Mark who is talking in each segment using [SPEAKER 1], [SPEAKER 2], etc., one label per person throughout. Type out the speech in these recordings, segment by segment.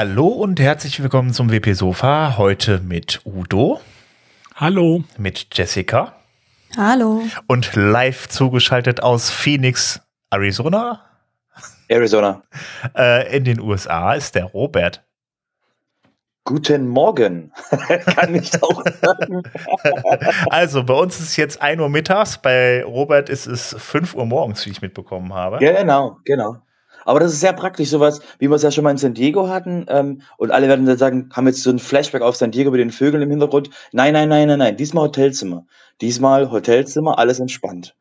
[SPEAKER 1] Hallo und herzlich willkommen zum WP Sofa. Heute mit Udo.
[SPEAKER 2] Hallo.
[SPEAKER 1] Mit Jessica.
[SPEAKER 3] Hallo.
[SPEAKER 1] Und live zugeschaltet aus Phoenix, Arizona.
[SPEAKER 4] Arizona.
[SPEAKER 1] Äh, in den USA ist der Robert.
[SPEAKER 4] Guten Morgen. Kann ich auch sagen.
[SPEAKER 1] also, bei uns ist es jetzt 1 Uhr mittags, bei Robert ist es 5 Uhr morgens, wie ich mitbekommen habe.
[SPEAKER 4] Ja, genau, genau. Aber das ist sehr praktisch, sowas, wie wir es ja schon mal in San Diego hatten. Ähm, und alle werden dann sagen, haben jetzt so ein Flashback auf San Diego mit den Vögeln im Hintergrund. Nein, nein, nein, nein, nein. Diesmal Hotelzimmer. Diesmal Hotelzimmer, alles entspannt.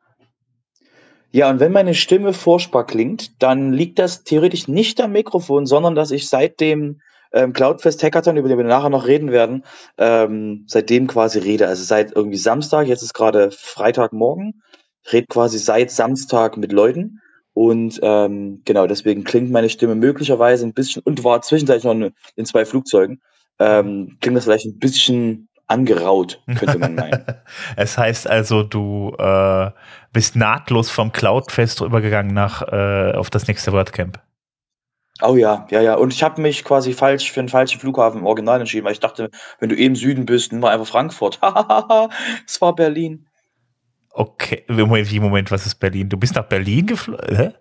[SPEAKER 4] Ja, und wenn meine Stimme furchtbar klingt, dann liegt das theoretisch nicht am Mikrofon, sondern dass ich seit dem ähm, Cloudfest Hackathon, über den wir nachher noch reden werden, ähm, seitdem quasi rede. Also seit irgendwie Samstag, jetzt ist gerade Freitagmorgen, rede quasi seit Samstag mit Leuten. Und ähm, genau, deswegen klingt meine Stimme möglicherweise ein bisschen, und war zwischenzeitlich noch in zwei Flugzeugen, ähm, klingt das vielleicht ein bisschen angeraut, könnte man meinen.
[SPEAKER 1] es heißt also, du äh, bist nahtlos vom Cloudfest rübergegangen nach äh, auf das nächste WordCamp.
[SPEAKER 4] Oh ja, ja, ja. Und ich habe mich quasi falsch für einen falschen Flughafen im Original entschieden, weil ich dachte, wenn du eben Süden bist, nimm mal einfach Frankfurt. es war Berlin.
[SPEAKER 1] Okay, wie Moment, was ist Berlin? Du bist nach Berlin geflogen?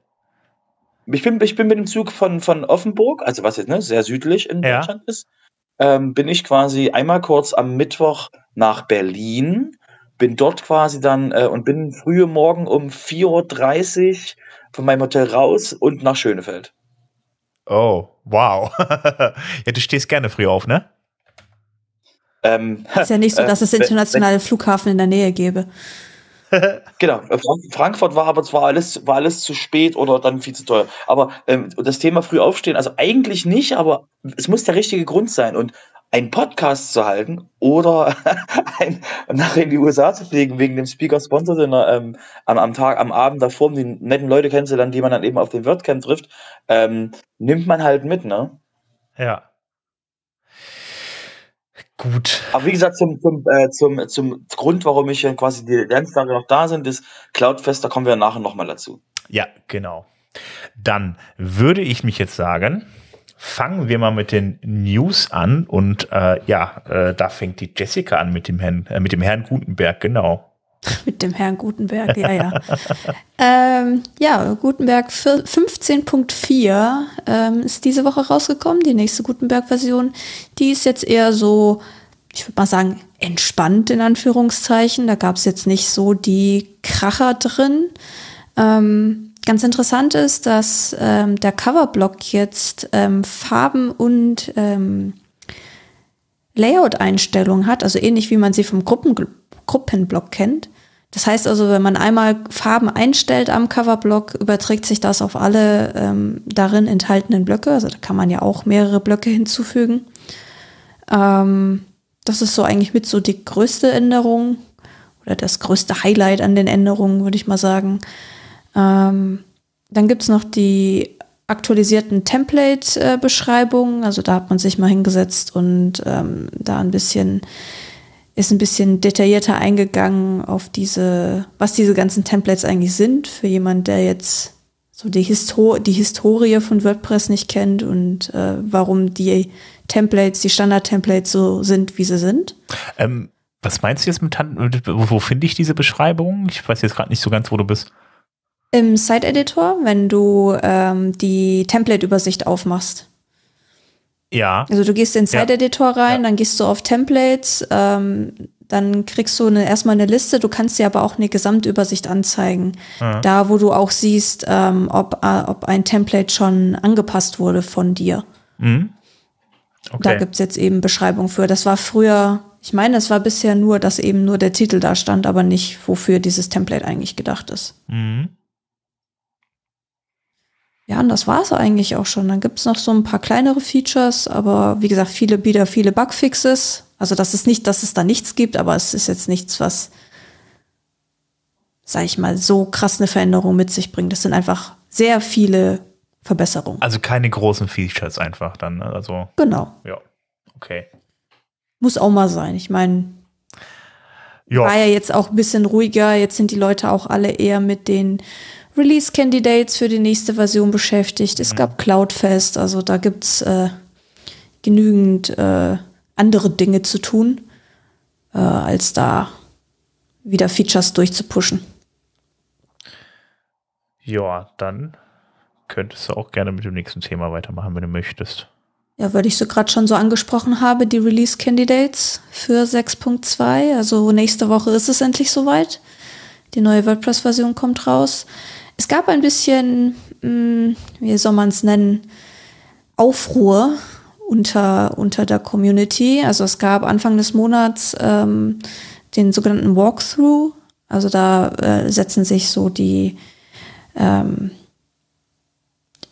[SPEAKER 4] Ich bin, ich bin mit dem Zug von, von Offenburg, also was jetzt ne, sehr südlich in ja. Deutschland ist, ähm, bin ich quasi einmal kurz am Mittwoch nach Berlin, bin dort quasi dann äh, und bin frühe Morgen um 4.30 Uhr von meinem Hotel raus und nach Schönefeld.
[SPEAKER 1] Oh, wow. ja, du stehst gerne früh auf, ne?
[SPEAKER 3] Ähm, ist ja nicht so, dass es äh, internationale Flughafen in der Nähe gäbe.
[SPEAKER 4] genau, äh, Frankfurt war aber zwar alles, war alles zu spät oder dann viel zu teuer. Aber ähm, das Thema früh aufstehen, also eigentlich nicht, aber es muss der richtige Grund sein. Und einen Podcast zu halten oder ein, nachher in die USA zu fliegen wegen dem Speaker-Sponsor ähm, am, am Tag, am Abend davor, um die netten Leute kennenzulernen, die man dann eben auf dem WordCamp trifft, ähm, nimmt man halt mit, ne?
[SPEAKER 1] Ja. Gut.
[SPEAKER 4] Aber wie gesagt, zum, zum, äh, zum, zum Grund, warum ich quasi die Lerntage noch da sind, ist Cloudfest, da kommen wir nachher nochmal dazu.
[SPEAKER 1] Ja, genau. Dann würde ich mich jetzt sagen, fangen wir mal mit den News an und äh, ja, äh, da fängt die Jessica an mit dem Herrn, äh, mit dem Herrn Gutenberg, genau.
[SPEAKER 3] mit dem Herrn Gutenberg, ja, ja. ähm, ja, Gutenberg 15.4 ähm, ist diese Woche rausgekommen, die nächste Gutenberg-Version. Die ist jetzt eher so, ich würde mal sagen, entspannt in Anführungszeichen. Da gab es jetzt nicht so die Kracher drin. Ähm, Ganz interessant ist, dass ähm, der Coverblock jetzt ähm, Farben und ähm, Layout-Einstellungen hat, also ähnlich wie man sie vom Gruppen Gruppenblock kennt. Das heißt also, wenn man einmal Farben einstellt am Coverblock, überträgt sich das auf alle ähm, darin enthaltenen Blöcke. Also da kann man ja auch mehrere Blöcke hinzufügen. Ähm, das ist so eigentlich mit so die größte Änderung oder das größte Highlight an den Änderungen, würde ich mal sagen. Ähm, dann gibt's noch die aktualisierten Template-Beschreibungen. Also da hat man sich mal hingesetzt und ähm, da ein bisschen ist ein bisschen detaillierter eingegangen auf diese, was diese ganzen Templates eigentlich sind, für jemand, der jetzt so die, Histo die Historie von WordPress nicht kennt und äh, warum die Templates, die Standard-Templates so sind, wie sie sind.
[SPEAKER 1] Ähm, was meinst du jetzt mit, wo, wo finde ich diese Beschreibung? Ich weiß jetzt gerade nicht so ganz, wo du bist.
[SPEAKER 3] Im Site-Editor, wenn du ähm, die Template-Übersicht aufmachst.
[SPEAKER 1] Ja.
[SPEAKER 3] Also du gehst in den Site-Editor rein, ja. dann gehst du auf Templates, ähm, dann kriegst du eine, erstmal eine Liste, du kannst dir aber auch eine Gesamtübersicht anzeigen. Ja. Da, wo du auch siehst, ähm, ob, äh, ob ein Template schon angepasst wurde von dir. Mhm. Okay. Da gibt's jetzt eben Beschreibung für. Das war früher, ich meine, es war bisher nur, dass eben nur der Titel da stand, aber nicht, wofür dieses Template eigentlich gedacht ist. Mhm. Ja, und das war's eigentlich auch schon. Dann gibt's noch so ein paar kleinere Features, aber wie gesagt, viele wieder viele Bugfixes. Also das ist nicht, dass es da nichts gibt, aber es ist jetzt nichts, was, sag ich mal, so krass eine Veränderung mit sich bringt. Das sind einfach sehr viele Verbesserungen.
[SPEAKER 1] Also keine großen Features einfach dann, ne? also.
[SPEAKER 3] Genau.
[SPEAKER 1] Ja, okay.
[SPEAKER 3] Muss auch mal sein. Ich meine, war ja jetzt auch ein bisschen ruhiger. Jetzt sind die Leute auch alle eher mit den Release Candidates für die nächste Version beschäftigt. Es mhm. gab Cloudfest, also da gibt's äh, genügend äh, andere Dinge zu tun, äh, als da wieder Features durchzupushen.
[SPEAKER 1] Ja, dann könntest du auch gerne mit dem nächsten Thema weitermachen, wenn du möchtest.
[SPEAKER 3] Ja, weil ich so gerade schon so angesprochen habe, die Release Candidates für 6.2. Also nächste Woche ist es endlich soweit. Die neue WordPress-Version kommt raus. Es gab ein bisschen, mh, hm, wie soll man es nennen, Aufruhr unter, unter der Community. Also es gab Anfang des Monats ähm, den sogenannten Walkthrough. Also da äh, setzen sich so die ähm,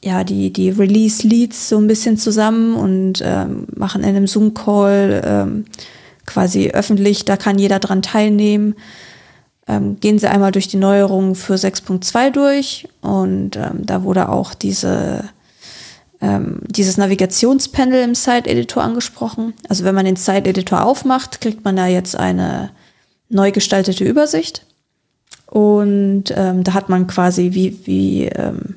[SPEAKER 3] ja, die, die Release-Leads so ein bisschen zusammen und ähm, machen in einem Zoom-Call ähm, quasi öffentlich, da kann jeder dran teilnehmen. Ähm, gehen sie einmal durch die Neuerungen für 6.2 durch und ähm, da wurde auch diese, ähm, dieses Navigationspanel im Site-Editor angesprochen. Also wenn man den Site-Editor aufmacht, kriegt man da jetzt eine neu gestaltete Übersicht und ähm, da hat man quasi wie, wie ähm,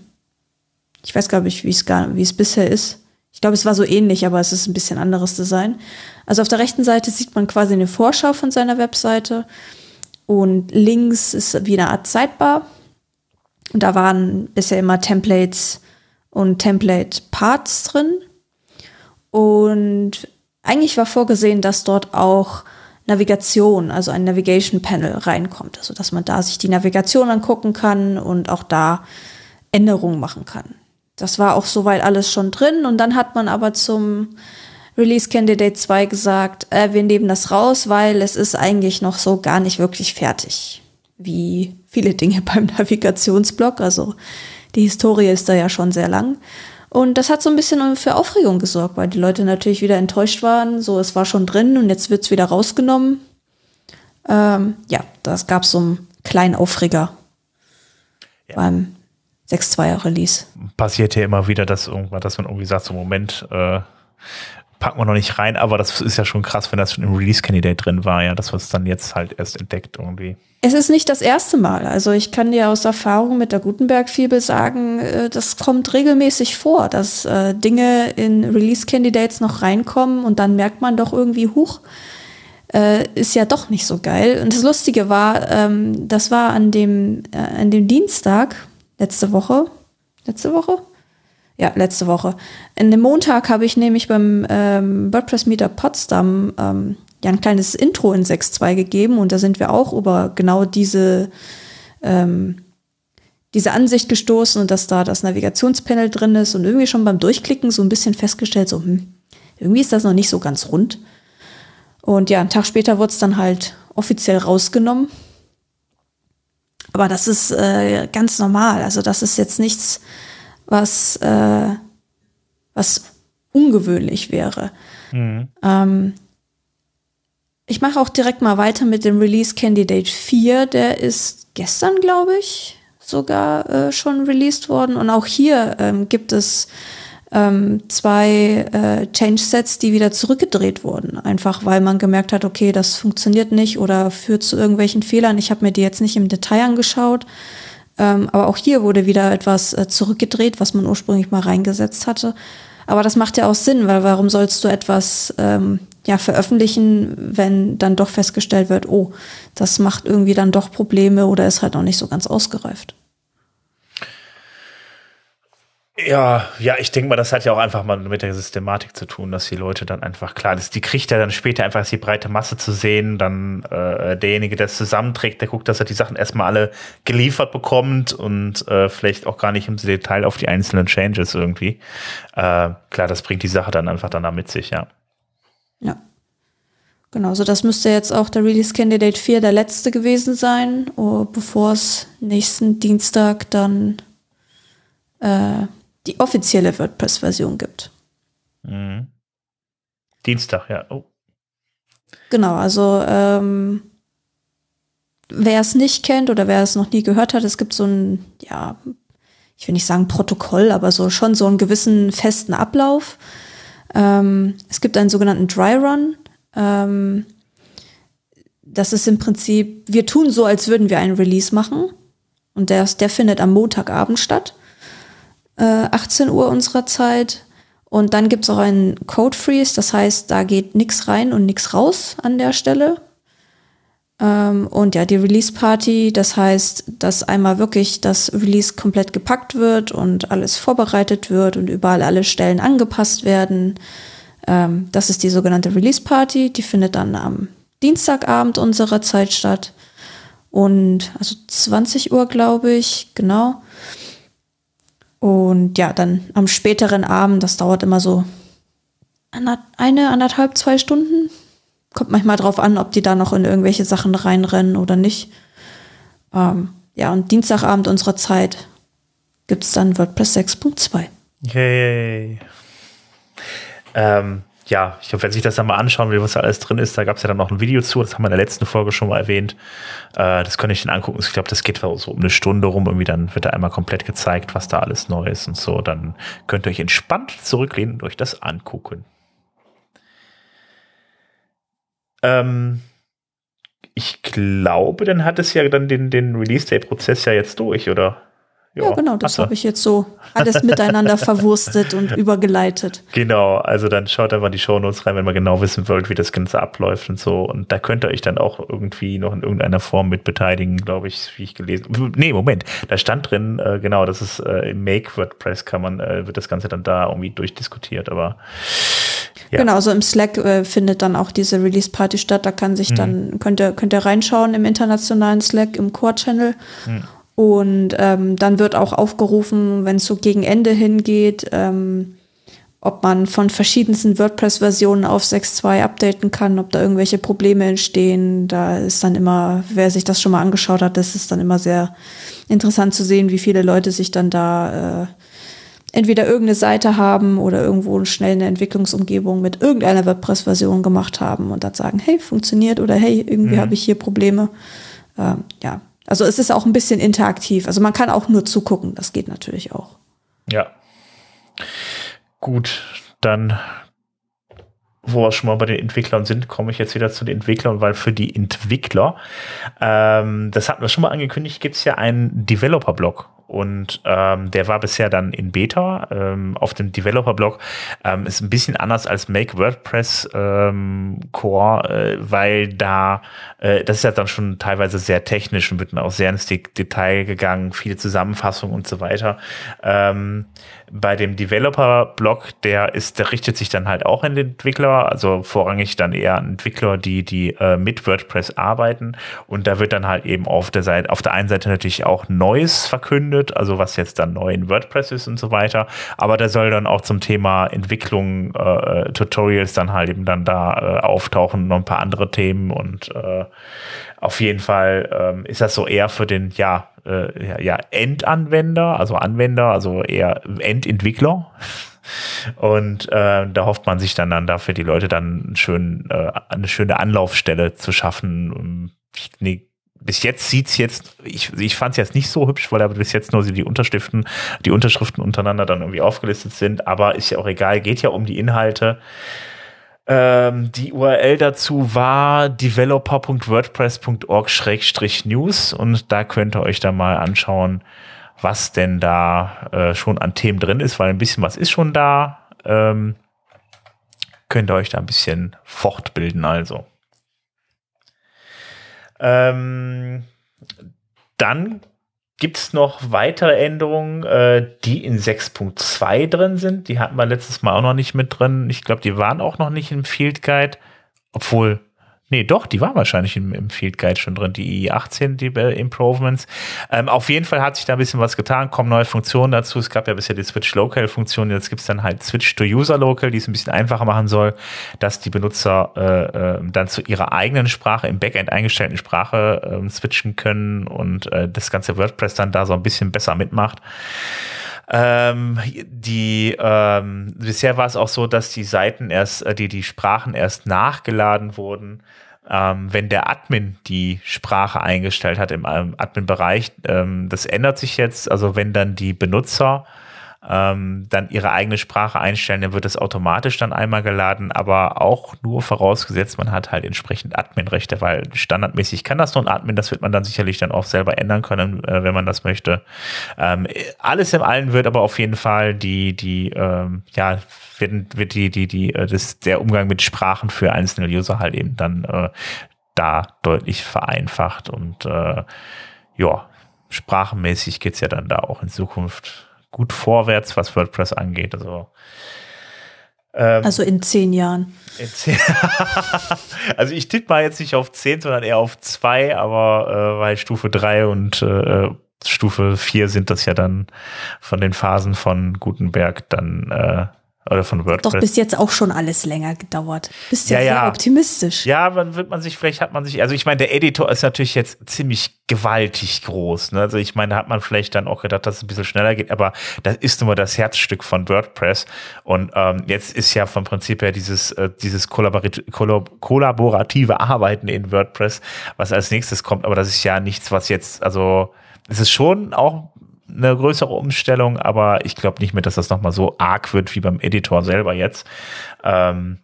[SPEAKER 3] ich weiß, glaube ich, wie es gar, wie es bisher ist. Ich glaube, es war so ähnlich, aber es ist ein bisschen anderes Design. Also auf der rechten Seite sieht man quasi eine Vorschau von seiner Webseite und links ist wie eine Art Sidebar. Und da waren bisher immer Templates und Template-Parts drin. Und eigentlich war vorgesehen, dass dort auch Navigation, also ein Navigation Panel reinkommt. Also dass man da sich die Navigation angucken kann und auch da Änderungen machen kann. Das war auch soweit alles schon drin und dann hat man aber zum Release Candidate 2 gesagt, äh, wir nehmen das raus, weil es ist eigentlich noch so gar nicht wirklich fertig. Wie viele Dinge beim Navigationsblock. Also die Historie ist da ja schon sehr lang. Und das hat so ein bisschen für Aufregung gesorgt, weil die Leute natürlich wieder enttäuscht waren. So, es war schon drin und jetzt wird es wieder rausgenommen. Ähm, ja, das gab so einen kleinen Aufreger ja. beim 6.2er Release.
[SPEAKER 1] Passiert ja immer wieder, dass irgendwann, dass man irgendwie sagt, so Moment, äh, packen wir noch nicht rein, aber das ist ja schon krass, wenn das schon im Release-Candidate drin war, ja, dass wir es dann jetzt halt erst entdeckt irgendwie.
[SPEAKER 3] Es ist nicht das erste Mal. Also ich kann dir aus Erfahrung mit der Gutenberg-Fibel sagen, äh, das kommt regelmäßig vor, dass äh, Dinge in Release-Candidates noch reinkommen und dann merkt man doch irgendwie, huch, äh, ist ja doch nicht so geil. Und das Lustige war, ähm, das war an dem, an dem Dienstag, letzte Woche. Letzte Woche? Ja, letzte Woche. In dem Montag habe ich nämlich beim ähm, WordPress Meetup Potsdam ähm, ja ein kleines Intro in 6.2 gegeben und da sind wir auch über genau diese, ähm, diese Ansicht gestoßen und dass da das Navigationspanel drin ist und irgendwie schon beim Durchklicken so ein bisschen festgestellt, so, hm, irgendwie ist das noch nicht so ganz rund. Und ja, einen Tag später wurde es dann halt offiziell rausgenommen aber das ist äh, ganz normal. Also das ist jetzt nichts, was, äh, was ungewöhnlich wäre. Mhm. Ähm, ich mache auch direkt mal weiter mit dem Release Candidate 4. Der ist gestern, glaube ich, sogar äh, schon released worden. Und auch hier ähm, gibt es ähm, zwei äh, Change-Sets, die wieder zurückgedreht wurden. Einfach weil man gemerkt hat, okay, das funktioniert nicht oder führt zu irgendwelchen Fehlern. Ich habe mir die jetzt nicht im Detail angeschaut. Ähm, aber auch hier wurde wieder etwas äh, zurückgedreht, was man ursprünglich mal reingesetzt hatte. Aber das macht ja auch Sinn, weil warum sollst du etwas ähm, ja, veröffentlichen, wenn dann doch festgestellt wird, oh, das macht irgendwie dann doch Probleme oder ist halt noch nicht so ganz ausgereift.
[SPEAKER 1] Ja, ja, ich denke mal, das hat ja auch einfach mal mit der Systematik zu tun, dass die Leute dann einfach klar, das, die kriegt ja dann später einfach die breite Masse zu sehen, dann äh, derjenige, der es zusammenträgt, der guckt, dass er die Sachen erstmal alle geliefert bekommt und äh, vielleicht auch gar nicht im Detail auf die einzelnen Changes irgendwie. Äh, klar, das bringt die Sache dann einfach dann mit sich, ja.
[SPEAKER 3] Ja. Genau, so das müsste jetzt auch der Release Candidate 4 der letzte gewesen sein, oh, bevor es nächsten Dienstag dann äh, die offizielle WordPress-Version gibt.
[SPEAKER 1] Mhm. Dienstag, ja. Oh.
[SPEAKER 3] Genau, also ähm, wer es nicht kennt oder wer es noch nie gehört hat, es gibt so ein, ja, ich will nicht sagen Protokoll, aber so schon so einen gewissen festen Ablauf. Ähm, es gibt einen sogenannten Dry Run. Ähm, das ist im Prinzip, wir tun so, als würden wir einen Release machen. Und der, der findet am Montagabend statt. 18 äh, Uhr unserer Zeit. Und dann gibt es auch einen Code Freeze, das heißt, da geht nichts rein und nichts raus an der Stelle. Ähm, und ja, die Release Party, das heißt, dass einmal wirklich das Release komplett gepackt wird und alles vorbereitet wird und überall alle Stellen angepasst werden. Ähm, das ist die sogenannte Release Party, die findet dann am Dienstagabend unserer Zeit statt. Und also 20 Uhr, glaube ich, genau. Und ja, dann am späteren Abend, das dauert immer so eine, anderthalb, zwei Stunden. Kommt manchmal drauf an, ob die da noch in irgendwelche Sachen reinrennen oder nicht. Ähm, ja, und Dienstagabend unserer Zeit gibt es dann WordPress 6.2.
[SPEAKER 1] Yay. Ähm, ja, ich glaube, wenn sich das dann mal anschauen will, was da alles drin ist, da gab es ja dann noch ein Video zu, das haben wir in der letzten Folge schon mal erwähnt. Äh, das könnte ich dann angucken. Ich glaube, das geht so um eine Stunde rum. Irgendwie dann wird da einmal komplett gezeigt, was da alles neu ist und so. Dann könnt ihr euch entspannt zurücklehnen und euch das angucken. Ähm, ich glaube, dann hat es ja dann den, den Release-Day-Prozess ja jetzt durch, oder?
[SPEAKER 3] Ja, genau, das habe ich jetzt so alles miteinander verwurstet und übergeleitet.
[SPEAKER 1] Genau, also dann schaut einfach in die Shownotes rein, wenn man genau wissen wollt, wie das Ganze abläuft und so. Und da könnt ihr euch dann auch irgendwie noch in irgendeiner Form mit beteiligen, glaube ich, wie ich gelesen habe. Nee, Moment, da stand drin, äh, genau, das ist äh, im Make WordPress kann man, äh, wird das Ganze dann da irgendwie durchdiskutiert, aber
[SPEAKER 3] ja. Genau, so im Slack äh, findet dann auch diese Release Party statt. Da kann sich mhm. dann, könnt ihr, könnt ihr reinschauen im internationalen Slack, im Core-Channel. Mhm. Und ähm, dann wird auch aufgerufen, wenn es so gegen Ende hingeht, ähm, ob man von verschiedensten WordPress-Versionen auf 6.2 updaten kann, ob da irgendwelche Probleme entstehen. Da ist dann immer, wer sich das schon mal angeschaut hat, das ist dann immer sehr interessant zu sehen, wie viele Leute sich dann da äh, entweder irgendeine Seite haben oder irgendwo schnell eine Entwicklungsumgebung mit irgendeiner WordPress-Version gemacht haben und dann sagen, hey, funktioniert oder hey, irgendwie mhm. habe ich hier Probleme. Ähm, ja, also es ist auch ein bisschen interaktiv. Also man kann auch nur zugucken, das geht natürlich auch.
[SPEAKER 1] Ja. Gut, dann, wo wir schon mal bei den Entwicklern sind, komme ich jetzt wieder zu den Entwicklern, weil für die Entwickler, ähm, das hatten wir schon mal angekündigt, gibt es ja einen Developer-Blog und ähm, der war bisher dann in Beta ähm, auf dem Developer-Blog. Ähm, ist ein bisschen anders als Make WordPress ähm, Core, äh, weil da, äh, das ist ja dann schon teilweise sehr technisch und wird dann auch sehr ins Detail gegangen, viele Zusammenfassungen und so weiter. Ähm, bei dem Developer-Blog, der ist, der richtet sich dann halt auch an Entwickler, also vorrangig dann eher an Entwickler, die, die äh, mit WordPress arbeiten. Und da wird dann halt eben auf der Seite, auf der einen Seite natürlich auch Neues verkündet, also was jetzt dann neu in WordPress ist und so weiter. Aber da soll dann auch zum Thema Entwicklung äh, Tutorials dann halt eben dann da äh, auftauchen, noch ein paar andere Themen und äh, auf jeden Fall ähm, ist das so eher für den, ja, äh, ja, ja, Endanwender, also Anwender, also eher Endentwickler. Und äh, da hofft man sich dann, dann dafür die Leute dann schön, äh, eine schöne Anlaufstelle zu schaffen. Nee, bis jetzt sieht's jetzt, ich, ich fand es jetzt nicht so hübsch, weil aber bis jetzt nur die Unterschriften, die Unterschriften untereinander dann irgendwie aufgelistet sind, aber ist ja auch egal, geht ja um die Inhalte. Ähm, die URL dazu war developer.wordpress.org-news und da könnt ihr euch da mal anschauen, was denn da äh, schon an Themen drin ist, weil ein bisschen was ist schon da. Ähm, könnt ihr euch da ein bisschen fortbilden also. Ähm, dann Gibt es noch weitere Änderungen, äh, die in 6.2 drin sind? Die hatten wir letztes Mal auch noch nicht mit drin. Ich glaube, die waren auch noch nicht im Field Guide, obwohl Nee, doch, die war wahrscheinlich im, im Field Guide schon drin, die i18, die äh, Improvements. Ähm, auf jeden Fall hat sich da ein bisschen was getan, kommen neue Funktionen dazu. Es gab ja bisher die Switch Local Funktion, jetzt gibt's dann halt Switch to User Local, die es ein bisschen einfacher machen soll, dass die Benutzer äh, äh, dann zu ihrer eigenen Sprache, im Backend eingestellten Sprache äh, switchen können und äh, das ganze WordPress dann da so ein bisschen besser mitmacht. Ähm, die ähm, bisher war es auch so, dass die Seiten erst, äh, die die Sprachen erst nachgeladen wurden, ähm, wenn der Admin die Sprache eingestellt hat im ähm, Admin-Bereich. Ähm, das ändert sich jetzt. Also wenn dann die Benutzer ähm, dann ihre eigene Sprache einstellen, dann wird es automatisch dann einmal geladen, aber auch nur vorausgesetzt, man hat halt entsprechend Admin-Rechte, weil standardmäßig kann das nur ein Admin, das wird man dann sicherlich dann auch selber ändern können, äh, wenn man das möchte. Ähm, alles im Allen wird aber auf jeden Fall die, die, ähm, ja, wird, wird die, die, die, äh, das, der Umgang mit Sprachen für einzelne User halt eben dann äh, da deutlich vereinfacht und äh, ja, sprachenmäßig geht's ja dann da auch in Zukunft gut vorwärts, was WordPress angeht. Also,
[SPEAKER 3] ähm, also in zehn Jahren. In zehn
[SPEAKER 1] also ich tippe mal jetzt nicht auf zehn, sondern eher auf zwei, aber äh, weil Stufe drei und äh, Stufe vier sind das ja dann von den Phasen von Gutenberg dann äh, oder von WordPress.
[SPEAKER 3] Doch bis jetzt auch schon alles länger gedauert. Bist ja, ja sehr optimistisch.
[SPEAKER 1] Ja, dann wird man sich, vielleicht hat man sich, also ich meine, der Editor ist natürlich jetzt ziemlich gewaltig groß. Ne? Also ich meine, da hat man vielleicht dann auch gedacht, dass es ein bisschen schneller geht, aber das ist nun mal das Herzstück von WordPress. Und ähm, jetzt ist ja vom Prinzip her dieses, äh, dieses kollaborative Arbeiten in WordPress, was als nächstes kommt, aber das ist ja nichts, was jetzt, also es ist schon auch eine größere Umstellung, aber ich glaube nicht mehr, dass das nochmal so arg wird wie beim Editor selber jetzt. Ähm,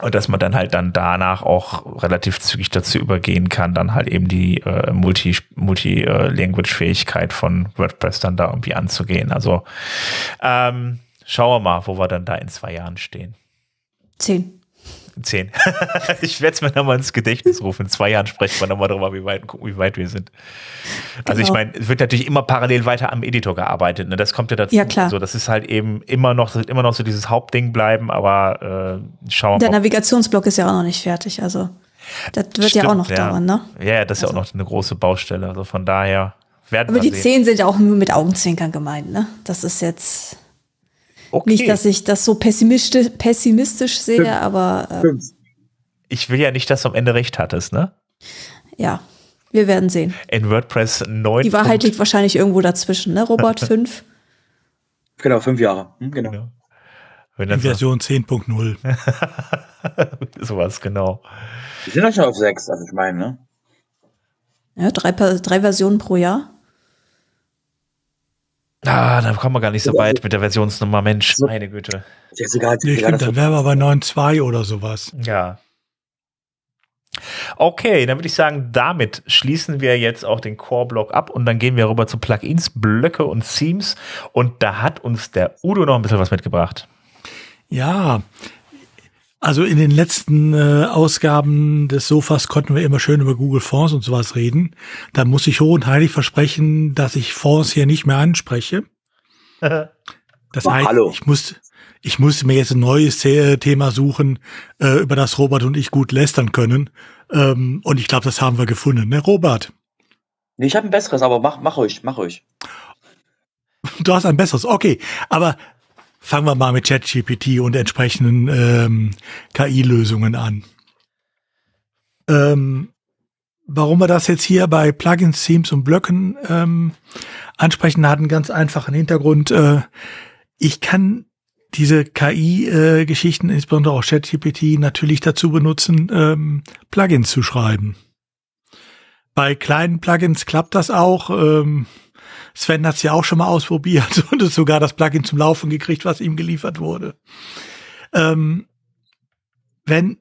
[SPEAKER 1] und dass man dann halt dann danach auch relativ zügig dazu übergehen kann, dann halt eben die äh, Multi, Multi-Language-Fähigkeit von WordPress dann da irgendwie anzugehen. Also ähm, schauen wir mal, wo wir dann da in zwei Jahren stehen.
[SPEAKER 3] Zehn.
[SPEAKER 1] Zehn. ich werde es mir nochmal ins Gedächtnis rufen. In zwei Jahren sprechen wir nochmal darüber, wie weit, gucken, wie weit wir sind. Also genau. ich meine, es wird natürlich immer parallel weiter am Editor gearbeitet. Ne? Das kommt ja dazu.
[SPEAKER 3] Ja, klar.
[SPEAKER 1] Also das ist halt eben immer noch, immer noch so dieses Hauptding bleiben, aber äh, schauen
[SPEAKER 3] wir mal. Der Navigationsblock ist ja auch noch nicht fertig. Also das wird Stimmt, ja auch noch ja. dauern, ne?
[SPEAKER 1] Ja, ja das ist also. ja auch noch eine große Baustelle. Also von daher werden
[SPEAKER 3] Aber die sehen. Zehn sind ja auch nur mit Augenzwinkern gemeint, ne? Das ist jetzt Okay. Nicht, dass ich das so pessimistisch, pessimistisch sehe, Fünf. aber. Äh,
[SPEAKER 1] ich will ja nicht, dass du am Ende recht hattest, ne?
[SPEAKER 3] Ja, wir werden sehen.
[SPEAKER 1] In WordPress 9.
[SPEAKER 3] Die Wahrheit liegt wahrscheinlich irgendwo dazwischen, ne, Robert? fünf?
[SPEAKER 4] Genau, fünf Jahre. Hm, genau. genau.
[SPEAKER 2] In Version 10.0.
[SPEAKER 1] Sowas, genau.
[SPEAKER 4] Wir sind ja schon auf sechs, also ich meine, ne?
[SPEAKER 3] Ja, drei, drei Versionen pro Jahr.
[SPEAKER 1] Ah, da kommen wir gar nicht so weit mit der Versionsnummer, Mensch, meine Güte.
[SPEAKER 2] Ja, sogar, nee, stimmt, dann wären wir bei 9.2 oder sowas.
[SPEAKER 1] Ja. Okay, dann würde ich sagen, damit schließen wir jetzt auch den Core-Block ab und dann gehen wir rüber zu Plugins, Blöcke und Themes. Und da hat uns der Udo noch ein bisschen was mitgebracht.
[SPEAKER 2] Ja, also in den letzten äh, Ausgaben des Sofas konnten wir immer schön über Google Fonds und sowas reden. Da muss ich hoch und heilig versprechen, dass ich Fonds hier nicht mehr anspreche. Das heißt, hallo. ich muss, ich muss mir jetzt ein neues Thema suchen, äh, über das Robert und ich gut lästern können. Ähm, und ich glaube, das haben wir gefunden, ne, Robert?
[SPEAKER 4] Nee, ich habe ein besseres, aber mach, mach euch, mach euch.
[SPEAKER 2] Du hast ein besseres, okay. Aber Fangen wir mal mit ChatGPT und entsprechenden ähm, KI-Lösungen an. Ähm, warum wir das jetzt hier bei Plugins, Themes und Blöcken ähm, ansprechen, hat einen ganz einfachen Hintergrund. Äh, ich kann diese KI-Geschichten, äh, insbesondere auch ChatGPT, natürlich dazu benutzen, ähm, Plugins zu schreiben. Bei kleinen Plugins klappt das auch. Ähm, Sven hat es ja auch schon mal ausprobiert und sogar das Plugin zum Laufen gekriegt, was ihm geliefert wurde. Ähm, wenn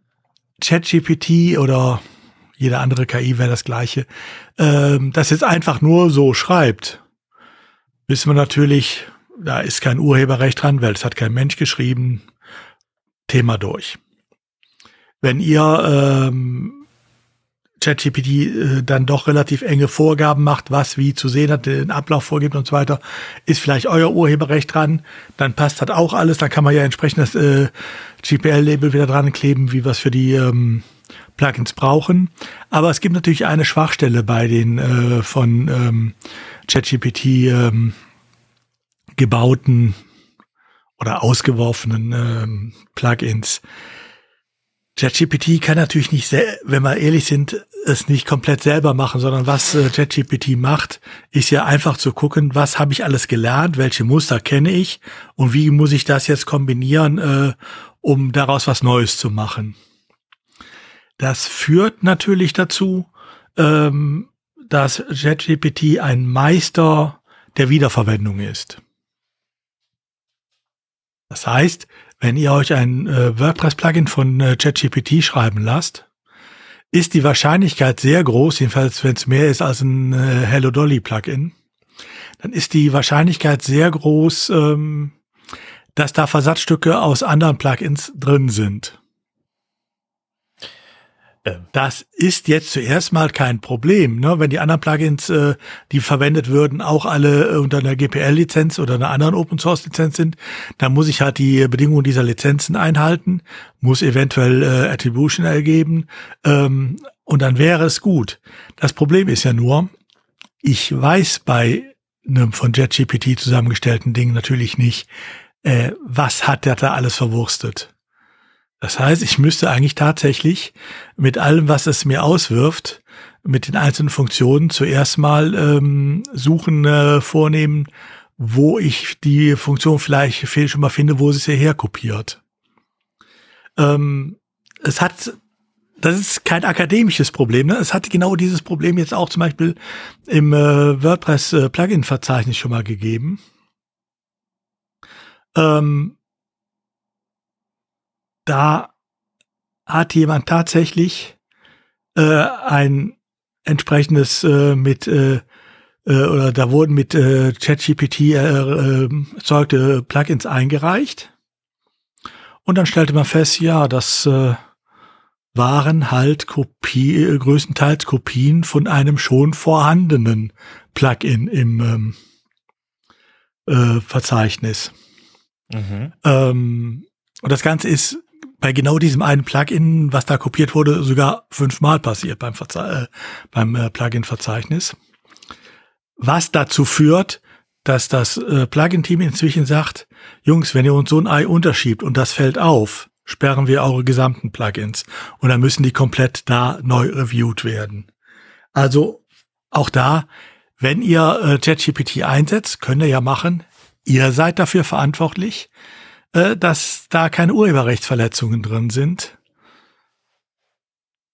[SPEAKER 2] ChatGPT oder jede andere KI wäre das gleiche, ähm, das jetzt einfach nur so schreibt, wissen wir natürlich, da ist kein Urheberrecht dran, weil es hat kein Mensch geschrieben. Thema durch. Wenn ihr ähm, ChatGPT äh, dann doch relativ enge Vorgaben macht, was wie zu sehen hat, den Ablauf vorgibt und so weiter, ist vielleicht euer Urheberrecht dran, dann passt das auch alles, dann kann man ja entsprechend das äh, GPL-Label wieder dran kleben, wie es für die ähm, Plugins brauchen. Aber es gibt natürlich eine Schwachstelle bei den äh, von ähm, ChatGPT ähm, gebauten oder ausgeworfenen ähm, Plugins. ChatGPT kann natürlich nicht, wenn wir ehrlich sind, es nicht komplett selber machen, sondern was äh, ChatGPT macht, ist ja einfach zu gucken, was habe ich alles gelernt, welche Muster kenne ich und wie muss ich das jetzt kombinieren, äh, um daraus was Neues zu machen. Das führt natürlich dazu, ähm, dass ChatGPT ein Meister der Wiederverwendung ist. Das heißt, wenn ihr euch ein äh, WordPress-Plugin von äh, ChatGPT schreiben lasst, ist die Wahrscheinlichkeit sehr groß, jedenfalls wenn es mehr ist als ein äh, Hello Dolly Plugin, dann ist die Wahrscheinlichkeit sehr groß, ähm, dass da Versatzstücke aus anderen Plugins drin sind. Ähm. Das ist jetzt zuerst mal kein Problem. Ne? Wenn die anderen Plugins, äh, die verwendet würden, auch alle äh, unter einer GPL-Lizenz oder einer anderen Open-Source-Lizenz sind, dann muss ich halt die Bedingungen dieser Lizenzen einhalten, muss eventuell äh, Attribution ergeben ähm, und dann wäre es gut. Das Problem ist ja nur, ich weiß bei einem von JetGPT zusammengestellten Ding natürlich nicht, äh, was hat der da alles verwurstet. Das heißt, ich müsste eigentlich tatsächlich mit allem, was es mir auswirft, mit den einzelnen Funktionen zuerst mal ähm, Suchen äh, vornehmen, wo ich die Funktion vielleicht schon mal finde, wo sie es hierher kopiert. Ähm, es hat, das ist kein akademisches Problem, ne? Es hat genau dieses Problem jetzt auch zum Beispiel im äh, WordPress äh, Plugin-Verzeichnis schon mal gegeben. Ähm, da hat jemand tatsächlich äh, ein entsprechendes äh, mit äh, äh, oder da wurden mit äh, ChatGPT äh, äh, erzeugte Plugins eingereicht und dann stellte man fest, ja, das äh, waren halt Kopie, äh, größtenteils Kopien von einem schon vorhandenen Plugin im ähm, äh, Verzeichnis. Mhm. Ähm, und das Ganze ist bei genau diesem einen Plugin, was da kopiert wurde, sogar fünfmal passiert beim, äh, beim äh, Plugin-Verzeichnis. Was dazu führt, dass das äh, Plugin-Team inzwischen sagt, Jungs, wenn ihr uns so ein Ei unterschiebt und das fällt auf, sperren wir eure gesamten Plugins und dann müssen die komplett da neu reviewed werden. Also auch da, wenn ihr äh, ChatGPT einsetzt, könnt ihr ja machen, ihr seid dafür verantwortlich, äh, dass da keine Urheberrechtsverletzungen drin sind.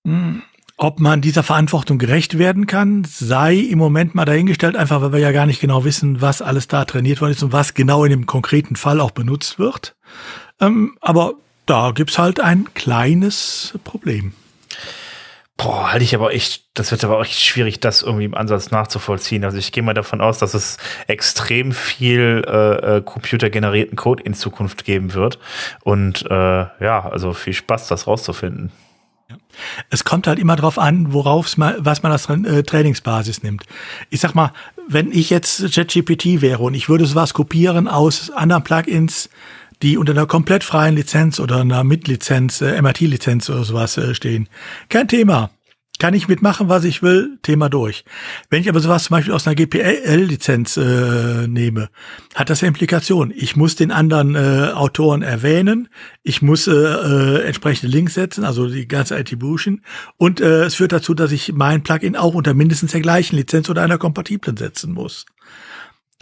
[SPEAKER 2] Hm. Ob man dieser Verantwortung gerecht werden kann, sei im Moment mal dahingestellt, einfach weil wir ja gar nicht genau wissen, was alles da trainiert worden ist und was genau in dem konkreten Fall auch benutzt wird. Ähm, aber da gibt's halt ein kleines Problem.
[SPEAKER 1] Boah, halte ich aber echt, das wird aber echt schwierig, das irgendwie im Ansatz nachzuvollziehen. Also ich gehe mal davon aus, dass es extrem viel äh, äh, computergenerierten Code in Zukunft geben wird. Und äh, ja, also viel Spaß, das rauszufinden.
[SPEAKER 2] Es kommt halt immer drauf an, worauf man, was man als äh, Trainingsbasis nimmt. Ich sag mal, wenn ich jetzt ChatGPT wäre und ich würde sowas kopieren aus anderen Plugins, die unter einer komplett freien Lizenz oder einer Mitlizenz, äh, MIT-Lizenz oder sowas äh, stehen. Kein Thema. Kann ich mitmachen, was ich will, Thema durch. Wenn ich aber sowas zum Beispiel aus einer GPL-Lizenz äh, nehme, hat das Implikationen. Ich muss den anderen äh, Autoren erwähnen, ich muss äh, äh, entsprechende Links setzen, also die ganze Attribution, und äh, es führt dazu, dass ich mein Plugin auch unter mindestens der gleichen Lizenz oder einer kompatiblen setzen muss.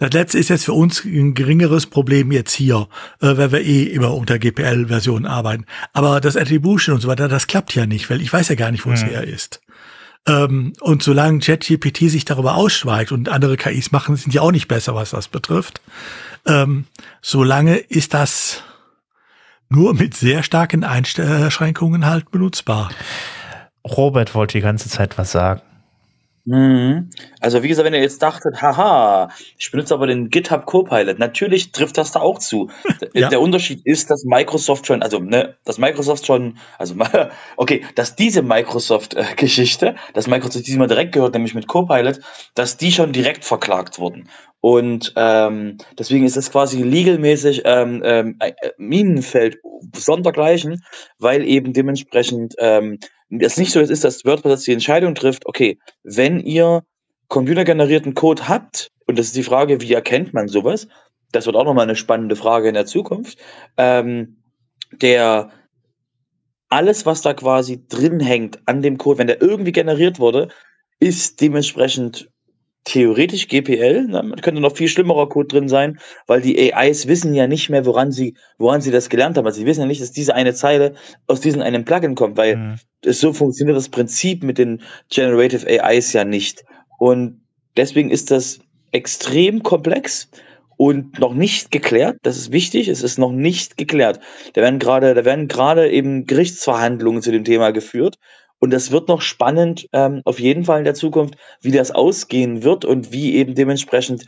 [SPEAKER 2] Das letzte ist jetzt für uns ein geringeres Problem jetzt hier, äh, weil wir eh immer unter GPL-Versionen arbeiten. Aber das Attribution und so weiter, das klappt ja nicht, weil ich weiß ja gar nicht, wo es mhm. her ist. Ähm, und solange ChatGPT sich darüber ausschweigt und andere KIs machen, sind ja auch nicht besser, was das betrifft. Ähm, solange ist das nur mit sehr starken Einschränkungen halt benutzbar.
[SPEAKER 1] Robert wollte die ganze Zeit was sagen.
[SPEAKER 4] Mhm. Also wie gesagt, wenn ihr jetzt dachtet, haha, ich benutze aber den GitHub Copilot, natürlich trifft das da auch zu. Ja. Der Unterschied ist, dass Microsoft schon, also ne, dass Microsoft schon, also okay, dass diese Microsoft-Geschichte, dass Microsoft diesmal direkt gehört, nämlich mit Copilot, dass die schon direkt verklagt wurden. Und ähm, deswegen ist es quasi legalmäßig ähm, ähm, äh, Minenfeld sondergleichen, weil eben dementsprechend ähm, es nicht so ist, dass WordPress die Entscheidung trifft, okay, wenn ihr computergenerierten Code habt, und das ist die Frage, wie erkennt man sowas? Das wird auch nochmal eine spannende Frage in der Zukunft. Ähm, der alles, was da quasi drin hängt an dem Code, wenn der irgendwie generiert wurde, ist dementsprechend theoretisch GPL. Man könnte noch viel schlimmerer Code drin sein, weil die AIs wissen ja nicht mehr, woran sie, woran sie das gelernt haben. Also sie wissen ja nicht, dass diese eine Zeile aus diesem einen Plugin kommt, weil mhm. es so funktioniert das Prinzip mit den Generative AIs ja nicht. Und deswegen ist das extrem komplex und noch nicht geklärt. Das ist wichtig. Es ist noch nicht geklärt. Da werden gerade, da werden gerade eben Gerichtsverhandlungen zu dem Thema geführt. Und das wird noch spannend, ähm, auf jeden Fall in der Zukunft, wie das ausgehen wird und wie eben dementsprechend,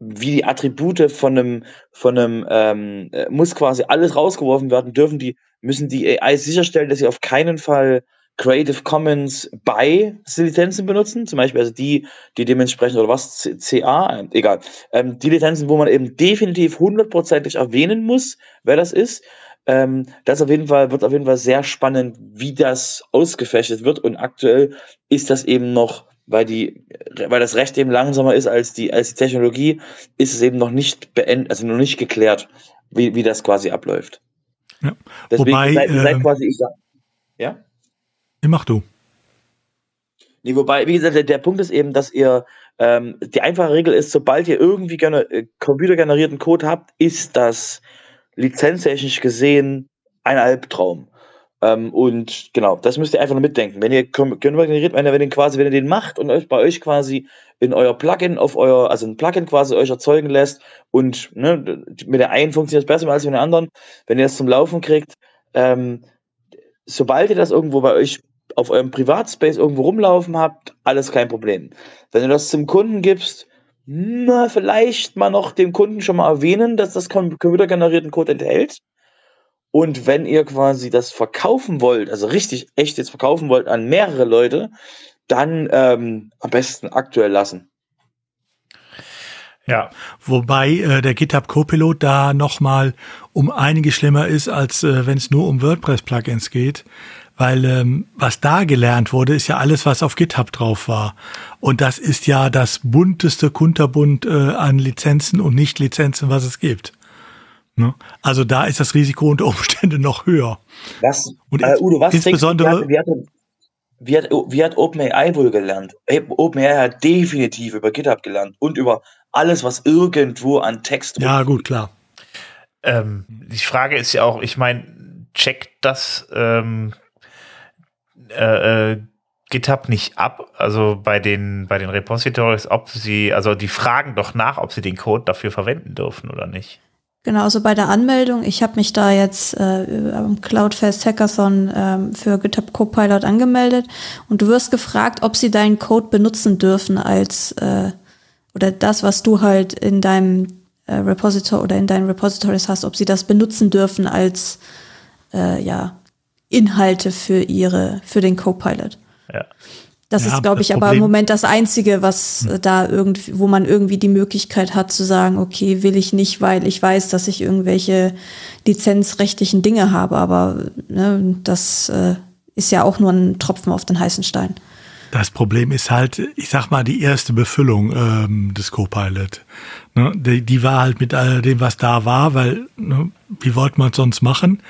[SPEAKER 4] wie die Attribute von einem, von einem, ähm, äh, muss quasi alles rausgeworfen werden, dürfen die, müssen die AI sicherstellen, dass sie auf keinen Fall Creative Commons bei Lizenzen benutzen, zum Beispiel also die, die dementsprechend oder was CA, egal, ähm, die Lizenzen, wo man eben definitiv hundertprozentig erwähnen muss, wer das ist. Ähm, das auf jeden Fall wird auf jeden Fall sehr spannend, wie das ausgefechtet wird und aktuell ist das eben noch weil die, weil das Recht eben langsamer ist als die, als die Technologie, ist es eben noch nicht beendet, also noch nicht geklärt, wie, wie das quasi abläuft.
[SPEAKER 2] Ja. Deswegen Wobei, seid, seid
[SPEAKER 4] äh, quasi, ich sag, ja?
[SPEAKER 2] Mach du.
[SPEAKER 4] Nee, wobei, wie gesagt, der, der Punkt ist eben, dass ihr ähm, die einfache Regel ist, sobald ihr irgendwie gener äh, computergenerierten Code habt, ist das lizenztechnisch gesehen ein Albtraum. Ähm, und genau, das müsst ihr einfach nur mitdenken. Wenn ihr wenn ihr, wenn ihr quasi, wenn ihr den macht und euch bei euch quasi in euer Plugin auf euer, also ein Plugin quasi euch erzeugen lässt und ne, mit der einen funktioniert es besser als mit der anderen, wenn ihr das zum Laufen kriegt, ähm, sobald ihr das irgendwo bei euch auf eurem Privatspace irgendwo rumlaufen habt, alles kein Problem. Wenn du das zum Kunden gibst, na, vielleicht mal noch dem Kunden schon mal erwähnen, dass das computergenerierten Code enthält. Und wenn ihr quasi das verkaufen wollt, also richtig echt jetzt verkaufen wollt an mehrere Leute, dann ähm, am besten aktuell lassen.
[SPEAKER 2] Ja. Wobei äh, der GitHub Copilot da nochmal um einige schlimmer ist, als äh, wenn es nur um WordPress-Plugins geht. Weil ähm, was da gelernt wurde, ist ja alles, was auf GitHub drauf war. Und das ist ja das bunteste Kunterbund äh, an Lizenzen und Nicht-Lizenzen, was es gibt. Ne? Also da ist das Risiko unter Umständen noch höher.
[SPEAKER 4] Was, und äh, Udo, was insbesondere, wie hat, wie hat, wie hat OpenAI wohl gelernt? OpenAI hat definitiv über GitHub gelernt und über alles, was irgendwo an Text.
[SPEAKER 2] Ja, gut, klar.
[SPEAKER 1] Ähm, die Frage ist ja auch, ich meine, checkt das ähm, äh, äh, GitHub nicht ab, also bei den, bei den Repositories, ob sie, also die fragen doch nach, ob sie den Code dafür verwenden dürfen oder nicht.
[SPEAKER 3] Genau, also bei der Anmeldung, ich habe mich da jetzt äh, am Cloudfest Hackathon äh, für GitHub Copilot angemeldet und du wirst gefragt, ob sie deinen Code benutzen dürfen als äh, oder das, was du halt in deinem äh, Repository oder in deinen Repositories hast, ob sie das benutzen dürfen als äh, ja Inhalte für ihre, für den Copilot. Ja. Das ja, ist, glaube ich, Problem. aber im Moment das Einzige, was hm. da irgendwie, wo man irgendwie die Möglichkeit hat zu sagen, okay, will ich nicht, weil ich weiß, dass ich irgendwelche lizenzrechtlichen Dinge habe, aber ne, das äh, ist ja auch nur ein Tropfen auf den heißen Stein.
[SPEAKER 2] Das Problem ist halt, ich sag mal, die erste Befüllung ähm, des Copilot. Ne, die, die war halt mit all dem, was da war, weil ne, wie wollte man es sonst machen?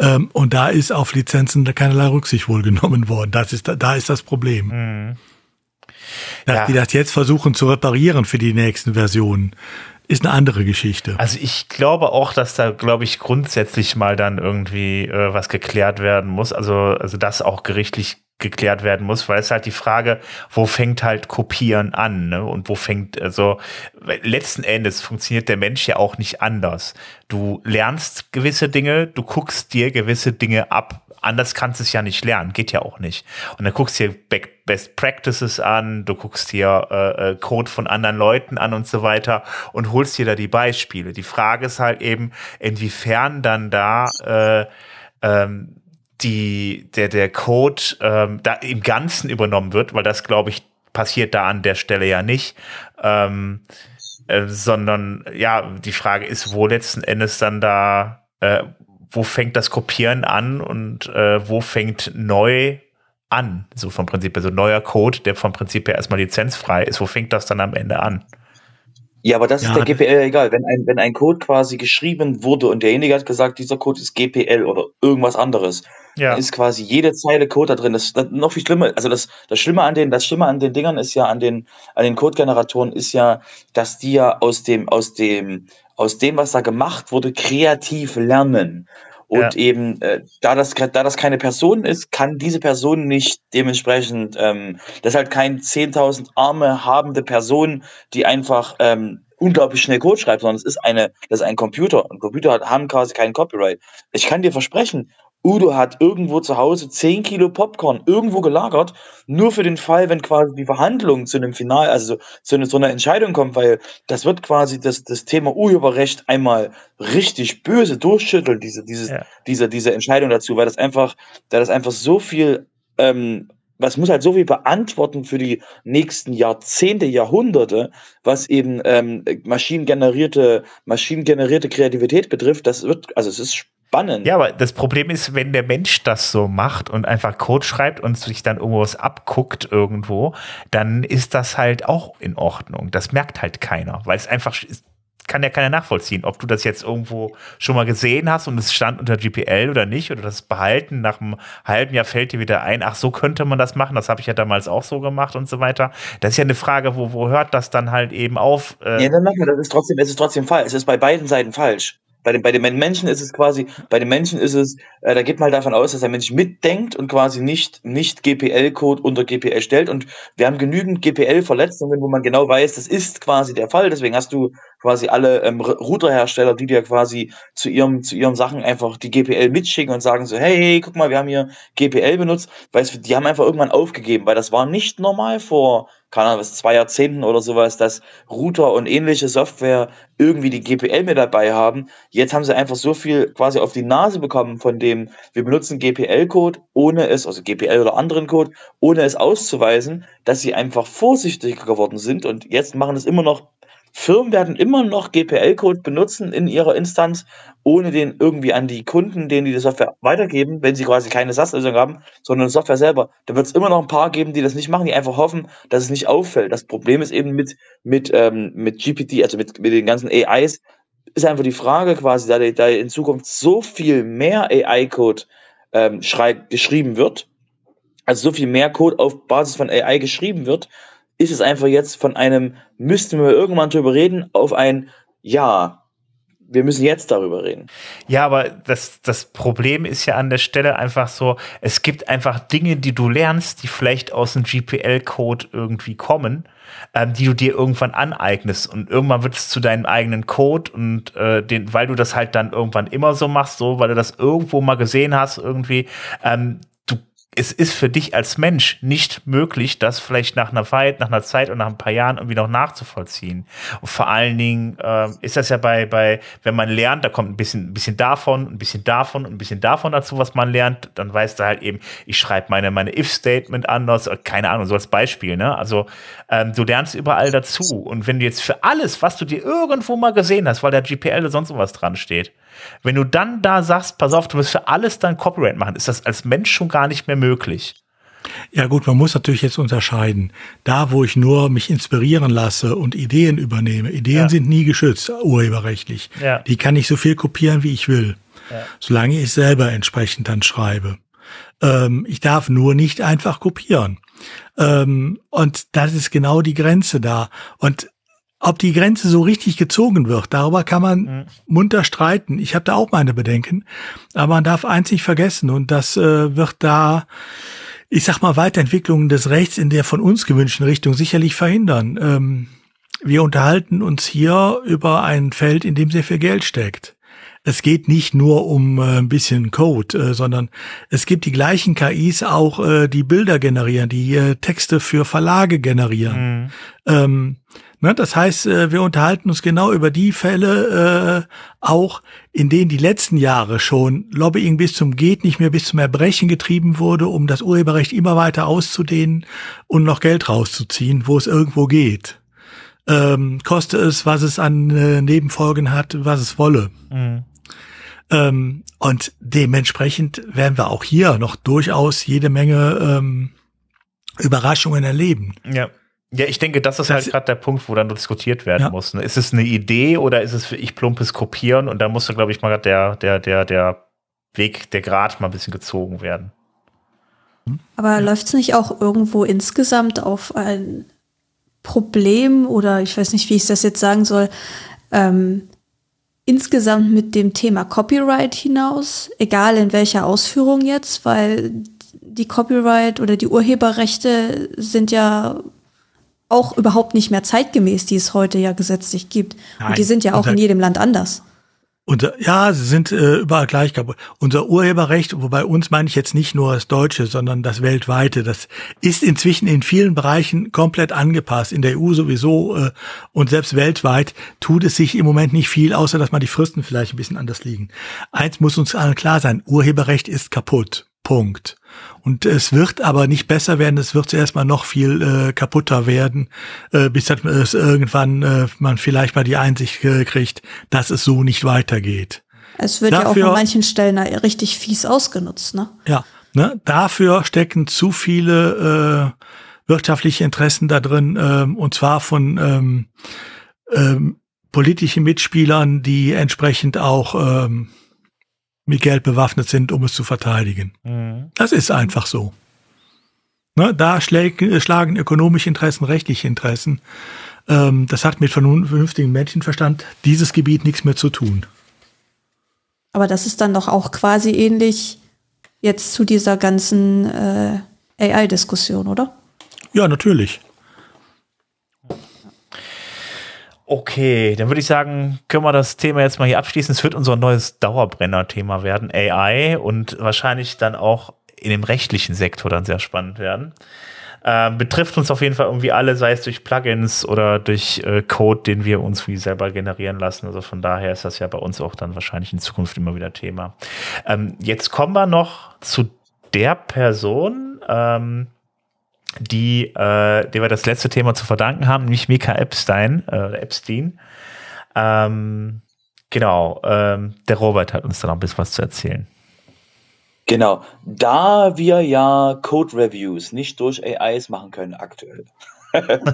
[SPEAKER 2] Ähm, und da ist auf Lizenzen keinerlei Rücksicht wohl genommen worden. Das ist, da ist das Problem. Mhm. Dass ja. die das jetzt versuchen zu reparieren für die nächsten Versionen, ist eine andere Geschichte.
[SPEAKER 1] Also ich glaube auch, dass da, glaube ich, grundsätzlich mal dann irgendwie äh, was geklärt werden muss. Also, also das auch gerichtlich geklärt werden muss, weil es halt die Frage, wo fängt halt Kopieren an, ne? Und wo fängt, also letzten Endes funktioniert der Mensch ja auch nicht anders. Du lernst gewisse Dinge, du guckst dir gewisse Dinge ab. Anders kannst du es ja nicht lernen, geht ja auch nicht. Und dann guckst dir Best Practices an, du guckst dir äh, äh, Code von anderen Leuten an und so weiter und holst dir da die Beispiele. Die Frage ist halt eben, inwiefern dann da äh, ähm, die, der, der Code ähm, da im Ganzen übernommen wird, weil das, glaube ich, passiert da an der Stelle ja nicht. Ähm, äh, sondern ja, die Frage ist, wo letzten Endes dann da, äh, wo fängt das Kopieren an und äh, wo fängt neu an? So vom Prinzip, also neuer Code, der vom Prinzip her erstmal lizenzfrei ist, wo fängt das dann am Ende an?
[SPEAKER 4] Ja, aber das ja, ist der GPL egal. Wenn ein, wenn ein Code quasi geschrieben wurde und derjenige hat gesagt, dieser Code ist GPL oder irgendwas anderes, ja. dann ist quasi jede Zeile Code da drin. Das, das noch viel schlimmer. Also das, das Schlimme an den, das Schlimme an den Dingern ist ja an den, an den Code-Generatoren ist ja, dass die ja aus dem, aus dem, aus dem, was da gemacht wurde, kreativ lernen. Und ja. eben, äh, da, das, da das keine Person ist, kann diese Person nicht dementsprechend, ähm, das ist halt kein 10.000 Arme habende Person, die einfach ähm, unglaublich schnell Code schreibt, sondern es ist eine, das ist ein Computer. Und Computer hat, haben quasi keinen Copyright. Ich kann dir versprechen, Udo hat irgendwo zu Hause 10 Kilo Popcorn irgendwo gelagert, nur für den Fall, wenn quasi die Verhandlung zu einem Final, also zu, einer, so einer Entscheidung kommt, weil das wird quasi das, das Thema Urheberrecht einmal richtig böse durchschütteln, diese, dieses, ja. diese, diese Entscheidung dazu, weil das einfach, da das einfach so viel, ähm, was muss halt so viel beantworten für die nächsten Jahrzehnte, Jahrhunderte, was eben ähm, maschinengenerierte, maschinengenerierte Kreativität betrifft. Das wird, also es ist spannend.
[SPEAKER 1] Ja, aber das Problem ist, wenn der Mensch das so macht und einfach Code schreibt und sich dann irgendwas abguckt irgendwo, dann ist das halt auch in Ordnung. Das merkt halt keiner, weil es einfach kann ja keiner nachvollziehen, ob du das jetzt irgendwo schon mal gesehen hast und es stand unter GPL oder nicht oder das behalten nach einem halben Jahr fällt dir wieder ein, ach so könnte man das machen, das habe ich ja damals auch so gemacht und so weiter. Das ist ja eine Frage, wo, wo hört das dann halt eben auf?
[SPEAKER 4] Äh ja, dann machen wir, das ist trotzdem, es ist trotzdem falsch. Es ist bei beiden Seiten falsch. Bei den, bei den Menschen ist es quasi, bei den Menschen ist es, äh, da geht man halt davon aus, dass der Mensch mitdenkt und quasi nicht, nicht GPL-Code unter GPL stellt. Und wir haben genügend GPL-Verletzungen, wo man genau weiß, das ist quasi der Fall. Deswegen hast du quasi alle ähm, Routerhersteller, die dir quasi zu ihrem, zu ihren Sachen einfach die GPL mitschicken und sagen so, hey, hey, guck mal, wir haben hier GPL benutzt. Weißt du, die haben einfach irgendwann aufgegeben, weil das war nicht normal vor keine Ahnung, was, zwei Jahrzehnten oder sowas, dass Router und ähnliche Software irgendwie die GPL mit dabei haben. Jetzt haben sie einfach so viel quasi auf die Nase bekommen von dem, wir benutzen GPL-Code, ohne es, also GPL oder anderen Code, ohne es auszuweisen, dass sie einfach vorsichtiger geworden sind und jetzt machen es immer noch Firmen werden immer noch GPL-Code benutzen in ihrer Instanz, ohne den irgendwie an die Kunden, denen die die Software weitergeben, wenn sie quasi keine SaaS-Lösung haben, sondern Software selber. Da wird es immer noch ein paar geben, die das nicht machen, die einfach hoffen, dass es nicht auffällt. Das Problem ist eben mit, mit, ähm, mit GPT, also mit, mit den ganzen AIs, ist einfach die Frage quasi, da, da in Zukunft so viel mehr AI-Code ähm, geschrieben wird, also so viel mehr Code auf Basis von AI geschrieben wird, ist es einfach jetzt von einem, müssten wir irgendwann drüber reden, auf ein Ja. Wir müssen jetzt darüber reden.
[SPEAKER 1] Ja, aber das, das Problem ist ja an der Stelle einfach so, es gibt einfach Dinge, die du lernst, die vielleicht aus dem GPL-Code irgendwie kommen, ähm, die du dir irgendwann aneignest und irgendwann wird es zu deinem eigenen Code und äh, den, weil du das halt dann irgendwann immer so machst, so, weil du das irgendwo mal gesehen hast, irgendwie, ähm, es ist für dich als Mensch nicht möglich, das vielleicht nach einer Zeit, nach einer Zeit und nach ein paar Jahren irgendwie noch nachzuvollziehen. Und vor allen Dingen äh, ist das ja bei, bei, wenn man lernt, da kommt ein bisschen, ein bisschen davon, ein bisschen davon und ein bisschen davon dazu, was man lernt, dann weißt du halt eben, ich schreibe meine, meine If-Statement anders, keine Ahnung, so als Beispiel, ne? Also ähm, du lernst überall dazu. Und wenn du jetzt für alles, was du dir irgendwo mal gesehen hast, weil der GPL oder sonst was dran steht, wenn du dann da sagst, pass auf, du musst für alles dann Copyright machen, ist das als Mensch schon gar nicht mehr möglich.
[SPEAKER 2] Ja gut, man muss natürlich jetzt unterscheiden. Da, wo ich nur mich inspirieren lasse und Ideen übernehme, Ideen ja. sind nie geschützt, urheberrechtlich. Ja. Die kann ich so viel kopieren, wie ich will, ja. solange ich selber entsprechend dann schreibe. Ähm, ich darf nur nicht einfach kopieren. Ähm, und das ist genau die Grenze da. Und ob die Grenze so richtig gezogen wird, darüber kann man mhm. munter streiten. Ich habe da auch meine Bedenken. Aber man darf eins nicht vergessen und das äh, wird da, ich sag mal, Weiterentwicklungen des Rechts in der von uns gewünschten Richtung sicherlich verhindern. Ähm, wir unterhalten uns hier über ein Feld, in dem sehr viel Geld steckt. Es geht nicht nur um äh, ein bisschen Code, äh, sondern es gibt die gleichen KIs auch, äh, die Bilder generieren, die äh, Texte für Verlage generieren. Mhm. Ähm, Ne, das heißt, äh, wir unterhalten uns genau über die Fälle äh, auch, in denen die letzten Jahre schon Lobbying bis zum geht nicht mehr bis zum Erbrechen getrieben wurde, um das Urheberrecht immer weiter auszudehnen und noch Geld rauszuziehen, wo es irgendwo geht. Ähm, koste es, was es an äh, Nebenfolgen hat, was es wolle. Mhm. Ähm, und dementsprechend werden wir auch hier noch durchaus jede Menge ähm, Überraschungen erleben.
[SPEAKER 1] Ja. Ja, ich denke, das ist halt das halt gerade der Punkt, wo dann diskutiert werden ja. muss. Ne? Ist es eine Idee oder ist es für ich plumpes Kopieren? Und da musste, glaube ich, mal der, der, der, der Weg, der Grad mal ein bisschen gezogen werden.
[SPEAKER 3] Aber ja. läuft es nicht auch irgendwo insgesamt auf ein Problem oder ich weiß nicht, wie ich das jetzt sagen soll, ähm, insgesamt mit dem Thema Copyright hinaus, egal in welcher Ausführung jetzt, weil die Copyright oder die Urheberrechte sind ja auch überhaupt nicht mehr zeitgemäß, die es heute ja gesetzlich gibt.
[SPEAKER 2] Nein.
[SPEAKER 3] Und die sind ja auch
[SPEAKER 2] Unser-
[SPEAKER 3] in jedem Land anders.
[SPEAKER 2] Unser, ja, sie sind äh, überall gleich kaputt. Unser Urheberrecht, wobei uns meine ich jetzt nicht nur das Deutsche, sondern das weltweite, das ist inzwischen in vielen Bereichen komplett angepasst. In der EU sowieso äh, und selbst weltweit tut es sich im Moment nicht viel, außer dass mal die Fristen vielleicht ein bisschen anders liegen. Eins muss uns allen klar sein, Urheberrecht ist kaputt. Punkt. Und es wird aber nicht besser werden, es wird zuerst mal noch viel äh, kaputter werden, äh, bis das, es irgendwann äh, man vielleicht mal die Einsicht äh, kriegt, dass es so nicht weitergeht.
[SPEAKER 3] Es wird ja auch
[SPEAKER 2] Dafür-
[SPEAKER 3] an manchen Stellen richtig fies ausgenutzt, ne?
[SPEAKER 2] Ja, ne? dafür stecken zu viele äh, wirtschaftliche Interessen da drin, ähm, und zwar von ähm, ähm, politischen Mitspielern, die entsprechend auch ähm, mit Geld bewaffnet sind, um es zu verteidigen.
[SPEAKER 1] Mhm.
[SPEAKER 2] Das ist einfach so. Ne, da schlägen, schlagen ökonomische Interessen, rechtliche Interessen. Ähm, das hat mit vernünftigem Menschenverstand dieses Gebiet nichts mehr zu tun.
[SPEAKER 3] Aber das ist dann doch auch quasi ähnlich jetzt zu dieser ganzen äh, AI-Diskussion, oder?
[SPEAKER 2] Ja, natürlich.
[SPEAKER 1] Okay, dann würde ich sagen, können wir das Thema jetzt mal hier abschließen. Es wird unser neues Dauerbrenner-Thema werden, AI, und wahrscheinlich dann auch in dem rechtlichen Sektor dann sehr spannend werden. Ähm, betrifft uns auf jeden Fall irgendwie alle, sei es durch Plugins oder durch äh, Code, den wir uns wie selber generieren lassen. Also von daher ist das ja bei uns auch dann wahrscheinlich in Zukunft immer wieder Thema. Ähm, jetzt kommen wir noch zu der Person, ähm, die, äh, der wir das letzte Thema zu verdanken haben, nämlich Mika Epstein, äh, Epstein. Ähm, genau, ähm, der Robert hat uns da noch ein bisschen was zu erzählen.
[SPEAKER 4] Genau. Da wir ja Code-Reviews nicht durch AIs machen können aktuell,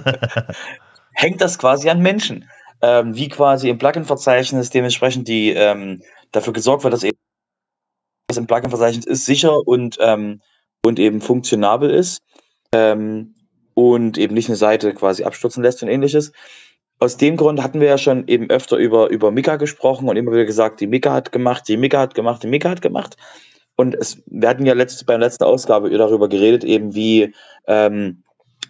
[SPEAKER 4] hängt das quasi an Menschen. Ähm, wie quasi im Plugin-Verzeichnis dementsprechend die ähm, dafür gesorgt wird, dass eben was im Plugin-Verzeichnis ist, sicher und, ähm, und eben funktionabel ist ähm, und eben nicht eine Seite quasi abstürzen lässt und ähnliches. Aus dem Grund hatten wir ja schon eben öfter über, über Mika gesprochen und immer wieder gesagt, die Mika hat gemacht, die Mika hat gemacht, die Mika hat gemacht. Und es, wir hatten ja letzt, bei der letzten Ausgabe darüber geredet, eben wie, ähm,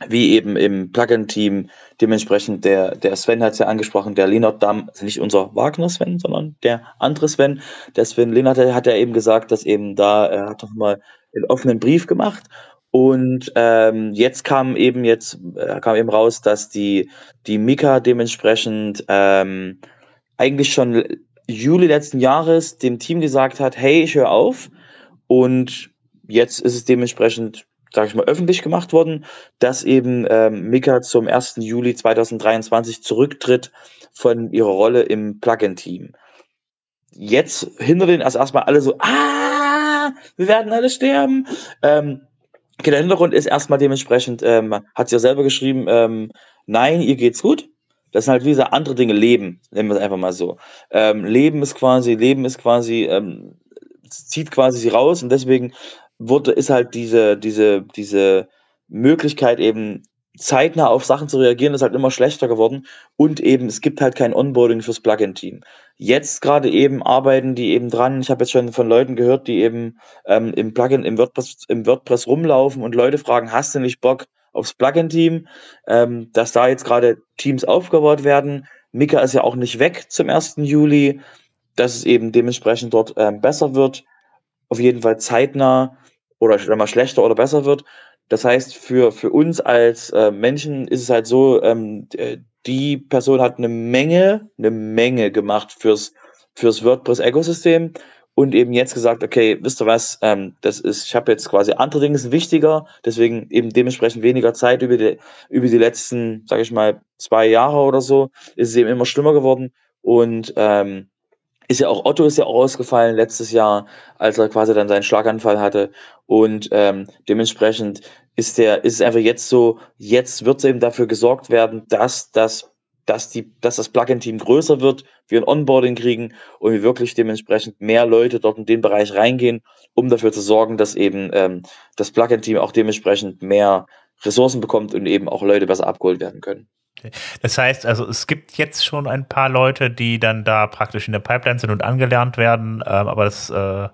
[SPEAKER 4] wie eben im Plugin-Team dementsprechend der, der Sven hat es ja angesprochen, der Linard Damm, also nicht unser Wagner-Sven, sondern der andere Sven, der Sven Linard hat ja eben gesagt, dass eben da, er hat doch mal einen offenen Brief gemacht und ähm, jetzt kam eben jetzt äh, kam eben raus, dass die die Mika dementsprechend ähm, eigentlich schon Juli letzten Jahres dem Team gesagt hat, hey, ich höre auf. Und jetzt ist es dementsprechend, sage ich mal, öffentlich gemacht worden, dass eben ähm, Mika zum 1. Juli 2023 zurücktritt von ihrer Rolle im Plugin-Team. Jetzt hinter den, also erstmal alle so, ah, wir werden alle sterben. Ähm, okay, der Hintergrund ist erstmal dementsprechend, ähm, hat sie ja selber geschrieben, ähm, nein, ihr geht's gut. Das sind halt wie gesagt andere Dinge, Leben, nennen wir es einfach mal so. Ähm, Leben ist quasi, Leben ist quasi, ähm, zieht quasi sie raus und deswegen wurde, ist halt diese, diese, diese Möglichkeit eben zeitnah auf Sachen zu reagieren, ist halt immer schlechter geworden und eben es gibt halt kein Onboarding fürs Plugin-Team. Jetzt gerade eben arbeiten die eben dran. Ich habe jetzt schon von Leuten gehört, die eben ähm, im Plugin, im WordPress, im WordPress rumlaufen und Leute fragen, hast du nicht Bock aufs Plugin-Team? Ähm, dass da jetzt gerade Teams aufgebaut werden. Mika ist ja auch nicht weg zum 1. Juli, dass es eben dementsprechend dort ähm, besser wird. Auf jeden Fall zeitnah oder mal schlechter oder besser wird. Das heißt, für, für uns als äh, Menschen ist es halt so, ähm, d- die Person hat eine Menge, eine Menge gemacht fürs, fürs WordPress-Ökosystem und eben jetzt gesagt, okay, wisst ihr was, ähm, das ist, ich habe jetzt quasi andere Dinge sind wichtiger, deswegen eben dementsprechend weniger Zeit über die, über die letzten, sage ich mal, zwei Jahre oder so, ist es eben immer schlimmer geworden und ähm, ist ja auch Otto ist ja auch ausgefallen letztes Jahr, als er quasi dann seinen Schlaganfall hatte und ähm, dementsprechend ist der ist es einfach jetzt so, jetzt wird eben dafür gesorgt werden, dass das dass die dass das Plugin-Team größer wird, wir ein Onboarding kriegen und wir wirklich dementsprechend mehr Leute dort in den Bereich reingehen, um dafür zu sorgen, dass eben ähm, das Plugin-Team auch dementsprechend mehr Ressourcen bekommt und eben auch Leute besser abgeholt werden können.
[SPEAKER 1] Das heißt, also es gibt jetzt schon ein paar Leute, die dann da praktisch in der Pipeline sind und angelernt werden, ähm, aber das, äh,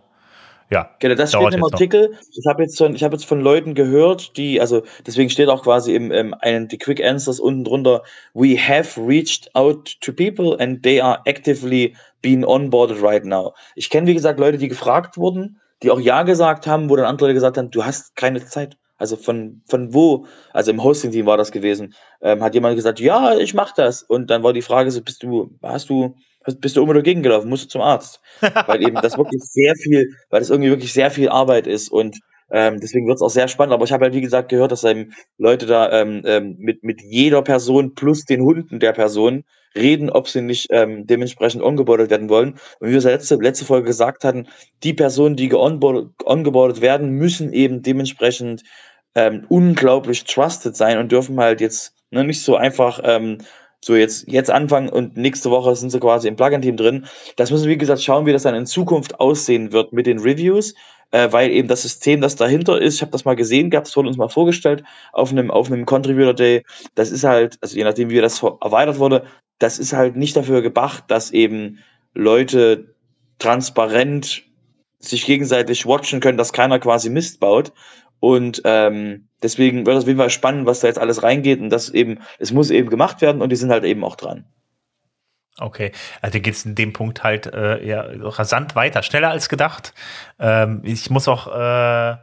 [SPEAKER 1] ja.
[SPEAKER 4] Genau, das steht im Artikel. Ich habe jetzt, von, ich hab jetzt von Leuten gehört, die, also deswegen steht auch quasi im, im einen, die Quick Answers unten drunter, we have reached out to people and they are actively being onboarded right now. Ich kenne, wie gesagt, Leute, die gefragt wurden, die auch Ja gesagt haben, wo dann andere Leute gesagt haben, du hast keine Zeit. Also von, von wo, also im Hosting-Team war das gewesen, ähm, hat jemand gesagt, ja, ich mach das. Und dann war die Frage so, bist du, hast du, bist du um oder gegen gelaufen, musst du zum Arzt. weil eben das wirklich sehr viel, weil das irgendwie wirklich sehr viel Arbeit ist und ähm, deswegen wird es auch sehr spannend. Aber ich habe halt, wie gesagt, gehört, dass eben Leute da ähm, ähm, mit, mit jeder Person plus den Hunden der Person reden, ob sie nicht ähm, dementsprechend ongeboardet werden wollen. Und wie wir es letzte, letzte Folge gesagt hatten, die Personen, die ongeboardet werden, müssen eben dementsprechend ähm, unglaublich trusted sein und dürfen halt jetzt ne, nicht so einfach ähm, so jetzt, jetzt anfangen und nächste Woche sind sie quasi im Plugin-Team drin. Das müssen wir, wie gesagt, schauen, wie das dann in Zukunft aussehen wird mit den Reviews, äh, weil eben das System, das dahinter ist, ich habe das mal gesehen gehabt, das wurde uns mal vorgestellt auf einem, auf einem Contributor Day, das ist halt, also je nachdem, wie das erweitert wurde, das ist halt nicht dafür gebracht, dass eben Leute transparent sich gegenseitig watchen können, dass keiner quasi Mist baut. Und ähm, deswegen wird es auf jeden Fall spannend, was da jetzt alles reingeht. Und das eben, es muss eben gemacht werden und die sind halt eben auch dran.
[SPEAKER 1] Okay, also geht es in dem Punkt halt äh, ja, rasant weiter, schneller als gedacht. Ähm, ich muss auch äh,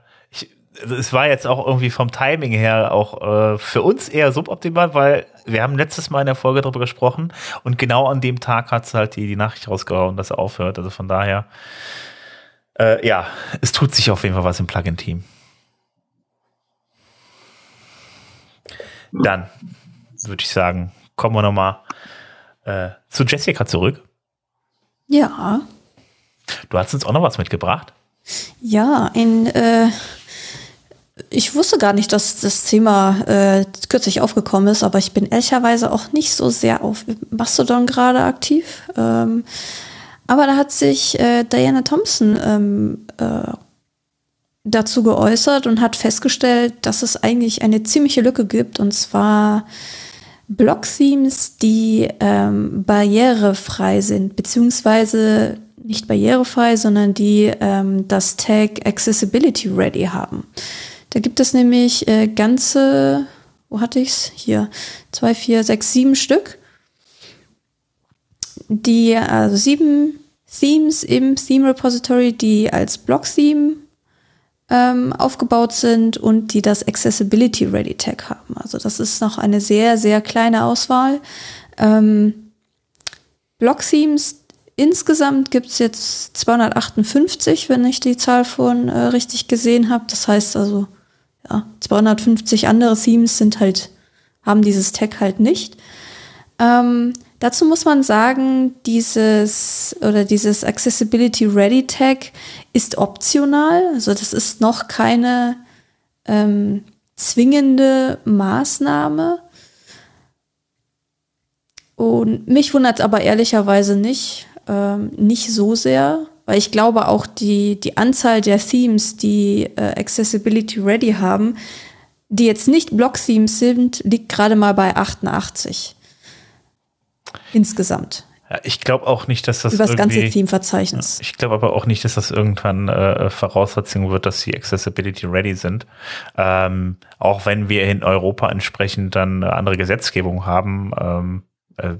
[SPEAKER 1] also es war jetzt auch irgendwie vom Timing her auch äh, für uns eher suboptimal, weil wir haben letztes Mal in der Folge darüber gesprochen und genau an dem Tag hat es halt die, die Nachricht rausgehauen, dass er aufhört. Also von daher, äh, ja, es tut sich auf jeden Fall was im Plugin-Team. Dann würde ich sagen, kommen wir nochmal äh, zu Jessica zurück.
[SPEAKER 3] Ja.
[SPEAKER 1] Du hast uns auch noch was mitgebracht.
[SPEAKER 3] Ja, ein äh, ich wusste gar nicht, dass das Thema äh, kürzlich aufgekommen ist, aber ich bin ehrlicherweise auch nicht so sehr auf Mastodon gerade aktiv. Ähm, aber da hat sich äh, Diana Thompson ähm, äh, dazu geäußert und hat festgestellt, dass es eigentlich eine ziemliche Lücke gibt, und zwar Blog-Themes, die ähm, barrierefrei sind, beziehungsweise nicht barrierefrei, sondern die ähm, das Tag Accessibility Ready haben. Da gibt es nämlich äh, ganze, wo hatte ich's? Hier, zwei, vier, sechs, sieben Stück. Die, also sieben Themes im Theme Repository, die als Block-Theme ähm, aufgebaut sind und die das Accessibility Ready Tag haben. Also das ist noch eine sehr, sehr kleine Auswahl. Ähm, Block-Themes insgesamt gibt es jetzt 258, wenn ich die Zahl von äh, richtig gesehen habe. Das heißt also ja, 250 andere Themes sind halt, haben dieses Tag halt nicht. Ähm, dazu muss man sagen, dieses oder dieses Accessibility Ready Tag ist optional. Also das ist noch keine ähm, zwingende Maßnahme. Und mich wundert es aber ehrlicherweise nicht, ähm, nicht so sehr, weil ich glaube auch die, die Anzahl der Themes, die äh, Accessibility Ready haben, die jetzt nicht Block-Themes sind, liegt gerade mal bei 88. Insgesamt.
[SPEAKER 1] Ich glaube auch nicht, dass das
[SPEAKER 3] über das ganze Theme-Verzeichnis.
[SPEAKER 1] Ich glaube aber auch nicht, dass das irgendwann äh, Voraussetzung wird, dass sie Accessibility ready sind. Ähm, auch wenn wir in Europa entsprechend dann eine andere Gesetzgebung haben. Ähm,
[SPEAKER 3] äh,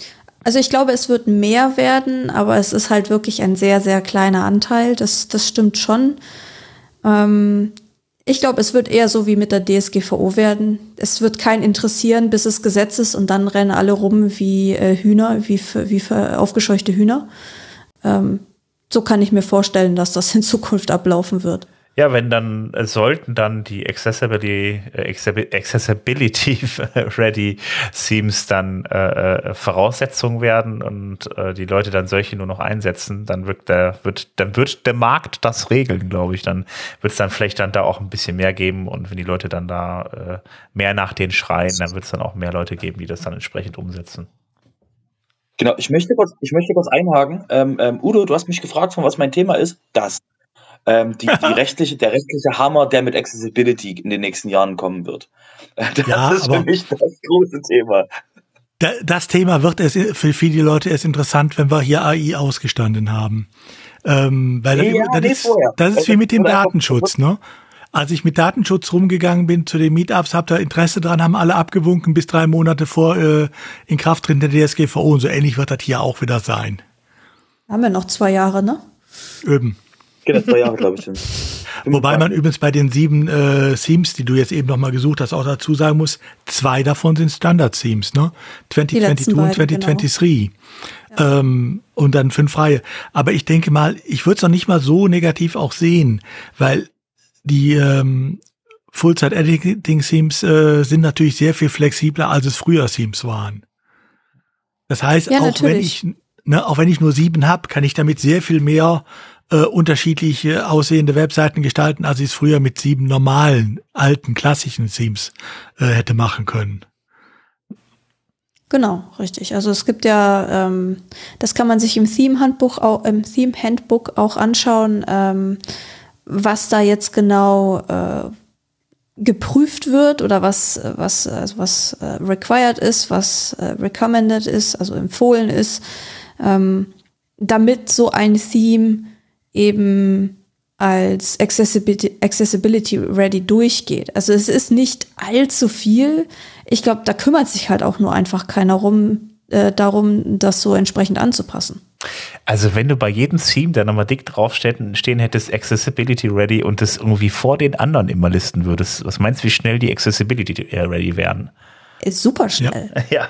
[SPEAKER 3] also ich glaube, es wird mehr werden, aber es ist halt wirklich ein sehr, sehr kleiner Anteil. Das, das stimmt schon. Ähm, ich glaube, es wird eher so wie mit der DSGVO werden. Es wird keinen interessieren, bis es Gesetz ist und dann rennen alle rum wie äh, Hühner, wie, wie für aufgescheuchte Hühner. Ähm, so kann ich mir vorstellen, dass das in Zukunft ablaufen wird.
[SPEAKER 1] Ja, wenn dann äh, sollten dann die Accessibility, äh, Accessibility Ready Themes dann äh, äh, Voraussetzung werden und äh, die Leute dann solche nur noch einsetzen, dann wird der wird dann wird der Markt das regeln, glaube ich. Dann wird es dann vielleicht dann da auch ein bisschen mehr geben und wenn die Leute dann da äh, mehr nach denen schreien, dann wird es dann auch mehr Leute geben, die das dann entsprechend umsetzen.
[SPEAKER 4] Genau, ich möchte kurz, ich möchte kurz einhaken. Ähm, ähm, Udo, du hast mich gefragt, von was mein Thema ist. Das ähm, die, die rechtliche, der rechtliche Hammer, der mit Accessibility in den nächsten Jahren kommen wird. Das ja, ist für mich das große Thema.
[SPEAKER 2] das Thema wird es für viele Leute erst interessant, wenn wir hier AI ausgestanden haben. Ähm, weil nee, ja, das, ist, das ist wie mit dem Datenschutz, ne? Als ich mit Datenschutz rumgegangen bin zu den Meetups, habt ihr Interesse dran, haben alle abgewunken bis drei Monate vor äh, in Kraft drin der DSGVO und so ähnlich wird das hier auch wieder sein.
[SPEAKER 3] Haben wir noch zwei Jahre, ne?
[SPEAKER 2] Üben.
[SPEAKER 4] Genau, zwei Jahre, glaube ich. Sind.
[SPEAKER 2] Wobei man übrigens bei den sieben äh, Themes, die du jetzt eben nochmal gesucht hast, auch dazu sagen muss, zwei davon sind Standard-Themes, ne? 2022 und 2023. Genau. Ähm, und dann fünf freie. Aber ich denke mal, ich würde es noch nicht mal so negativ auch sehen, weil die ähm, Full-Site-Editing-Themes äh, sind natürlich sehr viel flexibler, als es früher Themes waren. Das heißt, ja, auch natürlich. wenn ich, ne, auch wenn ich nur sieben habe, kann ich damit sehr viel mehr äh, unterschiedliche aussehende Webseiten gestalten, als ich es früher mit sieben normalen, alten, klassischen Themes äh, hätte machen können.
[SPEAKER 3] Genau, richtig. Also es gibt ja, ähm, das kann man sich im Theme-Handbuch auch, im Theme-Handbook auch anschauen, ähm, was da jetzt genau äh, geprüft wird oder was, was, also was äh, required ist, was äh, recommended ist, also empfohlen ist, ähm, damit so ein Theme eben als Accessibility, Accessibility Ready durchgeht. Also es ist nicht allzu viel. Ich glaube, da kümmert sich halt auch nur einfach keiner rum, äh, darum, das so entsprechend anzupassen.
[SPEAKER 1] Also wenn du bei jedem Theme, der nochmal dick draufstehen stehen hättest, Accessibility Ready und das irgendwie vor den anderen immer listen würdest, was meinst du, wie schnell die Accessibility Ready werden?
[SPEAKER 3] Ist super schnell.
[SPEAKER 1] Ja. ja.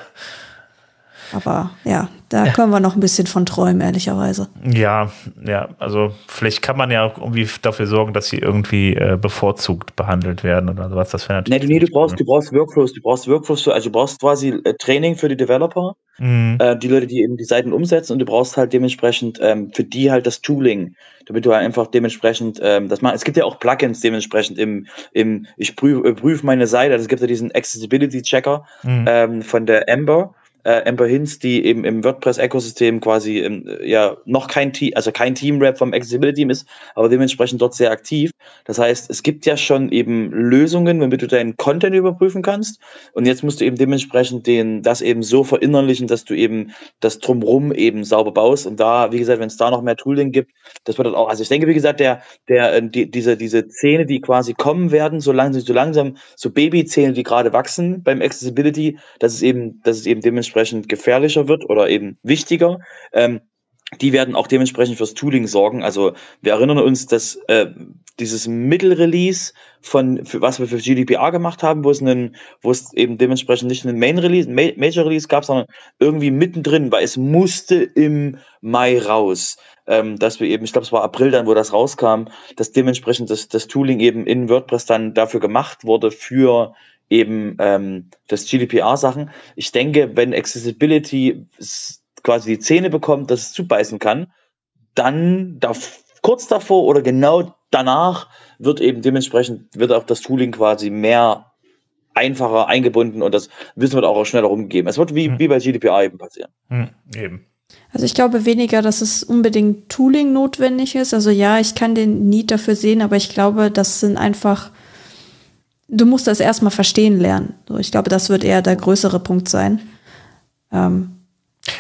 [SPEAKER 3] Aber ja, da können wir noch ein bisschen von träumen, ehrlicherweise.
[SPEAKER 1] Ja, ja, also vielleicht kann man ja auch irgendwie dafür sorgen, dass sie irgendwie äh, bevorzugt behandelt werden oder sowas. Das
[SPEAKER 4] wäre natürlich. Nee, du, du brauchst, du brauchst Workflows, du brauchst Workflows, für, also du brauchst quasi äh, Training für die Developer, mhm. äh, die Leute, die eben die Seiten umsetzen und du brauchst halt dementsprechend ähm, für die halt das Tooling, damit du halt einfach dementsprechend ähm, das machst. Es gibt ja auch Plugins dementsprechend im, im ich prüfe prüf meine Seite, also es gibt ja diesen Accessibility Checker mhm. ähm, von der Ember äh, Amber Hinz, die eben im WordPress-Ökosystem quasi ähm, ja noch kein Team, also kein Team-Rap vom Accessibility-Team ist, aber dementsprechend dort sehr aktiv. Das heißt, es gibt ja schon eben Lösungen, womit du deinen Content überprüfen kannst. Und jetzt musst du eben dementsprechend den, das eben so verinnerlichen, dass du eben das drumrum eben sauber baust. Und da, wie gesagt, wenn es da noch mehr Tooling gibt, das wird auch, also ich denke, wie gesagt, der, der, äh, die, diese, diese Zähne, die quasi kommen werden, so langsam, so langsam, so Babyzähne, die gerade wachsen beim Accessibility, das ist eben, das ist eben dementsprechend dementsprechend gefährlicher wird oder eben wichtiger. Ähm, die werden auch dementsprechend fürs Tooling sorgen. Also wir erinnern uns, dass äh, dieses Mittelrelease von für, was wir für GDPR gemacht haben, wo es einen, wo es eben dementsprechend nicht einen Main Release, Major Release gab, sondern irgendwie mittendrin, weil es musste im Mai raus. Ähm, dass wir eben, ich glaube, es war April dann, wo das rauskam, dass dementsprechend das, das Tooling eben in WordPress dann dafür gemacht wurde für eben ähm, das GDPR-Sachen. Ich denke, wenn Accessibility quasi die Zähne bekommt, dass es zubeißen kann, dann da, kurz davor oder genau danach wird eben dementsprechend wird auch das Tooling quasi mehr einfacher eingebunden und das Wissen wird auch schneller rumgegeben. Es wird wie, hm. wie bei GDPR eben passieren. Hm,
[SPEAKER 3] eben. Also ich glaube weniger, dass es unbedingt Tooling notwendig ist. Also ja, ich kann den Need dafür sehen, aber ich glaube, das sind einfach du musst das erstmal verstehen lernen. So, ich glaube, das wird eher der größere Punkt sein. Ähm,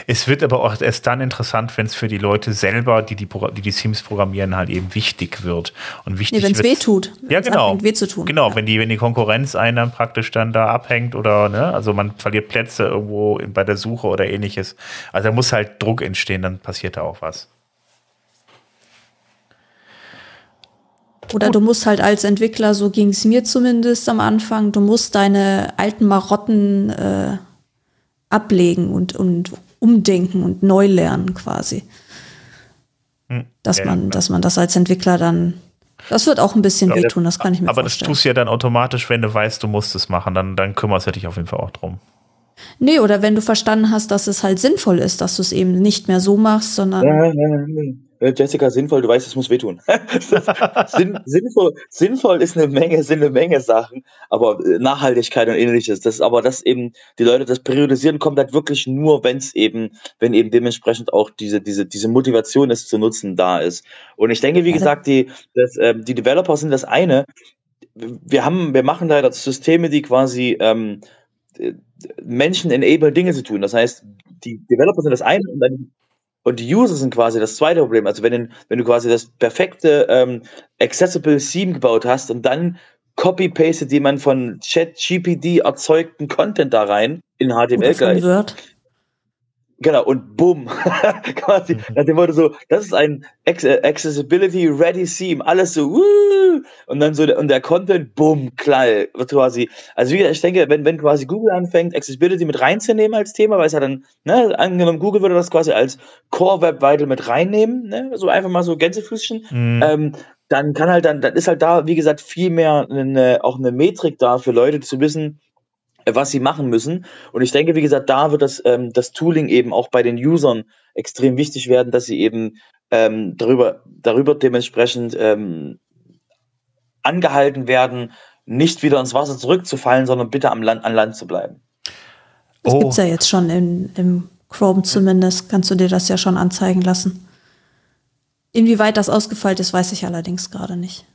[SPEAKER 1] es wird aber auch erst dann interessant, wenn es für die Leute selber, die die, die, die Sims programmieren, halt eben wichtig wird. Und wichtig
[SPEAKER 3] nee, wenn es weh tut.
[SPEAKER 1] Ja, genau.
[SPEAKER 3] Weh zu tun.
[SPEAKER 1] Genau, ja. wenn, die, wenn die Konkurrenz einen dann praktisch dann da abhängt oder, ne, also man verliert Plätze irgendwo bei der Suche oder ähnliches. Also da muss halt Druck entstehen, dann passiert da auch was.
[SPEAKER 3] Oder du musst halt als Entwickler, so ging es mir zumindest am Anfang, du musst deine alten Marotten äh, ablegen und, und umdenken und neu lernen quasi. Hm. Dass, ja, man, dass man das als Entwickler dann. Das wird auch ein bisschen ja, wehtun, das kann ich mir
[SPEAKER 1] aber
[SPEAKER 3] vorstellen.
[SPEAKER 1] Aber das tust du ja dann automatisch, wenn du weißt, du musst es machen, dann, dann kümmerst du dich auf jeden Fall auch drum.
[SPEAKER 3] Nee, oder wenn du verstanden hast, dass es halt sinnvoll ist, dass du es eben nicht mehr so machst, sondern. Ja, ja,
[SPEAKER 4] ja. Äh, Jessica, sinnvoll, du weißt, es muss wehtun. Sinn, sinnvoll, sinnvoll ist eine Menge, sind eine Menge Sachen, aber äh, Nachhaltigkeit und ähnliches, das aber das eben, die Leute, das Priorisieren kommt halt wirklich nur, wenn es eben, wenn eben dementsprechend auch diese, diese, diese Motivation, es zu nutzen, da ist. Und ich denke, wie gesagt, die, das, ähm, die Developer sind das eine. Wir haben, wir machen da Systeme, die quasi, ähm, äh, Menschen enable Dinge zu tun. Das heißt, die Developer sind das eine und dann und die User sind quasi das zweite Problem. Also wenn, wenn du quasi das perfekte ähm, Accessible Theme gebaut hast und dann copy-pastet jemand von ChatGPT erzeugten Content da rein in HTML gleich. Genau, und bumm. Quasi, mhm. nach dem Motto so, das ist ein äh, Accessibility Ready Theme, alles so, wuh, und dann so, und der Content, bumm, knall, quasi, also wie, ich denke, wenn, wenn quasi Google anfängt, Accessibility mit reinzunehmen als Thema, weil es ja dann, ne, angenommen, Google würde das quasi als Core Web Vital mit reinnehmen, ne, so einfach mal so Gänsefüßchen, mhm. ähm, dann kann halt dann, dann ist halt da, wie gesagt, viel mehr eine, auch eine Metrik da für Leute zu wissen, was sie machen müssen. Und ich denke, wie gesagt, da wird das, ähm, das Tooling eben auch bei den Usern extrem wichtig werden, dass sie eben ähm, darüber, darüber dementsprechend ähm, angehalten werden, nicht wieder ins Wasser zurückzufallen, sondern bitte am Land, an Land zu bleiben.
[SPEAKER 3] Das oh. gibt es ja jetzt schon in, im Chrome zumindest, kannst du dir das ja schon anzeigen lassen. Inwieweit das ausgefeilt ist, weiß ich allerdings gerade nicht.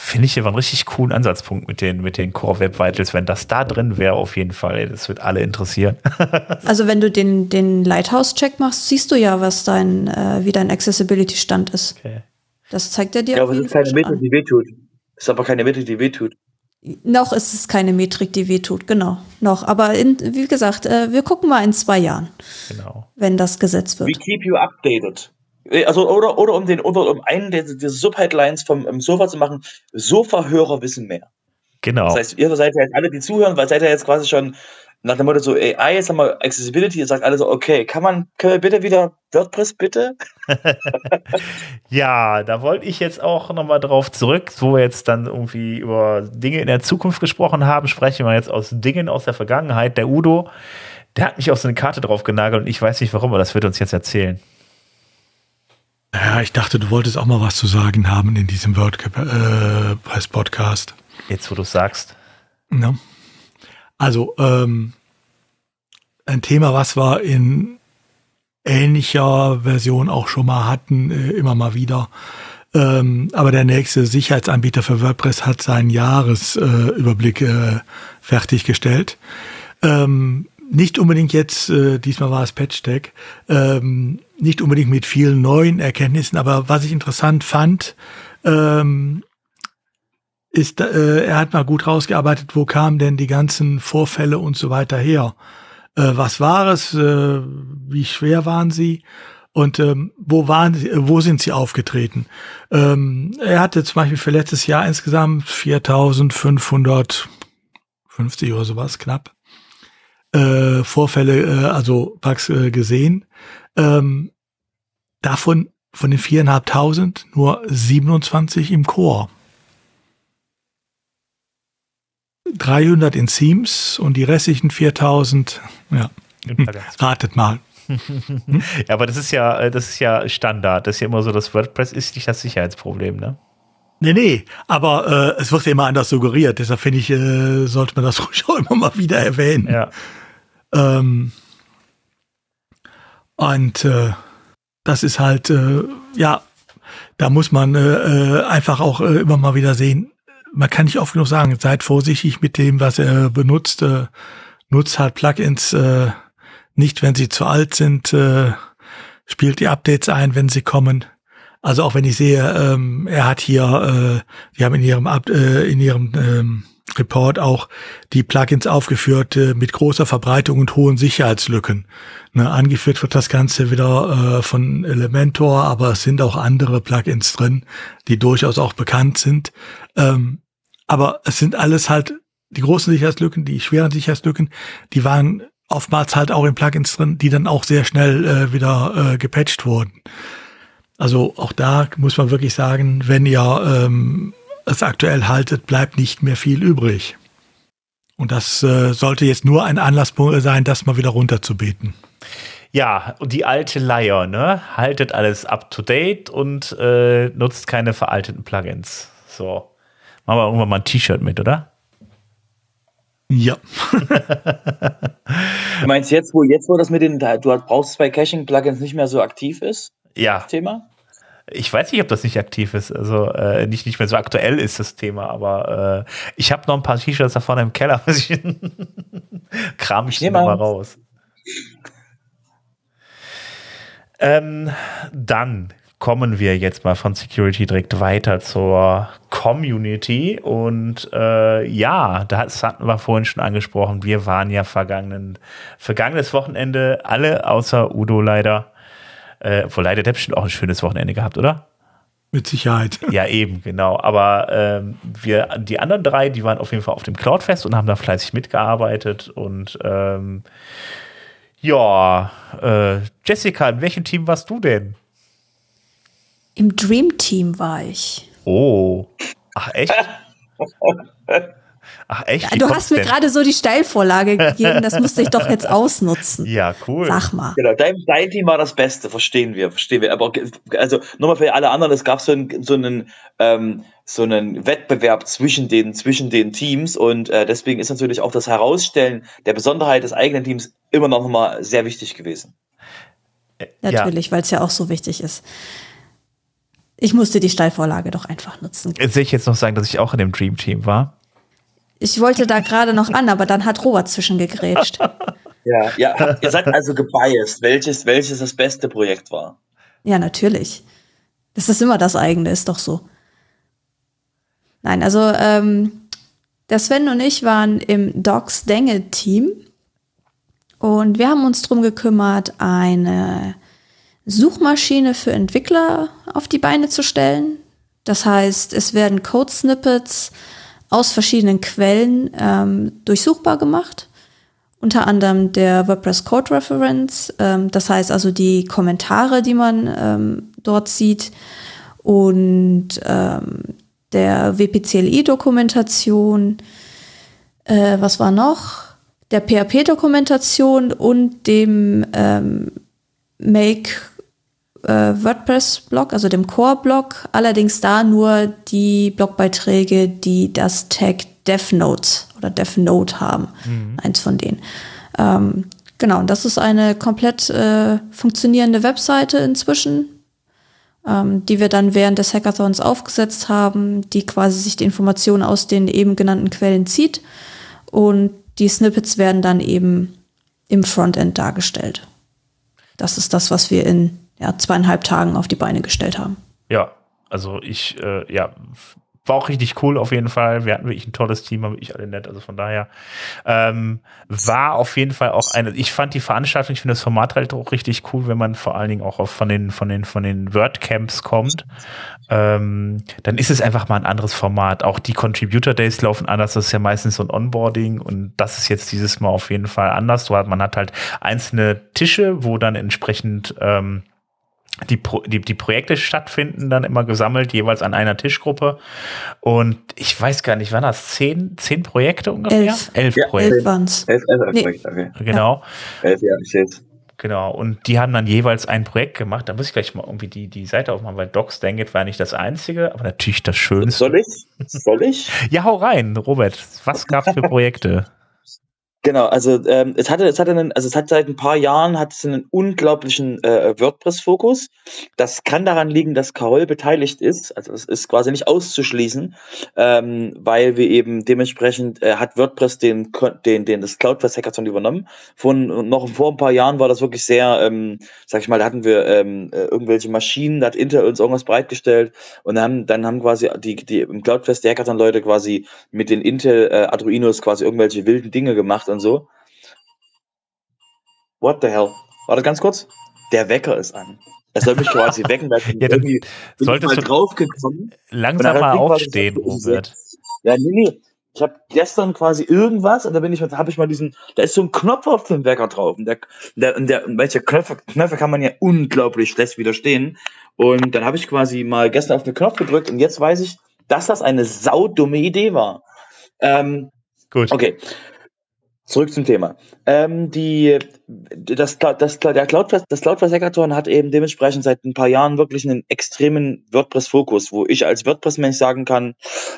[SPEAKER 1] Finde ich aber einen richtig coolen Ansatzpunkt mit den, mit den Core Web Vitals. Wenn das da drin wäre, auf jeden Fall, das wird alle interessieren.
[SPEAKER 3] also wenn du den, den Lighthouse-Check machst, siehst du ja, was dein, äh, wie dein Accessibility-Stand ist. Okay. Das zeigt er dir.
[SPEAKER 4] Ja, aber es ist keine Metrik, die wehtut. Es ist aber keine Metrik, die wehtut.
[SPEAKER 3] Noch ist es keine Metrik, die wehtut, genau. Noch. Aber in, wie gesagt, äh, wir gucken mal in zwei Jahren. Genau. Wenn das Gesetz wird.
[SPEAKER 4] We keep you updated. Äh, also, oder, oder um den, oder um einen der, der Subheadlines vom um Sofa zu machen, Sofa-Hörer wissen mehr.
[SPEAKER 1] Genau.
[SPEAKER 4] Das heißt, ihr seid ja jetzt alle, die zuhören, weil seid ja jetzt quasi schon nach dem Motto so AI, jetzt haben wir Accessibility, ihr sagt alle so, okay, kann man, können wir bitte wieder WordPress, bitte?
[SPEAKER 1] ja, da wollte ich jetzt auch nochmal drauf zurück, wo wir jetzt dann irgendwie über Dinge in der Zukunft gesprochen haben, sprechen wir jetzt aus Dingen aus der Vergangenheit. Der Udo, der hat mich auf so eine Karte drauf genagelt und ich weiß nicht warum, aber das wird uns jetzt erzählen.
[SPEAKER 2] Ja, ich dachte, du wolltest auch mal was zu sagen haben in diesem WordPress-Podcast.
[SPEAKER 1] Äh, Jetzt, wo du sagst.
[SPEAKER 2] Ja. Also, ähm, ein Thema, was wir in ähnlicher Version auch schon mal hatten, äh, immer mal wieder. Ähm, aber der nächste Sicherheitsanbieter für WordPress hat seinen Jahresüberblick äh, fertiggestellt. Ähm, nicht unbedingt jetzt, äh, diesmal war es Patch Tag, ähm, nicht unbedingt mit vielen neuen Erkenntnissen, aber was ich interessant fand, ähm, ist, äh, er hat mal gut rausgearbeitet, wo kamen denn die ganzen Vorfälle und so weiter her. Äh, was war es? Äh, wie schwer waren sie? Und ähm, wo waren sie, wo sind sie aufgetreten? Ähm, er hatte zum Beispiel für letztes Jahr insgesamt 4.550 oder sowas knapp äh, Vorfälle, äh, also Bugs äh, gesehen. Ähm, davon von den viereinhalbtausend nur 27 im Chor. 300 in Themes und die restlichen 4000, ja, ratet mal.
[SPEAKER 1] ja, aber das ist ja, äh, das ist ja Standard. Das ist ja immer so, das WordPress ist nicht das Sicherheitsproblem, ne?
[SPEAKER 2] Nee, nee, aber äh, es wird ja immer anders suggeriert. Deshalb finde ich, äh, sollte man das ruhig auch immer mal wieder erwähnen. Ja. Ähm, und äh, das ist halt, äh, ja, da muss man äh, äh, einfach auch äh, immer mal wieder sehen. Man kann nicht oft genug sagen, seid vorsichtig mit dem, was er benutzt. Äh, nutzt halt Plugins äh, nicht, wenn sie zu alt sind. Äh, spielt die Updates ein, wenn sie kommen. Also auch wenn ich sehe, ähm, er hat hier, äh, die haben in ihrem äh, in ihrem ähm, Report auch die Plugins aufgeführt äh, mit großer Verbreitung und hohen Sicherheitslücken. Ne, angeführt wird das Ganze wieder äh, von Elementor, aber es sind auch andere Plugins drin, die durchaus auch bekannt sind. Ähm, aber es sind alles halt die großen Sicherheitslücken, die schweren Sicherheitslücken, die waren oftmals halt auch in Plugins drin, die dann auch sehr schnell äh, wieder äh, gepatcht wurden. Also auch da muss man wirklich sagen, wenn ihr ähm, es aktuell haltet, bleibt nicht mehr viel übrig. Und das äh, sollte jetzt nur ein Anlasspunkt sein, das mal wieder runterzubeten.
[SPEAKER 1] Ja, und die alte Leier, ne? Haltet alles up to date und äh, nutzt keine veralteten Plugins. So. Machen wir irgendwann mal ein T-Shirt mit, oder?
[SPEAKER 2] Ja.
[SPEAKER 4] du meinst jetzt, wo jetzt, wo das mit den, du brauchst zwei Caching-Plugins nicht mehr so aktiv ist?
[SPEAKER 1] Ja.
[SPEAKER 4] Das Thema?
[SPEAKER 1] Ich weiß nicht, ob das nicht aktiv ist, also äh, nicht, nicht mehr so aktuell ist das Thema, aber äh, ich habe noch ein paar T-Shirts da vorne im Keller. Kram ich die mal raus. Ähm, dann kommen wir jetzt mal von Security direkt weiter zur Community. Und äh, ja, das hatten wir vorhin schon angesprochen. Wir waren ja vergangenen, vergangenes Wochenende alle außer Udo leider. Äh, wo leider der bestimmt auch ein schönes Wochenende gehabt, oder?
[SPEAKER 2] Mit Sicherheit.
[SPEAKER 1] Ja, eben, genau. Aber ähm, wir, die anderen drei, die waren auf jeden Fall auf dem Cloudfest und haben da fleißig mitgearbeitet. Und ähm, ja, äh, Jessica, in welchem Team warst du denn?
[SPEAKER 3] Im Dream Team war ich.
[SPEAKER 1] Oh. Ach, echt? Ach, echt?
[SPEAKER 3] Wie du hast mir gerade so die Steilvorlage gegeben, das musste ich doch jetzt ausnutzen.
[SPEAKER 1] Ja, cool.
[SPEAKER 3] Sag mal.
[SPEAKER 4] Genau, dein, dein Team war das Beste, verstehen wir, verstehen wir. Aber also nochmal für alle anderen, es gab so einen, so einen, ähm, so einen Wettbewerb zwischen den, zwischen den Teams und äh, deswegen ist natürlich auch das Herausstellen der Besonderheit des eigenen Teams immer noch mal sehr wichtig gewesen.
[SPEAKER 3] Natürlich, ja. weil es ja auch so wichtig ist. Ich musste die Steilvorlage doch einfach nutzen.
[SPEAKER 1] Jetzt will ich jetzt noch sagen, dass ich auch in dem Dream Team war.
[SPEAKER 3] Ich wollte da gerade noch an, aber dann hat Robert zwischengegrätscht.
[SPEAKER 4] Ja, ja, ihr seid also gebiased, welches, welches das beste Projekt war.
[SPEAKER 3] Ja, natürlich. Das ist immer das eigene, ist doch so. Nein, also ähm, der Sven und ich waren im Docs Denge Team und wir haben uns darum gekümmert, eine Suchmaschine für Entwickler auf die Beine zu stellen. Das heißt, es werden Code-Snippets aus verschiedenen Quellen ähm, durchsuchbar gemacht. Unter anderem der WordPress Code Reference, ähm, das heißt also die Kommentare, die man ähm, dort sieht und ähm, der WPCLI-Dokumentation. Äh, was war noch? Der PHP-Dokumentation und dem ähm, Make äh, WordPress-Blog, also dem Core-Blog, allerdings da nur die Blogbeiträge, die das Tag DevNotes oder DevNote haben. Mhm. Eins von denen. Ähm, genau, das ist eine komplett äh, funktionierende Webseite inzwischen, ähm, die wir dann während des Hackathons aufgesetzt haben, die quasi sich die Informationen aus den eben genannten Quellen zieht. Und die Snippets werden dann eben im Frontend dargestellt. Das ist das, was wir in ja, zweieinhalb Tagen auf die Beine gestellt haben.
[SPEAKER 1] Ja, also ich, äh, ja, war auch richtig cool auf jeden Fall. Wir hatten wirklich ein tolles Team, haben wirklich alle nett. Also von daher ähm, war auf jeden Fall auch eine. Ich fand die Veranstaltung, ich finde das Format halt auch richtig cool, wenn man vor allen Dingen auch auf von den von den von den WordCamps kommt. Ähm, dann ist es einfach mal ein anderes Format. Auch die Contributor Days laufen anders. Das ist ja meistens so ein Onboarding und das ist jetzt dieses Mal auf jeden Fall anders. Man hat halt einzelne Tische, wo dann entsprechend ähm, die, Pro, die, die Projekte stattfinden dann immer gesammelt, jeweils an einer Tischgruppe. Und ich weiß gar nicht, waren das zehn, zehn Projekte ungefähr?
[SPEAKER 3] Elf, elf ja, Projekte. Elf waren's. Elf, elf nee. Projekte, okay. Genau. Ja. Elf, ja, ich seh's. Genau, und die haben dann jeweils ein Projekt gemacht. Da muss ich gleich mal irgendwie die, die Seite aufmachen, weil Docs Dangit war nicht das einzige, aber natürlich das Schönste.
[SPEAKER 4] Soll ich? Soll ich?
[SPEAKER 1] ja, hau rein, Robert. Was gab's für Projekte?
[SPEAKER 4] Genau, also ähm, es hatte, es hatte einen, also es hat seit ein paar Jahren hat es einen unglaublichen äh, WordPress-Fokus. Das kann daran liegen, dass Carol beteiligt ist. Also es ist quasi nicht auszuschließen, ähm, weil wir eben dementsprechend äh, hat WordPress den, den, den das CloudFest Hackathon übernommen. Von noch vor ein paar Jahren war das wirklich sehr, ähm, sag ich mal, da hatten wir ähm, äh, irgendwelche Maschinen, da hat Intel uns irgendwas bereitgestellt und dann haben, dann haben quasi die, die im CloudFest die Hackathon-Leute quasi mit den Intel äh, Arduinos quasi irgendwelche wilden Dinge gemacht und und so. What the hell? Warte ganz kurz. Der Wecker ist an. Er soll mich quasi wecken, weil
[SPEAKER 1] ja, dann irgendwie solltest mal draufgekommen. Langsam mal aufstehen, Robert.
[SPEAKER 4] Ja, nee, nee. Ich habe gestern quasi irgendwas und da bin ich, habe ich mal diesen, da ist so ein Knopf auf dem Wecker drauf und der, der, der welche Knöpfe, Knöpfe kann man ja unglaublich schlecht widerstehen und dann habe ich quasi mal gestern auf den Knopf gedrückt und jetzt weiß ich, dass das eine saudumme Idee war. Ähm, Gut. Okay. Zurück zum Thema. Ähm, die, das, das, der CloudFest, das CloudFest Hackathon hat eben dementsprechend seit ein paar Jahren wirklich einen extremen WordPress-Fokus, wo ich als WordPress-Mensch sagen kann,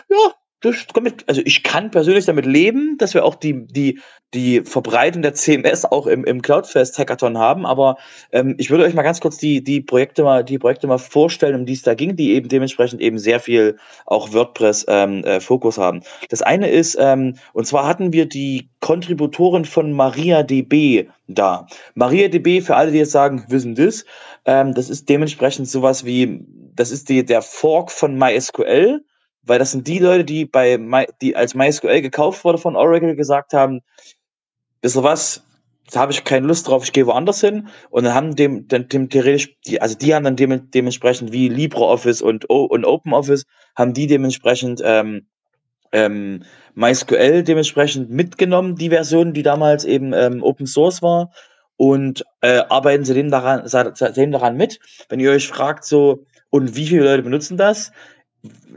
[SPEAKER 4] ja, also ich kann persönlich damit leben, dass wir auch die, die, die Verbreitung der CMS auch im, im Cloudfest Hackathon haben, aber ähm, ich würde euch mal ganz kurz die, die Projekte mal, die Projekte mal vorstellen, um die es da ging, die eben dementsprechend eben sehr viel auch WordPress ähm, äh, Fokus haben. Das eine ist, ähm, und zwar hatten wir die Kontributoren von MariaDB da. MariaDB, für alle, die jetzt sagen, wissen das, ähm, das ist dementsprechend sowas wie, das ist die, der Fork von MySQL weil das sind die Leute, die bei My, die als MySQL gekauft wurde von Oracle gesagt haben, wisst ihr was, da habe ich keine Lust drauf, ich gehe woanders hin und dann haben dem, dem, dem theoretisch, die, also die haben dann dem, dementsprechend wie LibreOffice und, und OpenOffice, haben die dementsprechend ähm, ähm, MySQL dementsprechend mitgenommen, die Version, die damals eben ähm, Open Source war und äh, arbeiten sie dem daran, seitdem daran mit. Wenn ihr euch fragt, so, und wie viele Leute benutzen das?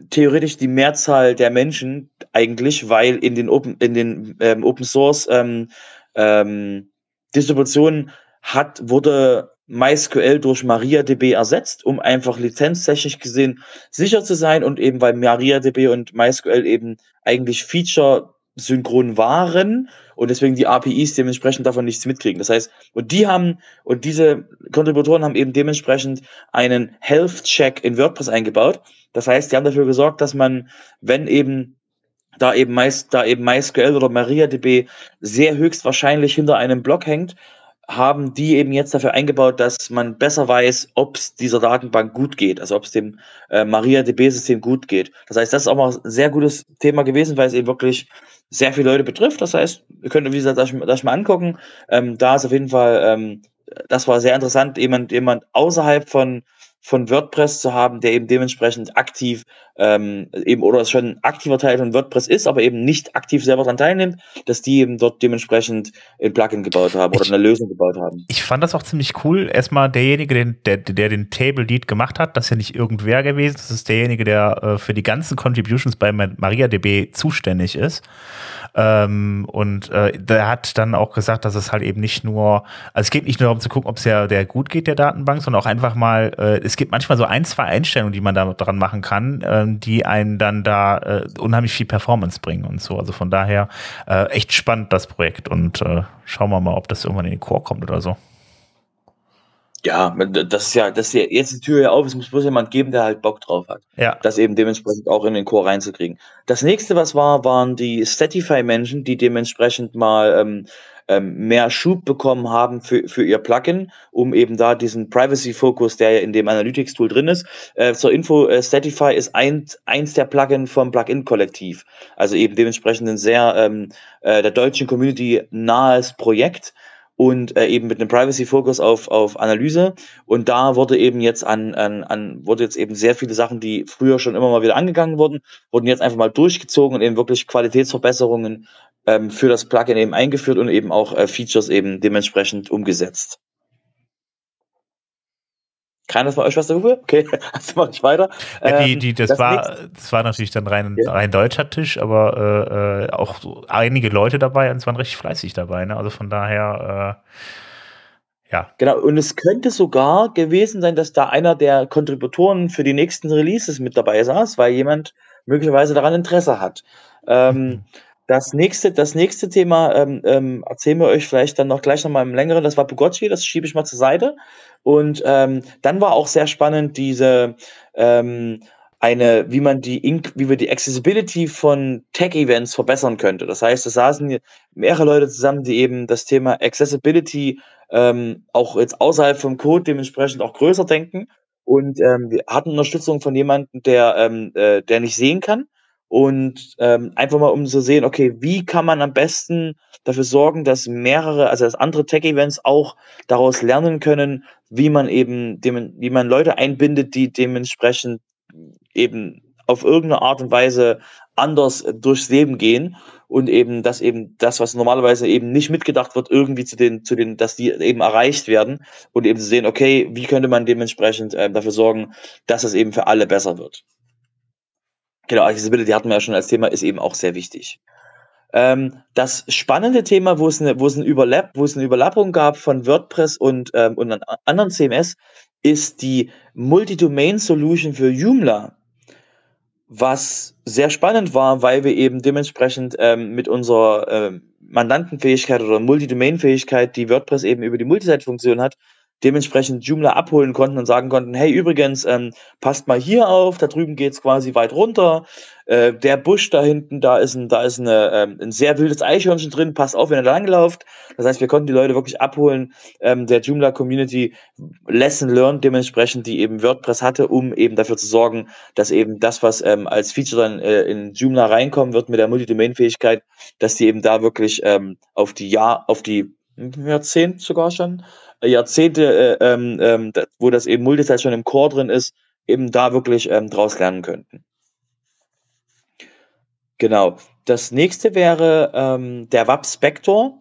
[SPEAKER 4] Theoretisch die Mehrzahl der Menschen eigentlich, weil in den Open, in den ähm, Open Source ähm, ähm, Distributionen hat, wurde MySQL durch MariaDB ersetzt, um einfach lizenztechnisch gesehen sicher zu sein und eben weil MariaDB und MySQL eben eigentlich Feature synchron waren und deswegen die APIs dementsprechend davon nichts mitkriegen. Das heißt, und die haben, und diese Kontributoren haben eben dementsprechend einen Health Check in WordPress eingebaut. Das heißt, die haben dafür gesorgt, dass man, wenn eben da eben meist, da eben MySQL oder MariaDB sehr höchstwahrscheinlich hinter einem Block hängt, haben die eben jetzt dafür eingebaut, dass man besser weiß, ob es dieser Datenbank gut geht, also ob es dem äh, MariaDB-System gut geht. Das heißt, das ist auch mal ein sehr gutes Thema gewesen, weil es eben wirklich sehr viele Leute betrifft. Das heißt, ihr könnt, wie gesagt, das, das mal angucken. Ähm, da ist auf jeden Fall, ähm, das war sehr interessant, jemand, jemand außerhalb von von WordPress zu haben, der eben dementsprechend aktiv ähm, eben oder schon aktiver Teil von WordPress ist, aber eben nicht aktiv selber daran teilnimmt, dass die eben dort dementsprechend ein Plugin gebaut haben oder eine Lösung gebaut haben.
[SPEAKER 1] Ich fand das auch ziemlich cool. Erstmal derjenige, den, der, der den Table Lead gemacht hat, das ist ja nicht irgendwer gewesen, das ist derjenige, der äh, für die ganzen Contributions bei MariaDB zuständig ist. Ähm, und äh, der hat dann auch gesagt, dass es halt eben nicht nur, also es geht nicht nur darum zu gucken, ob es ja der gut geht, der Datenbank, sondern auch einfach mal, äh, es gibt manchmal so ein, zwei Einstellungen, die man da dran machen kann, äh, die einen dann da äh, unheimlich viel Performance bringen und so. Also von daher äh, echt spannend das Projekt und äh, schauen wir mal, ob das irgendwann in den Chor kommt oder so.
[SPEAKER 4] Ja, das ist ja, das ist ja jetzt die Tür ja auf, es muss bloß jemand geben, der halt Bock drauf hat.
[SPEAKER 1] Ja.
[SPEAKER 4] Das eben dementsprechend auch in den Chor reinzukriegen. Das nächste, was war, waren die Statify-Menschen, die dementsprechend mal ähm, ähm, mehr Schub bekommen haben für, für ihr Plugin, um eben da diesen Privacy-Fokus, der ja in dem Analytics-Tool drin ist. Äh, zur Info, äh, Statify ist ein, eins der Plugin vom Plugin-Kollektiv. Also eben dementsprechend ein sehr ähm, äh, der deutschen Community nahes Projekt und äh, eben mit einem Privacy-Fokus auf, auf Analyse. Und da wurde eben jetzt an, an, an, wurde jetzt eben sehr viele Sachen, die früher schon immer mal wieder angegangen wurden, wurden jetzt einfach mal durchgezogen und eben wirklich Qualitätsverbesserungen ähm, für das Plugin eben eingeführt und eben auch äh, Features eben dementsprechend umgesetzt. Keiner von euch was darüber? Okay, also mache ich weiter.
[SPEAKER 1] Ja, die, die, das, das, war, das war natürlich dann rein, ja. rein deutscher Tisch, aber äh, äh, auch so einige Leute dabei und es waren richtig fleißig dabei. Ne? Also von daher, äh, ja.
[SPEAKER 4] Genau, und es könnte sogar gewesen sein, dass da einer der Kontributoren für die nächsten Releases mit dabei saß, weil jemand möglicherweise daran Interesse hat. Ähm, mhm. Das nächste, das nächste Thema ähm, ähm, erzählen wir euch vielleicht dann noch gleich noch mal im längeren. Das war Bugocci, das schiebe ich mal zur Seite. Und ähm, dann war auch sehr spannend diese ähm, eine, wie man die, wie wir die Accessibility von Tech-Events verbessern könnte. Das heißt, es saßen mehrere Leute zusammen, die eben das Thema Accessibility ähm, auch jetzt außerhalb vom Code dementsprechend auch größer denken. Und ähm, wir hatten Unterstützung von jemandem, der, ähm, äh, der nicht sehen kann und ähm, einfach mal um zu sehen, okay, wie kann man am besten dafür sorgen, dass mehrere, also dass andere Tech-Events auch daraus lernen können, wie man eben, dem, wie man Leute einbindet, die dementsprechend eben auf irgendeine Art und Weise anders durchs Leben gehen und eben, dass eben das, was normalerweise eben nicht mitgedacht wird, irgendwie zu den, zu den, dass die eben erreicht werden und eben zu sehen, okay, wie könnte man dementsprechend äh, dafür sorgen, dass es eben für alle besser wird. Genau, Accessibility hatten wir ja schon als Thema, ist eben auch sehr wichtig. Ähm, das spannende Thema, wo es eine, wo es eine Überlapp, wo es eine Überlappung gab von WordPress und, ähm, und anderen CMS, ist die Multi-Domain Solution für Joomla. was sehr spannend war, weil wir eben dementsprechend ähm, mit unserer ähm, Mandantenfähigkeit oder Multidomain-Fähigkeit, die WordPress eben über die Multisite-Funktion hat, dementsprechend Joomla abholen konnten und sagen konnten, hey, übrigens, ähm, passt mal hier auf, da drüben geht's quasi weit runter. Äh, der Busch da hinten, da ist ein, da ist eine, ähm, ein sehr wildes Eichhörnchen drin, passt auf, wenn ihr da langlauft. Das heißt, wir konnten die Leute wirklich abholen, ähm, der Joomla Community Lesson learned dementsprechend, die eben WordPress hatte, um eben dafür zu sorgen, dass eben das, was ähm, als Feature dann äh, in Joomla reinkommen wird mit der Multidomain-Fähigkeit, dass die eben da wirklich ähm, auf die Jahr, auf die Jahrzehnt sogar schon Jahrzehnte, äh, ähm, ähm wo das eben Multisite schon im Core drin ist, eben da wirklich ähm, draus lernen könnten. Genau. Das nächste wäre ähm, der WAP Spector.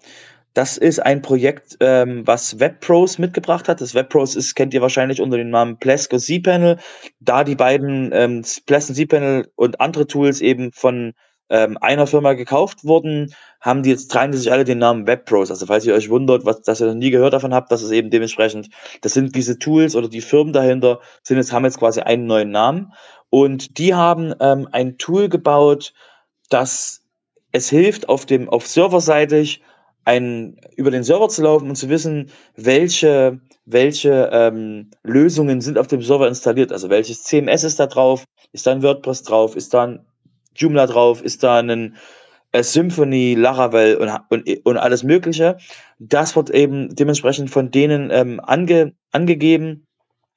[SPEAKER 4] Das ist ein Projekt, ähm, was WebPros mitgebracht hat. Das WebPros ist, kennt ihr wahrscheinlich unter dem Namen Plesk und cPanel. Da die beiden ähm, Plesk und cPanel und andere Tools eben von ähm, einer Firma gekauft wurden, haben die jetzt tragen die sich alle den Namen WebPros. Also falls ihr euch wundert, was, dass ihr noch nie gehört davon habt, das ist eben dementsprechend, das sind diese Tools oder die Firmen dahinter, sind jetzt, haben jetzt quasi einen neuen Namen. Und die haben ähm, ein Tool gebaut, das es hilft, auf dem, auf serverseitig ein, über den Server zu laufen und zu wissen, welche, welche ähm, Lösungen sind auf dem Server installiert. Also welches CMS ist da drauf, ist da ein WordPress drauf, ist da ein Joomla drauf, ist da ein äh, Symphony, Laravel und, und, und alles Mögliche. Das wird eben dementsprechend von denen ähm, ange, angegeben.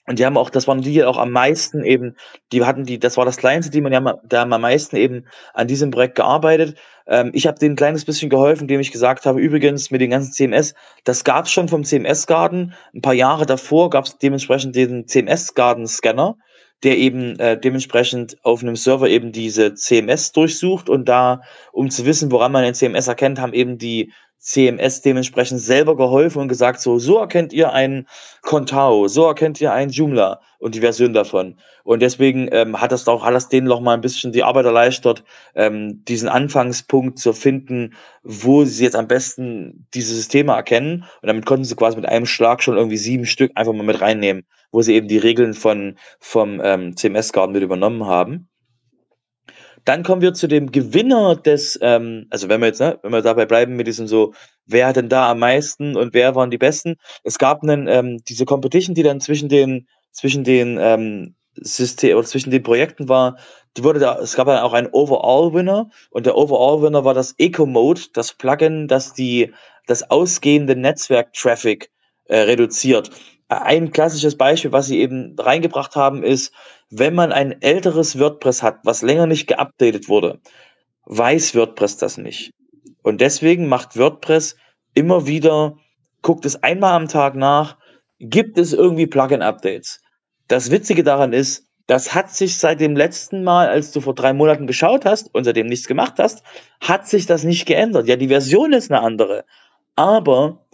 [SPEAKER 4] Und die haben auch, das waren die auch am meisten eben, die hatten die, das war das kleinste Team und die haben, da haben am meisten eben an diesem Projekt gearbeitet. Ähm, ich habe denen ein kleines bisschen geholfen, indem ich gesagt habe, übrigens mit den ganzen CMS, das gab es schon vom CMS-Garden. Ein paar Jahre davor gab es dementsprechend den CMS-Garden-Scanner der eben äh, dementsprechend auf einem Server eben diese CMS durchsucht und da, um zu wissen, woran man ein CMS erkennt, haben eben die CMS dementsprechend selber geholfen und gesagt, so, so erkennt ihr einen Contao, so erkennt ihr einen Joomla und die Version davon. Und deswegen ähm, hat das auch alles denen noch mal ein bisschen die Arbeit erleichtert, ähm, diesen Anfangspunkt zu finden, wo sie jetzt am besten diese Systeme erkennen. Und damit konnten sie quasi mit einem Schlag schon irgendwie sieben Stück einfach mal mit reinnehmen, wo sie eben die Regeln von, vom ähm, CMS-Garden mit übernommen haben. Dann kommen wir zu dem Gewinner des, ähm, also wenn wir jetzt, ne, wenn wir dabei bleiben mit diesem so, wer hat denn da am meisten und wer waren die Besten? Es gab einen, ähm, diese Competition, die dann zwischen den, zwischen den ähm, System oder zwischen den Projekten war, die wurde da, es gab dann auch einen Overall-Winner und der Overall-Winner war das Eco-Mode, das Plugin, das die, das ausgehende Netzwerk-Traffic äh, reduziert. Ein klassisches Beispiel, was sie eben reingebracht haben, ist, wenn man ein älteres WordPress hat, was länger nicht geupdatet wurde, weiß WordPress das nicht. Und deswegen macht WordPress immer wieder, guckt es einmal am Tag nach, gibt es irgendwie Plugin-Updates. Das Witzige daran ist, das hat sich seit dem letzten Mal, als du vor drei Monaten geschaut hast und seitdem nichts gemacht hast, hat sich das nicht geändert. Ja, die Version ist eine andere. Aber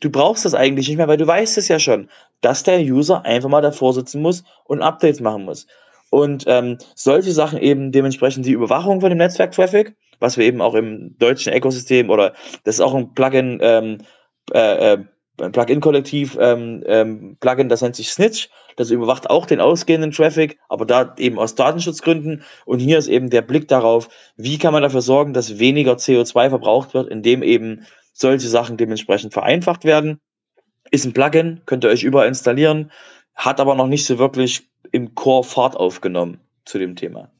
[SPEAKER 4] du brauchst das eigentlich nicht mehr, weil du weißt es ja schon, dass der User einfach mal davor sitzen muss und Updates machen muss. Und ähm, solche Sachen eben dementsprechend die Überwachung von dem Netzwerk-Traffic, was wir eben auch im deutschen Ökosystem oder das ist auch ein Plugin, ähm, äh, äh, Plugin-Kollektiv, ähm, ähm, Plugin, das nennt sich Snitch, das überwacht auch den ausgehenden Traffic, aber da eben aus Datenschutzgründen. Und hier ist eben der Blick darauf, wie kann man dafür sorgen, dass weniger CO2 verbraucht wird, indem eben solche Sachen dementsprechend vereinfacht werden. Ist ein Plugin, könnt ihr euch überall installieren, hat aber noch nicht so wirklich im Core Fahrt aufgenommen zu dem Thema.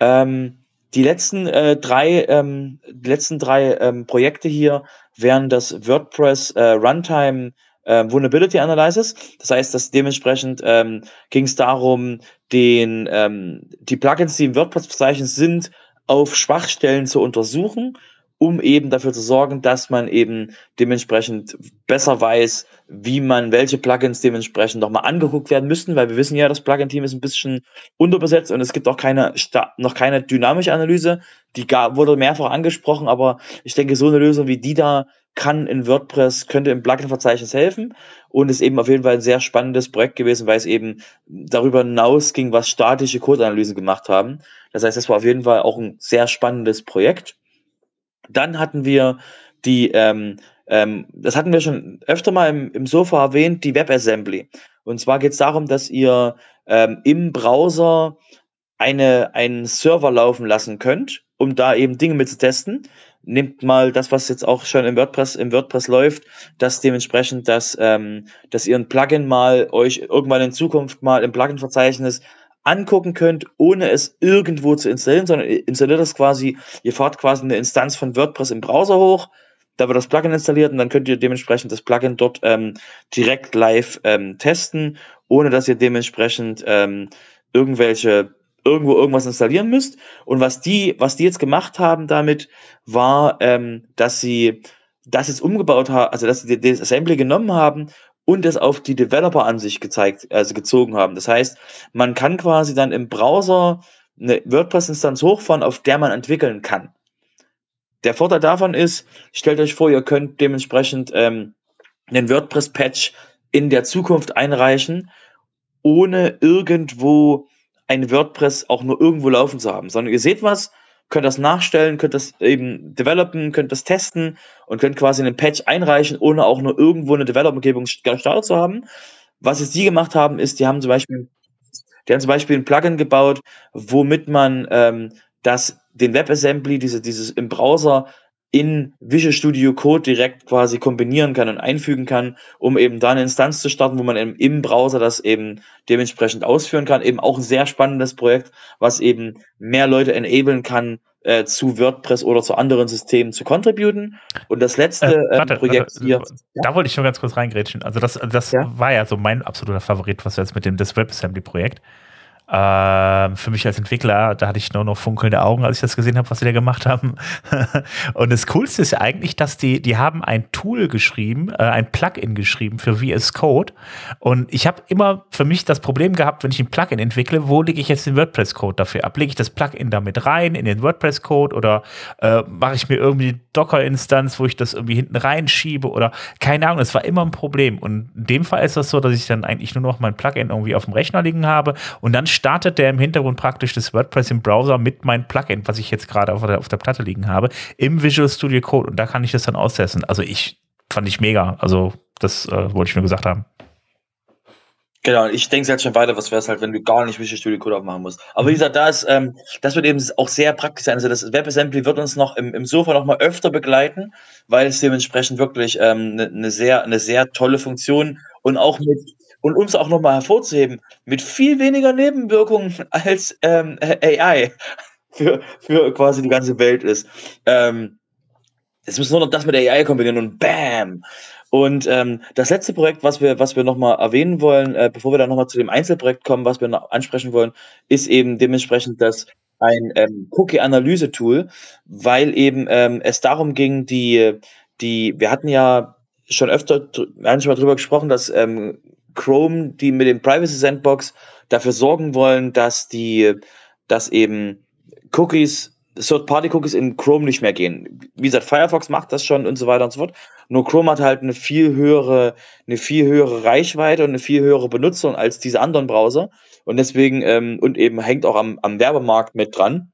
[SPEAKER 4] Ähm, die letzten äh, drei, ähm, die letzten drei ähm, Projekte hier wären das WordPress äh, Runtime äh, Vulnerability Analysis. Das heißt, dass dementsprechend ähm, ging es darum, den ähm, die Plugins, die im WordPress-Verzeichnis sind, auf Schwachstellen zu untersuchen um eben dafür zu sorgen, dass man eben dementsprechend besser weiß, wie man, welche Plugins dementsprechend nochmal angeguckt werden müssten, weil wir wissen ja, das Plugin-Team ist ein bisschen unterbesetzt und es gibt auch keine, noch keine dynamische Analyse. Die wurde mehrfach angesprochen, aber ich denke, so eine Lösung wie die da kann in WordPress, könnte im Plugin-Verzeichnis helfen und ist eben auf jeden Fall ein sehr spannendes Projekt gewesen, weil es eben darüber hinaus ging, was statische Code-Analysen gemacht haben. Das heißt, das war auf jeden Fall auch ein sehr spannendes Projekt. Dann hatten wir die, ähm, ähm, das hatten wir schon öfter mal im, im Sofa erwähnt, die WebAssembly. Und zwar geht es darum, dass ihr ähm, im Browser eine, einen Server laufen lassen könnt, um da eben Dinge mit zu testen. Nehmt mal das, was jetzt auch schon im WordPress, im WordPress läuft, dass dementsprechend, dass, ähm, dass ihr ein Plugin mal euch irgendwann in Zukunft mal im Plugin-Verzeichnis angucken könnt, ohne es irgendwo zu installieren, sondern installiert das quasi, ihr fahrt quasi eine Instanz von WordPress im Browser hoch, da wird das Plugin installiert und dann könnt ihr dementsprechend das Plugin dort ähm, direkt live ähm, testen, ohne dass ihr dementsprechend ähm, irgendwelche irgendwo irgendwas installieren müsst. Und was die, was die jetzt gemacht haben damit, war, ähm, dass sie das jetzt umgebaut haben, also dass sie das Assembly genommen haben und es auf die Developer-Ansicht gezeigt, also gezogen haben. Das heißt, man kann quasi dann im Browser eine WordPress-Instanz hochfahren, auf der man entwickeln kann. Der Vorteil davon ist, stellt euch vor, ihr könnt dementsprechend ähm, einen WordPress-Patch in der Zukunft einreichen, ohne irgendwo ein WordPress auch nur irgendwo laufen zu haben, sondern ihr seht was, könnt das nachstellen, könnt das eben developen, könnt das testen und könnt quasi einen Patch einreichen, ohne auch nur irgendwo eine Develop-Umgebung gestartet zu haben. Was jetzt die gemacht haben, ist, die haben zum Beispiel, die haben zum Beispiel ein Plugin gebaut, womit man ähm, das, den WebAssembly, diese, dieses im Browser in Visual Studio Code direkt quasi kombinieren kann und einfügen kann, um eben da eine Instanz zu starten, wo man im, im Browser das eben dementsprechend ausführen kann. Eben auch ein sehr spannendes Projekt, was eben mehr Leute enablen kann, äh, zu WordPress oder zu anderen Systemen zu contributen. Und das letzte äh, ähm, warte, Projekt warte, hier.
[SPEAKER 1] Da ja? wollte ich nur ganz kurz reingrätschen. Also das, das ja? war ja so mein absoluter Favorit, was jetzt mit dem das WebAssembly-Projekt. Äh, für mich als Entwickler, da hatte ich nur noch funkelnde Augen, als ich das gesehen habe, was sie da gemacht haben. und das Coolste ist eigentlich, dass die, die haben ein Tool geschrieben, äh, ein Plugin geschrieben für VS Code. Und ich habe immer für mich das Problem gehabt, wenn ich ein Plugin entwickle, wo lege ich jetzt den WordPress-Code dafür ab? Lege ich das Plugin damit rein in den WordPress-Code oder äh, mache ich mir irgendwie Docker-Instanz, wo ich das irgendwie hinten reinschiebe oder keine Ahnung, es war immer ein Problem. Und in dem Fall ist das so, dass ich dann eigentlich nur noch mein Plugin irgendwie auf dem Rechner liegen habe und dann startet der im Hintergrund praktisch das WordPress im Browser mit meinem Plugin, was ich jetzt gerade auf der, auf der Platte liegen habe, im Visual Studio Code und da kann ich das dann austesten. Also ich fand ich mega. Also das äh, wollte ich nur gesagt haben.
[SPEAKER 4] Genau, ich denke jetzt schon weiter, was wäre es halt, wenn du gar nicht Visual Studio Code aufmachen musst. Aber wie gesagt, da ist, ähm, das wird eben auch sehr praktisch sein. Also das WebAssembly wird uns noch im, im Sofa noch mal öfter begleiten, weil es dementsprechend wirklich eine ähm, ne, ne sehr, eine sehr tolle Funktion und auch mit und um es auch nochmal hervorzuheben, mit viel weniger Nebenwirkungen als ähm, AI für, für quasi die ganze Welt ist. Ähm, jetzt müssen wir noch das mit AI kombinieren und bam! Und ähm, das letzte Projekt, was wir, was wir nochmal erwähnen wollen, äh, bevor wir dann nochmal zu dem Einzelprojekt kommen, was wir noch ansprechen wollen, ist eben dementsprechend das ein ähm, Cookie-Analyse-Tool, weil eben ähm, es darum ging, die, die, wir hatten ja schon öfter manchmal drüber gesprochen, dass ähm, Chrome, die mit dem Privacy Sandbox dafür sorgen wollen, dass die, dass eben Cookies, Third-Party-Cookies in Chrome nicht mehr gehen. Wie gesagt, Firefox macht das schon und so weiter und so fort. Nur Chrome hat halt eine viel höhere, eine viel höhere Reichweite und eine viel höhere Benutzung als diese anderen Browser. Und deswegen, ähm, und eben hängt auch am, am Werbemarkt mit dran.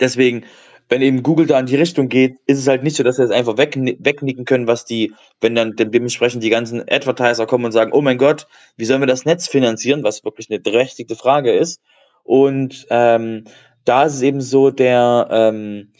[SPEAKER 4] Deswegen wenn eben Google da in die Richtung geht, ist es halt nicht so, dass sie das einfach weg, wegnicken können, was die, wenn dann dementsprechend die ganzen Advertiser kommen und sagen, oh mein Gott, wie sollen wir das Netz finanzieren, was wirklich eine berechtigte Frage ist. Und ähm, da ist es eben so, der, ähm,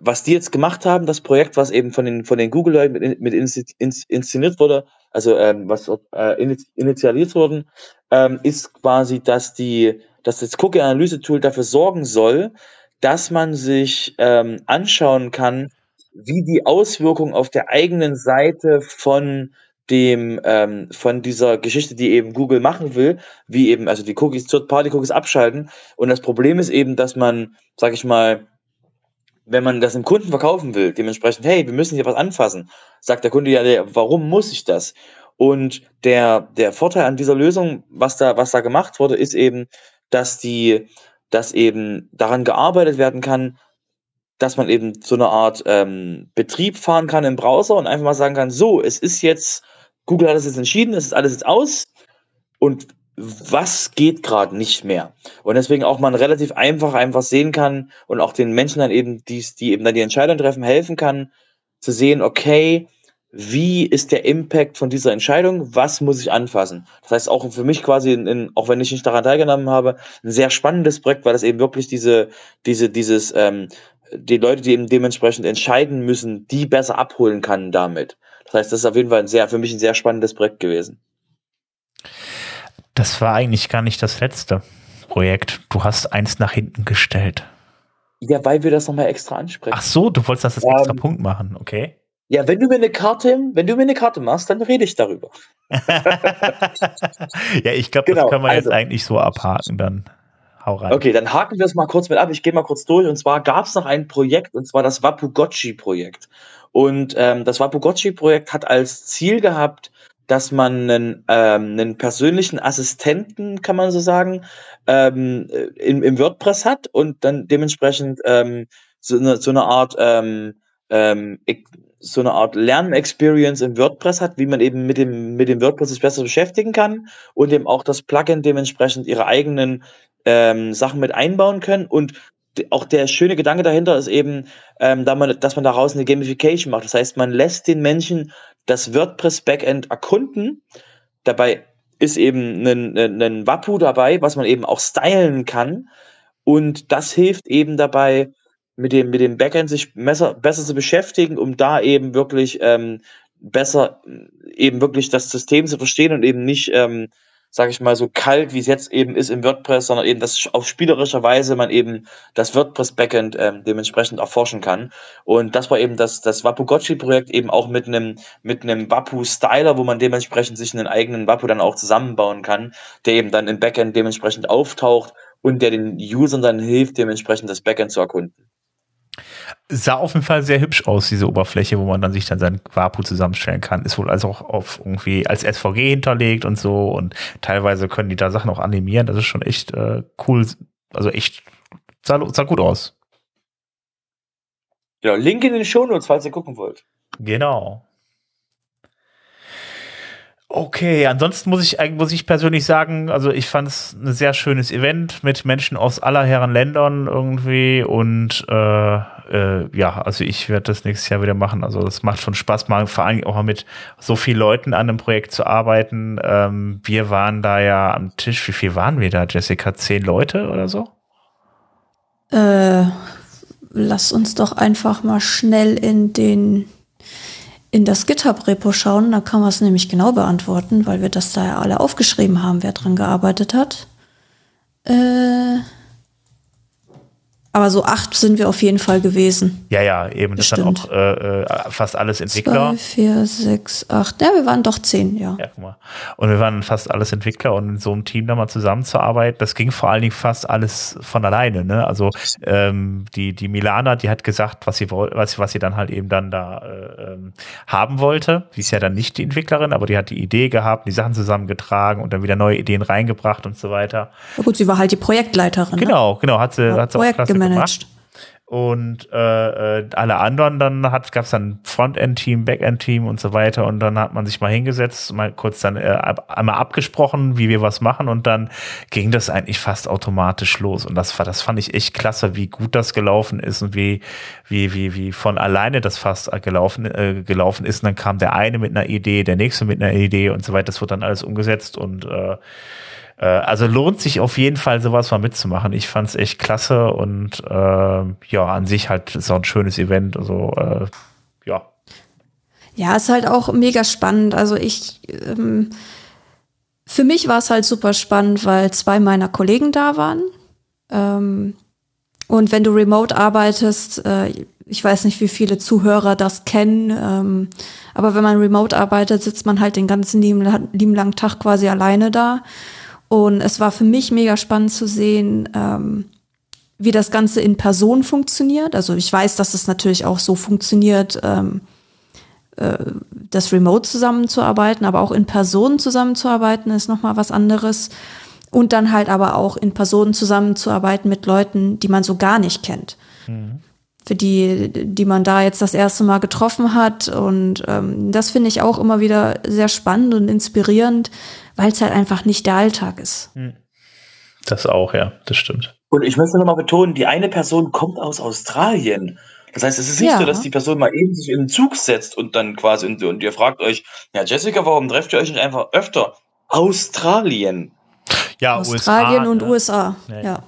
[SPEAKER 4] was die jetzt gemacht haben, das Projekt, was eben von den, von den Google-Leuten mit, mit inszeniert wurde, also ähm, was äh, initialisiert wurden, ähm, ist quasi, dass die, dass das Cookie-Analyse-Tool dafür sorgen soll, dass man sich ähm, anschauen kann, wie die Auswirkungen auf der eigenen Seite von dem ähm, von dieser Geschichte, die eben Google machen will, wie eben also die Cookies, Third-Party-Cookies abschalten. Und das Problem ist eben, dass man, sag ich mal, wenn man das dem Kunden verkaufen will, dementsprechend, hey, wir müssen hier was anfassen, sagt der Kunde ja, warum muss ich das? Und der der Vorteil an dieser Lösung, was da was da gemacht wurde, ist eben, dass die dass eben daran gearbeitet werden kann, dass man eben so eine Art ähm, Betrieb fahren kann im Browser und einfach mal sagen kann, so, es ist jetzt, Google hat es jetzt entschieden, es ist alles jetzt aus und was geht gerade nicht mehr. Und deswegen auch man relativ einfach einfach sehen kann und auch den Menschen dann eben, die, die eben dann die Entscheidung treffen, helfen kann, zu sehen, okay, wie ist der Impact von dieser Entscheidung, was muss ich anfassen. Das heißt auch für mich quasi, in, in, auch wenn ich nicht daran teilgenommen habe, ein sehr spannendes Projekt, weil das eben wirklich diese, diese, dieses, ähm, die Leute, die eben dementsprechend entscheiden müssen, die besser abholen kann damit. Das heißt, das ist auf jeden Fall ein sehr, für mich ein sehr spannendes Projekt gewesen.
[SPEAKER 1] Das war eigentlich gar nicht das letzte Projekt. Du hast eins nach hinten gestellt.
[SPEAKER 4] Ja, weil wir das nochmal extra ansprechen.
[SPEAKER 1] Ach so, du wolltest das als extra ähm, Punkt machen, okay.
[SPEAKER 4] Ja, wenn du mir eine Karte, wenn du mir eine Karte machst, dann rede ich darüber.
[SPEAKER 1] ja, ich glaube, genau, das können wir also, jetzt eigentlich so abhaken dann.
[SPEAKER 4] Hau rein. Okay, dann haken wir es mal kurz mit ab. Ich gehe mal kurz durch. Und zwar gab es noch ein Projekt, und zwar das Wapugotchi-Projekt. Und ähm, das Wapugotchi-Projekt hat als Ziel gehabt, dass man einen, ähm, einen persönlichen Assistenten, kann man so sagen, ähm, im, im WordPress hat und dann dementsprechend ähm, so, eine, so eine Art ähm, ähm, so eine Art Lernexperience im WordPress hat, wie man eben mit dem, mit dem WordPress sich besser beschäftigen kann und eben auch das Plugin dementsprechend ihre eigenen ähm, Sachen mit einbauen können. Und auch der schöne Gedanke dahinter ist eben, ähm, da man, dass man daraus eine Gamification macht. Das heißt, man lässt den Menschen das WordPress-Backend erkunden. Dabei ist eben ein, ein, Wappu dabei, was man eben auch stylen kann. Und das hilft eben dabei, mit dem, mit dem Backend sich besser, besser zu beschäftigen, um da eben wirklich ähm, besser eben wirklich das System zu verstehen und eben nicht, ähm, sage ich mal, so kalt, wie es jetzt eben ist im WordPress, sondern eben, dass auf spielerischer Weise man eben das WordPress-Backend ähm, dementsprechend erforschen kann. Und das war eben das, das Wapugotchi-Projekt eben auch mit einem mit einem Wapu-Styler, wo man dementsprechend sich einen eigenen Wapu dann auch zusammenbauen kann, der eben dann im Backend dementsprechend auftaucht und der den Usern dann hilft, dementsprechend das Backend zu erkunden.
[SPEAKER 1] Sah auf jeden Fall sehr hübsch aus, diese Oberfläche, wo man dann sich dann sein Wapu zusammenstellen kann. Ist wohl also auch auf irgendwie als SVG hinterlegt und so und teilweise können die da Sachen auch animieren. Das ist schon echt äh, cool. Also echt, sah, sah gut aus.
[SPEAKER 4] Ja, Link in den Shownotes, falls ihr gucken wollt.
[SPEAKER 1] Genau. Okay, ansonsten muss ich, muss ich persönlich sagen, also ich fand es ein sehr schönes Event mit Menschen aus aller Herren Ländern irgendwie und äh, äh, ja, also ich werde das nächstes Jahr wieder machen. Also das macht schon Spaß, mal vor allem auch mal mit so vielen Leuten an einem Projekt zu arbeiten. Ähm, wir waren da ja am Tisch, wie viel waren wir da, Jessica? Zehn Leute oder so?
[SPEAKER 3] Äh, lass uns doch einfach mal schnell in den in das GitHub-Repo schauen, da kann man es nämlich genau beantworten, weil wir das da ja alle aufgeschrieben haben, wer dran gearbeitet hat. Äh, aber so acht sind wir auf jeden Fall gewesen.
[SPEAKER 1] Ja, ja, eben. Das sind auch äh, äh, fast alles Entwickler.
[SPEAKER 3] Zwei, vier, sechs, acht. Ja, wir waren doch zehn, ja. Ja, guck
[SPEAKER 1] mal. Und wir waren fast alles Entwickler und in so einem Team da mal zusammenzuarbeiten, das ging vor allen Dingen fast alles von alleine. Ne? Also ähm, die, die Milana, die hat gesagt, was sie was, was sie dann halt eben dann da äh, ähm, haben wollte. Sie ist ja dann nicht die Entwicklerin, aber die hat die Idee gehabt, die Sachen zusammengetragen und dann wieder neue Ideen reingebracht und so weiter.
[SPEAKER 3] Ja gut, sie war halt die Projektleiterin.
[SPEAKER 1] Ne? Genau, genau, hat sie,
[SPEAKER 3] ja,
[SPEAKER 1] hat sie
[SPEAKER 3] auch gemanagt.
[SPEAKER 1] Und äh, äh, alle anderen dann gab es dann Frontend-Team, Backend-Team und so weiter. Und dann hat man sich mal hingesetzt, mal kurz dann äh, einmal abgesprochen, wie wir was machen. Und dann ging das eigentlich fast automatisch los. Und das war, das fand ich echt klasse, wie gut das gelaufen ist und wie, wie, wie, wie von alleine das fast gelaufen, äh, gelaufen ist. Und dann kam der eine mit einer Idee, der nächste mit einer Idee und so weiter. Das wurde dann alles umgesetzt und äh, äh, also lohnt sich auf jeden Fall, sowas mal mitzumachen. Ich fand es echt klasse und äh, ja, an sich halt so ein schönes Event. Also äh, ja.
[SPEAKER 3] Ja, ist halt auch mega spannend. Also ich, ähm, für mich war es halt super spannend, weil zwei meiner Kollegen da waren. Ähm, und wenn du remote arbeitest, äh, ich weiß nicht, wie viele Zuhörer das kennen, ähm, aber wenn man remote arbeitet, sitzt man halt den ganzen lieben, lieben langen Tag quasi alleine da. Und es war für mich mega spannend zu sehen, ähm, wie das Ganze in Person funktioniert. Also ich weiß, dass es natürlich auch so funktioniert, ähm, äh, das Remote zusammenzuarbeiten, aber auch in Person zusammenzuarbeiten ist nochmal was anderes. Und dann halt aber auch in Personen zusammenzuarbeiten mit Leuten, die man so gar nicht kennt. Mhm. Für die, die man da jetzt das erste Mal getroffen hat. Und ähm, das finde ich auch immer wieder sehr spannend und inspirierend, weil es halt einfach nicht der Alltag ist. Hm.
[SPEAKER 1] Das auch, ja, das stimmt.
[SPEAKER 4] Und ich möchte nochmal betonen, die eine Person kommt aus Australien. Das heißt, es ist nicht
[SPEAKER 3] Ja.
[SPEAKER 4] so, dass die Person mal eben sich in den Zug setzt und dann quasi und, und ihr fragt euch, ja Jessica, warum trefft ihr euch nicht einfach öfter? Australien.
[SPEAKER 1] Ja,
[SPEAKER 3] Australien
[SPEAKER 1] USA,
[SPEAKER 3] und
[SPEAKER 1] ne?
[SPEAKER 3] USA.
[SPEAKER 1] Ja,
[SPEAKER 3] Ja.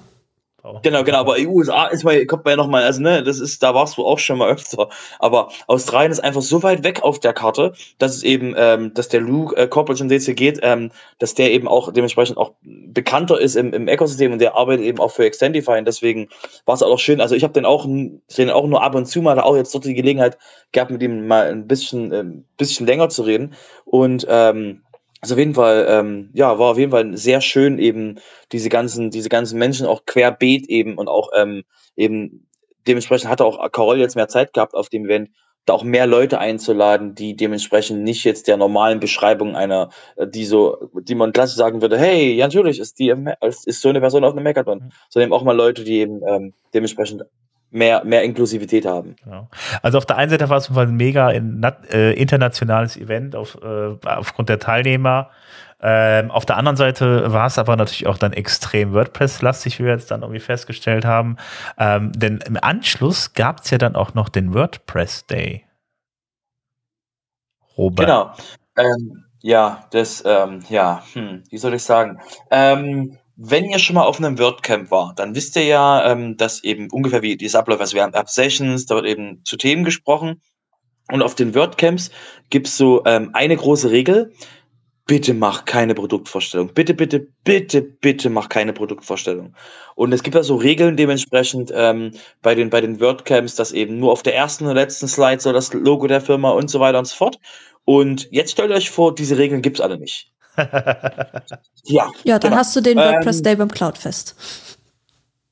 [SPEAKER 1] Ja.
[SPEAKER 4] Genau, genau, aber USA ist mal, kommt man ja nochmal, also ne, das ist, da warst du auch schon mal öfter. Aber Australien ist einfach so weit weg auf der Karte, dass es eben, ähm, dass der Luke äh, Corporate und DC geht, ähm, dass der eben auch dementsprechend auch bekannter ist im, im Ökosystem und der arbeitet eben auch für Extendify und deswegen war es auch schön. Also ich habe den auch, den auch nur ab und zu mal, auch jetzt dort die Gelegenheit gehabt, mit ihm mal ein bisschen, ähm, bisschen länger zu reden. Und ähm, also auf jeden Fall, ähm, ja, war auf jeden Fall sehr schön, eben diese ganzen, diese ganzen Menschen auch querbeet eben und auch ähm, eben dementsprechend hatte auch Carol jetzt mehr Zeit gehabt auf dem Event, da auch mehr Leute einzuladen, die dementsprechend nicht jetzt der normalen Beschreibung einer, äh, die so, die man klassisch sagen würde, hey, ja natürlich ist die, ist so eine Person auf einem Hackathon,
[SPEAKER 1] Mhm.
[SPEAKER 4] sondern eben auch mal Leute, die eben ähm, dementsprechend mehr, mehr Inklusivität haben.
[SPEAKER 1] Genau. Also auf der einen Seite war es ein mega äh, internationales Event auf, äh, aufgrund der Teilnehmer. Ähm, auf der anderen Seite war es aber natürlich auch dann extrem WordPress-lastig, wie wir jetzt dann irgendwie festgestellt haben. Ähm, denn im Anschluss gab es ja dann auch noch den WordPress Day. Robert.
[SPEAKER 4] Genau. Ähm, ja, das, ähm, ja, hm, wie soll ich sagen? Ähm, wenn ihr schon mal auf einem WordCamp war, dann wisst ihr ja, ähm, dass eben ungefähr wie dieses Abläuft, also wir haben App Sessions, da wird eben zu Themen gesprochen. Und auf den WordCamps gibt's so ähm, eine große Regel. Bitte mach keine Produktvorstellung. Bitte, bitte, bitte, bitte mach keine Produktvorstellung. Und es gibt ja so Regeln dementsprechend ähm, bei den bei den WordCamps, dass eben nur auf der ersten und letzten Slide soll das Logo der Firma und so weiter und so fort. Und jetzt stellt euch vor, diese Regeln gibt's alle nicht. Ja,
[SPEAKER 3] Ja, dann
[SPEAKER 4] genau.
[SPEAKER 3] hast du den
[SPEAKER 4] Ähm,
[SPEAKER 3] WordPress Day beim Cloudfest.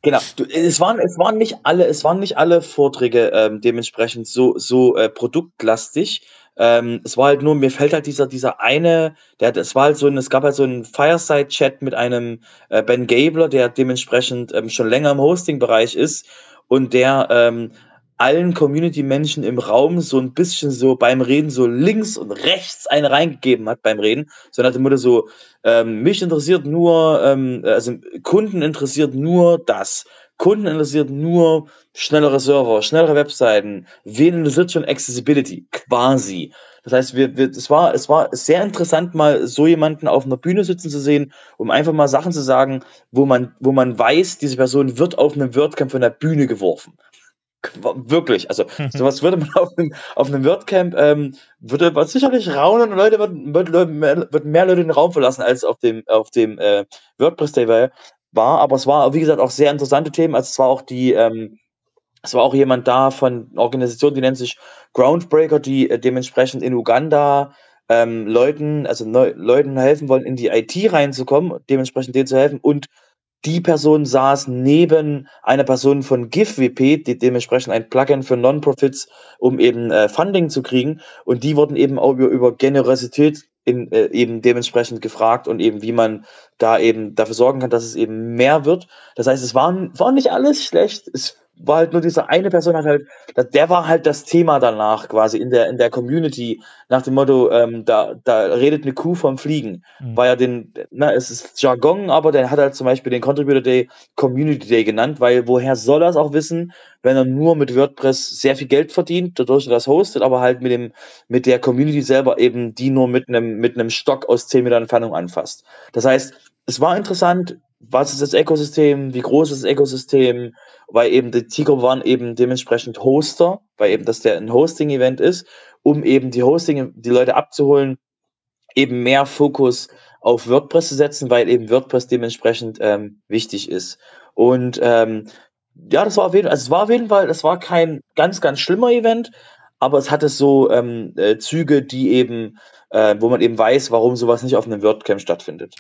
[SPEAKER 4] Genau. Du, es waren es waren nicht alle es waren nicht alle Vorträge ähm, dementsprechend so so äh, produktlastig. Ähm, es war halt nur mir fällt halt dieser dieser eine, der es war halt so ein es gab halt so einen Fireside Chat mit einem äh, Ben Gabler, der dementsprechend ähm, schon länger im Hosting Bereich ist und der ähm, allen Community-Menschen im Raum so ein bisschen so beim Reden so links und rechts eine reingegeben hat beim Reden, so nach dem Motto so, ähm, mich interessiert nur, ähm, also Kunden interessiert nur das. Kunden interessiert nur schnellere Server, schnellere Webseiten. Wen interessiert schon Accessibility? Quasi. Das heißt, wir, wir, es war, es war sehr interessant, mal so jemanden auf einer Bühne sitzen zu sehen, um einfach mal Sachen zu sagen, wo man, wo man weiß, diese Person wird auf einem WordCamp von der Bühne geworfen. Wirklich, also sowas würde man auf einem, auf einem WordCamp, ähm, würde man sicherlich raunen und Leute würden, würden, mehr, würden mehr Leute den Raum verlassen als auf dem, auf dem äh, WordPress Day war, war. Aber es war, wie gesagt, auch sehr interessante Themen. Also es war auch die, ähm, es war auch jemand da von einer Organisation, die nennt sich Groundbreaker, die äh, dementsprechend in Uganda ähm, Leuten, also neu, Leuten helfen wollen, in die IT reinzukommen, dementsprechend denen zu helfen und die Person saß neben einer Person von GiveWP, die dementsprechend ein Plugin für Non-Profits, um eben äh, Funding zu kriegen. Und die wurden eben auch über, über Generosität in, äh, eben dementsprechend gefragt und eben wie man da eben dafür sorgen kann, dass es eben mehr wird. Das heißt, es war, war nicht alles schlecht. Es war halt nur diese eine Person hat halt, der war halt das Thema danach quasi in der in der Community nach dem Motto, ähm, da da redet eine Kuh vom Fliegen,
[SPEAKER 1] Mhm.
[SPEAKER 4] weil er den, na es ist Jargon, aber der hat halt zum Beispiel den Contributor Day Community Day genannt, weil woher soll er es auch wissen, wenn er nur mit WordPress sehr viel Geld verdient, dadurch dass er das hostet, aber halt mit dem mit der Community selber eben die nur mit einem mit einem Stock aus 10 Meter Entfernung anfasst. Das heißt, es war interessant, was ist das Ökosystem, wie groß ist das Ökosystem, weil eben die Zielgruppe waren eben dementsprechend Hoster, weil eben das der ein Hosting-Event ist, um eben die Hosting, die Leute abzuholen, eben mehr Fokus auf WordPress zu setzen, weil eben WordPress dementsprechend ähm, wichtig ist. Und ähm, ja, das war auf jeden Fall, also es war auf jeden Fall, das war kein ganz, ganz schlimmer Event, aber es hatte so ähm, äh, Züge, die eben, äh, wo man eben weiß, warum sowas nicht auf einem WordCamp stattfindet.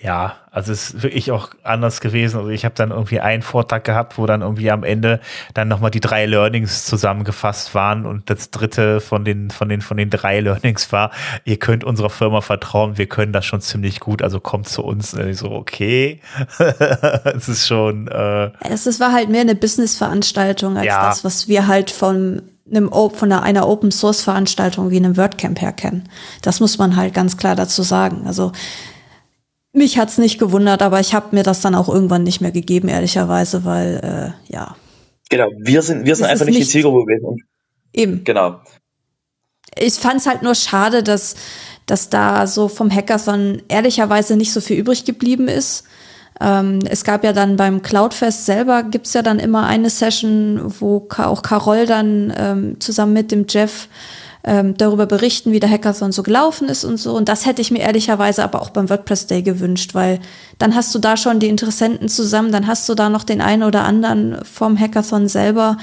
[SPEAKER 1] Ja, also es ist wirklich auch anders gewesen. Also ich habe dann irgendwie einen Vortrag gehabt, wo dann irgendwie am Ende dann nochmal die drei Learnings zusammengefasst waren und das dritte von den, von den, von den drei Learnings war, ihr könnt unserer Firma vertrauen, wir können das schon ziemlich gut, also kommt zu uns. Und ich so, okay. es ist schon, äh,
[SPEAKER 3] Es, es war halt mehr eine Business-Veranstaltung als
[SPEAKER 1] Ja.
[SPEAKER 3] das, was wir halt von einem, von einer, einer Open-Source-Veranstaltung wie einem WordCamp her kennen. Das muss man halt ganz klar dazu sagen. Also mich hat's nicht gewundert, aber ich habe mir das dann auch irgendwann nicht mehr gegeben, ehrlicherweise, weil äh, ja,
[SPEAKER 4] Genau, wir sind, wir sind
[SPEAKER 3] Es
[SPEAKER 4] einfach nicht die Zielgruppe gewesen.
[SPEAKER 3] Eben.
[SPEAKER 4] Genau.
[SPEAKER 3] Ich fand es halt nur schade, dass, dass da so vom Hackathon ehrlicherweise nicht so viel übrig geblieben ist. Ähm, es gab ja dann beim Cloudfest selber gibt's ja dann immer eine Session, wo auch Carol dann ähm, zusammen mit dem Jeff ähm, darüber berichten, wie der Hackathon so gelaufen ist und so. Und das hätte ich mir ehrlicherweise aber auch beim WordPress Day gewünscht, weil dann hast du da schon die Interessenten zusammen, dann hast du da noch den einen oder anderen vom Hackathon selber.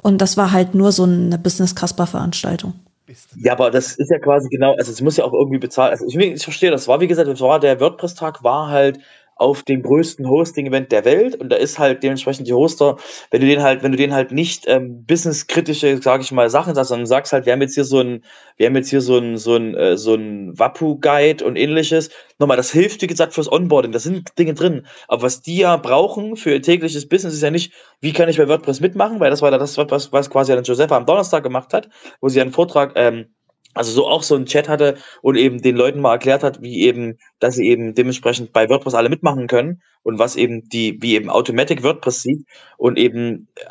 [SPEAKER 3] Und das war halt nur so eine Business-Casper-Veranstaltung.
[SPEAKER 4] Ja, aber das ist ja quasi genau, also es muss ja auch irgendwie bezahlt. Also ich, ich verstehe, das war, wie gesagt, das war der WordPress-Tag war halt auf dem größten Hosting-Event der Welt und da ist halt dementsprechend die Hoster, wenn du den halt, wenn du den halt nicht ähm, businesskritische, sage ich mal, Sachen sagst, sondern sagst halt, wir haben jetzt hier so ein, wir haben jetzt hier so ein, so ein, äh, so ein Wappu-Guide und ähnliches. Nochmal, das hilft, wie gesagt, fürs Onboarding, da sind Dinge drin. Aber was die ja brauchen für ihr tägliches Business ist ja nicht, wie kann ich bei WordPress mitmachen, weil das war das, was, was quasi dann Josefa am Donnerstag gemacht hat, wo sie einen Vortrag, ähm, also so auch so einen Chat hatte und eben den Leuten mal erklärt hat, wie eben, dass sie eben dementsprechend bei WordPress alle mitmachen können und was eben die, wie eben Automatic WordPress sieht und eben, äh,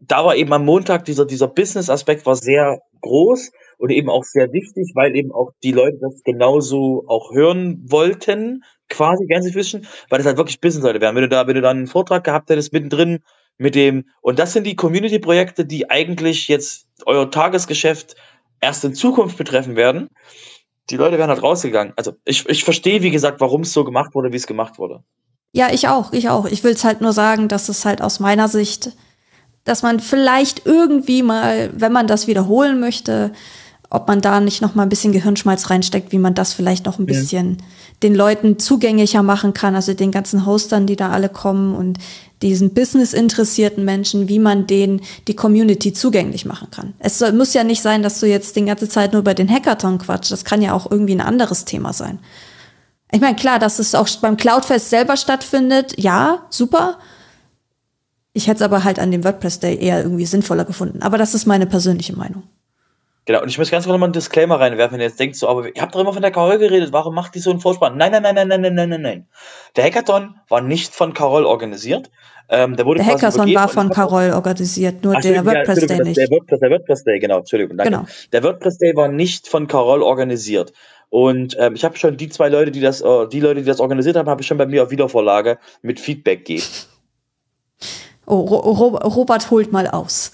[SPEAKER 4] da war eben am Montag dieser, dieser Business-Aspekt war sehr groß und eben auch sehr wichtig, weil eben auch die Leute das genauso auch hören wollten, quasi Gänsefüßchen, weil das halt wirklich Business-Leute wären. Wenn du da, wenn du dann einen Vortrag gehabt hättest mittendrin mit dem, und das sind die Community-Projekte, die eigentlich jetzt euer Tagesgeschäft erst in Zukunft betreffen werden. Die Leute wären halt rausgegangen. Also ich, ich verstehe, wie gesagt, warum es so gemacht wurde, wie es gemacht wurde.
[SPEAKER 3] Ja, ich auch, ich auch. Ich will es halt nur sagen, dass es halt aus meiner Sicht, dass man vielleicht irgendwie mal, wenn man das wiederholen möchte, ob man da nicht noch mal ein bisschen Gehirnschmalz reinsteckt, wie man das vielleicht noch ein bisschen den Leuten zugänglicher machen kann, also den ganzen Hostern, die da alle kommen und diesen Business-interessierten Menschen, wie man denen die Community zugänglich machen kann. Es soll, muss ja nicht sein, dass du jetzt die ganze Zeit nur über den Hackathon quatsch. Das kann ja auch irgendwie ein anderes Thema sein. Ich meine, klar, dass es auch beim Cloudfest selber stattfindet, ja, super. Ich hätte es aber halt an dem WordPress Day eher irgendwie sinnvoller gefunden. Aber das ist meine persönliche Meinung.
[SPEAKER 4] Genau, und ich muss ganz kurz nochmal einen Disclaimer reinwerfen, wenn ihr jetzt denkt, so, aber ihr habt doch immer von der Carol geredet, warum macht die so einen Vorspann? Nein, nein, nein, nein, nein, nein, nein, nein, nein. Der Hackathon war nicht von Carol organisiert. Ähm, der wurde
[SPEAKER 3] Der Hackathon war von Carol organisiert, nur
[SPEAKER 4] Ach,
[SPEAKER 3] der WordPress Day nicht.
[SPEAKER 4] Der WordPress, der WordPress Day, genau, Entschuldigung, danke.
[SPEAKER 3] Genau.
[SPEAKER 4] Der WordPress Day war nicht von Carol organisiert. Und ähm, ich habe schon die zwei Leute, die das, äh, die Leute, die das organisiert haben, habe ich schon bei mir auf Wiedervorlage mit Feedback gegeben.
[SPEAKER 3] Oh, Ro Ro Robert holt mal aus.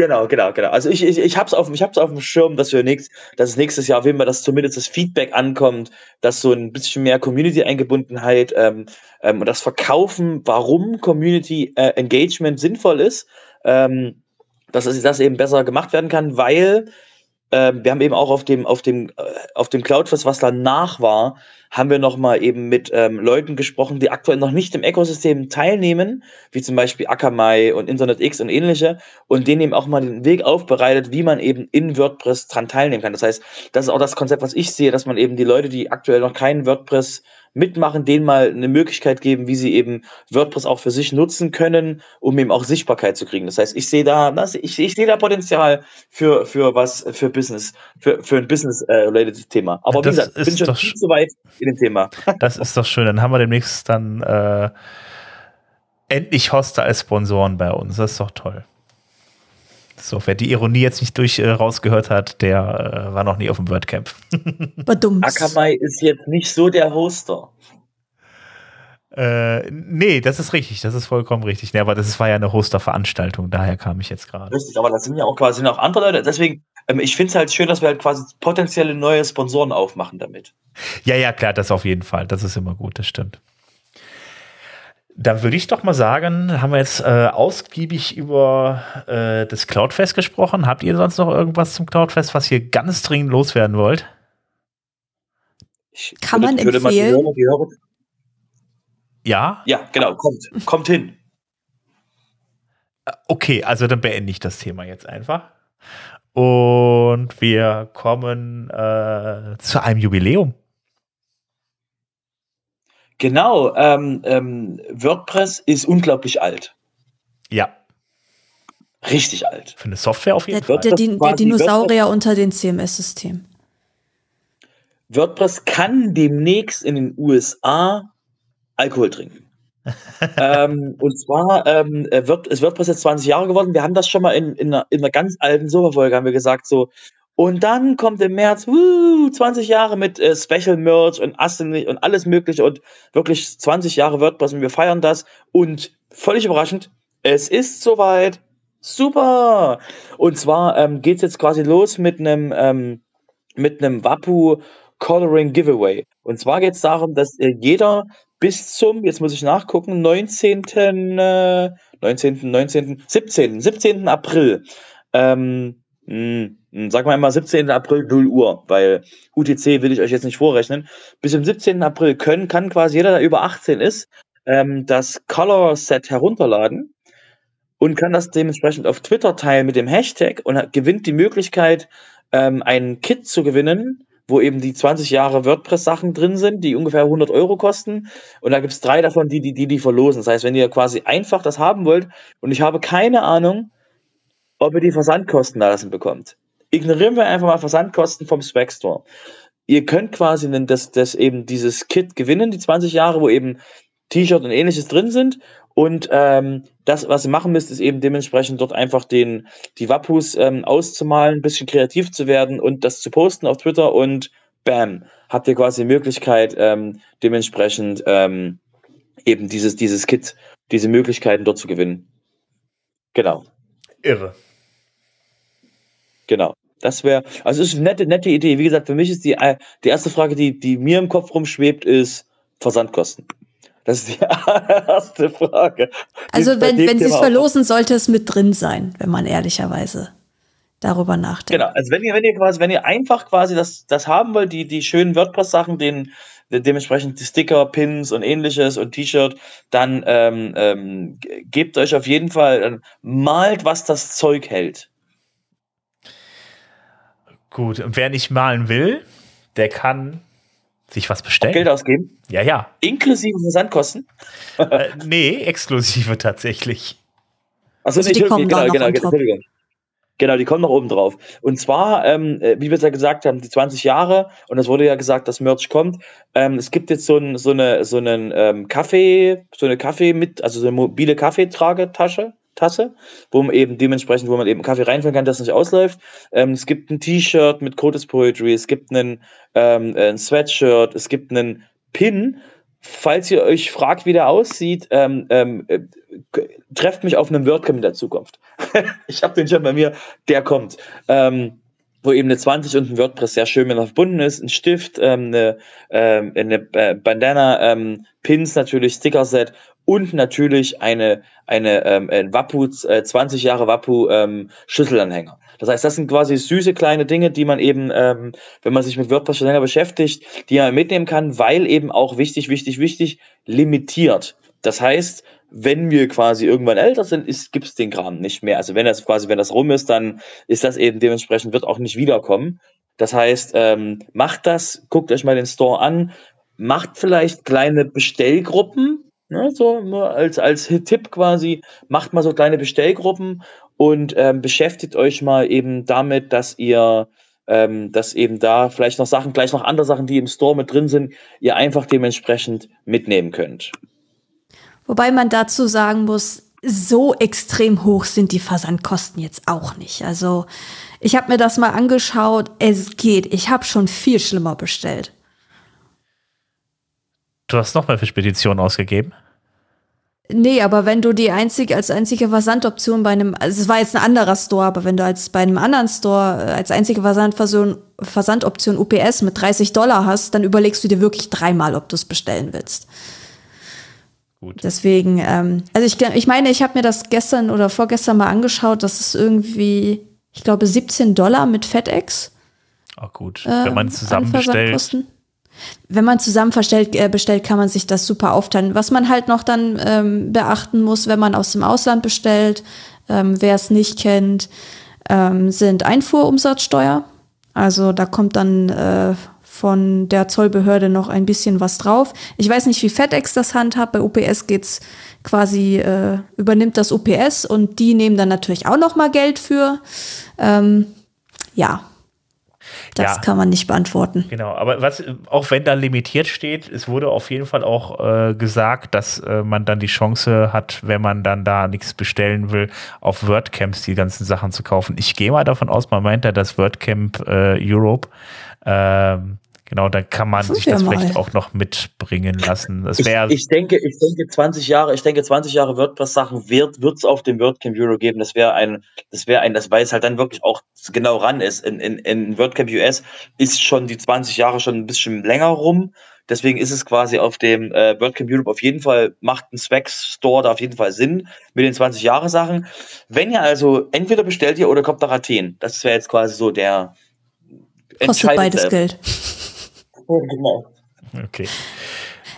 [SPEAKER 4] Genau, genau, genau. Also ich, ich, ich hab's auf, ich hab's auf dem Schirm, dass wir nächst, dass es nächstes Jahr auf jeden Fall, zumindest das Feedback ankommt, dass so ein bisschen mehr Community-Eingebundenheit ähm, ähm, und das Verkaufen, warum Community äh, sinnvoll ist, ähm, dass es das eben besser gemacht werden kann, weil ähm, wir haben eben auch auf dem, auf dem, äh, auf dem Cloudfest, was danach war, haben wir nochmal eben mit ähm, Leuten gesprochen, die aktuell noch nicht im Ökosystem teilnehmen, wie zum Beispiel Akamai und InternetX und ähnliche, und denen eben auch mal den Weg aufbereitet, wie man eben in WordPress dran teilnehmen kann. Das heißt, das ist auch das Konzept, was ich sehe, dass man eben die Leute, die aktuell noch keinen WordPress mitmachen, denen mal eine Möglichkeit geben, wie sie eben WordPress auch für sich nutzen können, um eben auch Sichtbarkeit zu kriegen. Das heißt, ich sehe da, ich, ich sehe da Potenzial für, für was, für Business, für, für ein Business-related Thema. Aber wie
[SPEAKER 1] Das
[SPEAKER 4] gesagt, ich bin schon viel zu weit in dem Thema.
[SPEAKER 1] Das ist doch schön. Dann haben wir demnächst dann äh, endlich Hoster als Sponsoren bei uns. Das ist doch toll. So, wer die Ironie jetzt nicht durch äh, rausgehört hat, der äh, war noch nie auf dem WordCamp.
[SPEAKER 4] Akamai ist jetzt nicht so der Hoster.
[SPEAKER 1] Äh, nee, das ist richtig, das ist vollkommen richtig. Nee, aber das ist, war ja eine Hoster-Veranstaltung, daher kam ich jetzt gerade.
[SPEAKER 4] Richtig, aber das sind ja auch quasi auch andere Leute. Deswegen, ähm, ich finde es halt schön, dass wir halt quasi potenzielle neue Sponsoren aufmachen damit.
[SPEAKER 1] Ja, ja, klar, das auf jeden Fall. Das ist immer gut, das stimmt. Da würde ich doch mal sagen, haben wir jetzt äh, ausgiebig über äh, das Cloudfest gesprochen. Habt ihr sonst noch irgendwas zum Cloudfest, was ihr ganz dringend loswerden wollt?
[SPEAKER 4] Ich
[SPEAKER 3] Kann
[SPEAKER 4] würde-
[SPEAKER 3] man
[SPEAKER 4] würde
[SPEAKER 3] empfehlen?
[SPEAKER 1] Ja?
[SPEAKER 4] Ja, genau, kommt, kommt hin.
[SPEAKER 1] Okay, also dann beende ich das Thema jetzt einfach. Und wir kommen äh, zu einem Jubiläum.
[SPEAKER 4] Genau, ähm, ähm, WordPress ist unglaublich alt.
[SPEAKER 1] Ja,
[SPEAKER 4] Richtig alt.
[SPEAKER 1] für eine Software auf jeden
[SPEAKER 3] Der,
[SPEAKER 1] Fall.
[SPEAKER 3] der, der
[SPEAKER 4] quasi
[SPEAKER 3] Dinosaurier unter den CMS-Systemen.
[SPEAKER 4] WordPress kann demnächst in den USA Alkohol trinken. ähm, und zwar ähm, wird, es WordPress jetzt 20 Jahre geworden. Wir haben das schon mal in, in, einer, in einer ganz alten Superfolge haben wir gesagt, so, und dann kommt im März, wuh, 20 Jahre mit äh, Special Merch und Assen und alles mögliche und wirklich 20 Jahre WordPress und wir feiern das. Und völlig überraschend, es ist soweit. Super! Und zwar ähm, geht es jetzt quasi los mit einem ähm, mit einem Wapu Coloring Giveaway. Und zwar geht es darum, dass äh, jeder bis zum, jetzt muss ich nachgucken, 19. Äh, 19. 19. 17. 17. April. Ähm, mh, hm, sagen wir mal 17. April 0 Uhr, weil UTC will ich euch jetzt nicht vorrechnen. Bis zum 17. April können, kann quasi jeder, der über 18 ist, ähm, das Color Set herunterladen und kann das dementsprechend auf Twitter teilen mit dem Hashtag und gewinnt die Möglichkeit, ähm, ein Kit zu gewinnen, wo eben die 20 Jahre WordPress-Sachen drin sind, die ungefähr 100 Euro kosten. Und da gibt es drei davon, die, die, die die verlosen. Das heißt, wenn ihr quasi einfach das haben wollt und ich habe keine Ahnung, ob ihr die Versandkosten da lassen bekommt. Ignorieren wir einfach mal Versandkosten vom Swag Store. Ihr könnt quasi das, das eben dieses Kit gewinnen, die 20 Jahre, wo eben T-Shirt und ähnliches drin sind. Und ähm, das, was ihr machen müsst, ist eben dementsprechend dort einfach den, die Wappus ähm, auszumalen, ein bisschen kreativ zu werden und das zu posten auf Twitter und bam, habt ihr quasi die Möglichkeit, ähm, dementsprechend ähm, eben dieses, dieses Kit, diese Möglichkeiten dort zu gewinnen. Genau.
[SPEAKER 1] Irre.
[SPEAKER 4] Genau. Das wäre, also es ist eine nette, nette Idee. Wie gesagt, für mich ist die, äh, die erste Frage, die, die mir im Kopf rumschwebt, ist Versandkosten. Das ist die erste Frage.
[SPEAKER 3] Also wenn, wenn Sie es verlosen, sollte es mit drin sein, wenn man ehrlicherweise darüber nachdenkt.
[SPEAKER 4] Genau, also wenn ihr, wenn ihr quasi, wenn ihr einfach quasi das, das haben wollt, die, die schönen WordPress-Sachen, den, dementsprechend die Sticker, Pins und ähnliches und T-Shirt, dann ähm, ähm, gebt euch auf jeden Fall, malt, was das Zeug hält.
[SPEAKER 1] Gut, wer nicht malen will, der kann sich was bestellen?
[SPEAKER 4] Geld ausgeben?
[SPEAKER 1] Ja, ja.
[SPEAKER 4] Inklusive Versandkosten?
[SPEAKER 1] äh, nee, exklusive tatsächlich.
[SPEAKER 4] Achso, also nee, die kommen genau, genau, Entschuldigung. Genau, die kommen noch oben drauf. Und zwar, ähm, äh, wie wir es ja gesagt haben, die 20 Jahre, und es wurde ja gesagt, dass Merch kommt. Ähm, es gibt jetzt so, ein, so eine, so einen ähm, Kaffee, so eine Kaffee mit, also so eine mobile Kaffeetragetasche, Tasse, wo man eben dementsprechend, wo man eben Kaffee reinfüllen kann, das nicht ausläuft. Ähm, es gibt ein T-Shirt mit Codes Poetry, es gibt einen, ähm, ein Sweatshirt, es gibt einen Pin. Falls ihr euch fragt, wie der aussieht, ähm, ähm, äh, trefft mich auf einem WordCamp in der Zukunft. ich habe den schon bei mir, der kommt. Ähm, wo eben eine 20 und ein WordPress sehr schön miteinander verbunden ist, ein Stift, ähm, eine, ähm, eine äh, Bandana, ähm, Pins natürlich, Sticker-Set und natürlich eine, eine ähm, Wappu, äh, 20 Jahre Wappu ähm, Schlüsselanhänger. Das heißt, das sind quasi süße kleine Dinge, die man eben, ähm, wenn man sich mit WordPress schon länger beschäftigt, die man mitnehmen kann, weil eben auch wichtig, wichtig, wichtig, limitiert. Das heißt, wenn wir quasi irgendwann älter sind, gibt es den Kram nicht mehr. Also wenn das quasi, wenn das rum ist, dann ist das eben dementsprechend, wird auch nicht wiederkommen. Das heißt, ähm, macht das, guckt euch mal den Store an, macht vielleicht kleine Bestellgruppen, ne, so nur als, als Tipp quasi, macht mal so kleine Bestellgruppen und ähm, beschäftigt euch mal eben damit, dass ihr ähm, dass eben da vielleicht noch Sachen, gleich noch andere Sachen, die im Store mit drin sind, ihr einfach dementsprechend mitnehmen könnt.
[SPEAKER 3] Wobei man dazu sagen muss, so extrem hoch sind die Versandkosten jetzt auch nicht. Also ich habe mir das mal angeschaut, es geht. Ich habe schon viel schlimmer bestellt.
[SPEAKER 1] Du hast noch mal für Spedition ausgegeben?
[SPEAKER 3] Nee, aber wenn du die einzige, als einzige Versandoption bei einem, also es war jetzt ein anderer Store, aber wenn du als bei einem anderen Store äh, als einzige Versandversion, Versandoption UPS mit 30 Dollar hast, dann überlegst du dir wirklich dreimal, ob du es bestellen willst. Gut. Deswegen, ähm, also ich, ich meine, ich habe mir das gestern oder vorgestern mal angeschaut, das ist irgendwie, ich glaube, 17 Dollar mit FedEx.
[SPEAKER 1] Auch oh, gut, äh, wenn man zusammen bestellt.
[SPEAKER 3] Wenn man zusammen äh, bestellt, kann man sich das super aufteilen. Was man halt noch dann ähm, beachten muss, wenn man aus dem Ausland bestellt, ähm, wer es nicht kennt, ähm, sind Einfuhrumsatzsteuer. Also da kommt dann äh, von der Zollbehörde noch ein bisschen was drauf. Ich weiß nicht, wie FedEx das handhabt. Bei UPS geht's quasi, äh, übernimmt das UPS und die nehmen dann natürlich auch noch mal Geld für. Ähm, ja. Das
[SPEAKER 1] Ja.
[SPEAKER 3] kann man nicht beantworten.
[SPEAKER 1] Genau, aber was, auch wenn da limitiert steht, es wurde auf jeden Fall auch äh, gesagt, dass äh, man dann die Chance hat, wenn man dann da nichts bestellen will, auf WordCamps die ganzen Sachen zu kaufen. Ich gehe mal davon aus, man meint ja das WordCamp äh, Europe. Ähm, genau, dann kann man
[SPEAKER 3] Hoffen
[SPEAKER 1] sich das
[SPEAKER 3] mal.
[SPEAKER 1] vielleicht auch noch mitbringen lassen. Das
[SPEAKER 4] Ich,
[SPEAKER 1] wäre
[SPEAKER 4] ich denke, ich denke 20 Jahre, ich denke 20 Jahre WordPress-Sachen wird wird's auf dem WordCamp Euro geben. Das wäre ein, das wäre ein, das weil es halt dann wirklich auch genau ran ist. In, in, in WordCamp US ist schon die 20 Jahre schon ein bisschen länger rum. Deswegen ist es quasi auf dem äh, WordCamp Europe auf jeden Fall, macht ein Specs Store da auf jeden Fall Sinn mit den 20 Jahre Sachen. Wenn ihr also entweder bestellt ihr oder kommt nach Athen. Das wäre jetzt quasi so der
[SPEAKER 3] Kostet beides Geld.
[SPEAKER 4] Genau.
[SPEAKER 1] okay.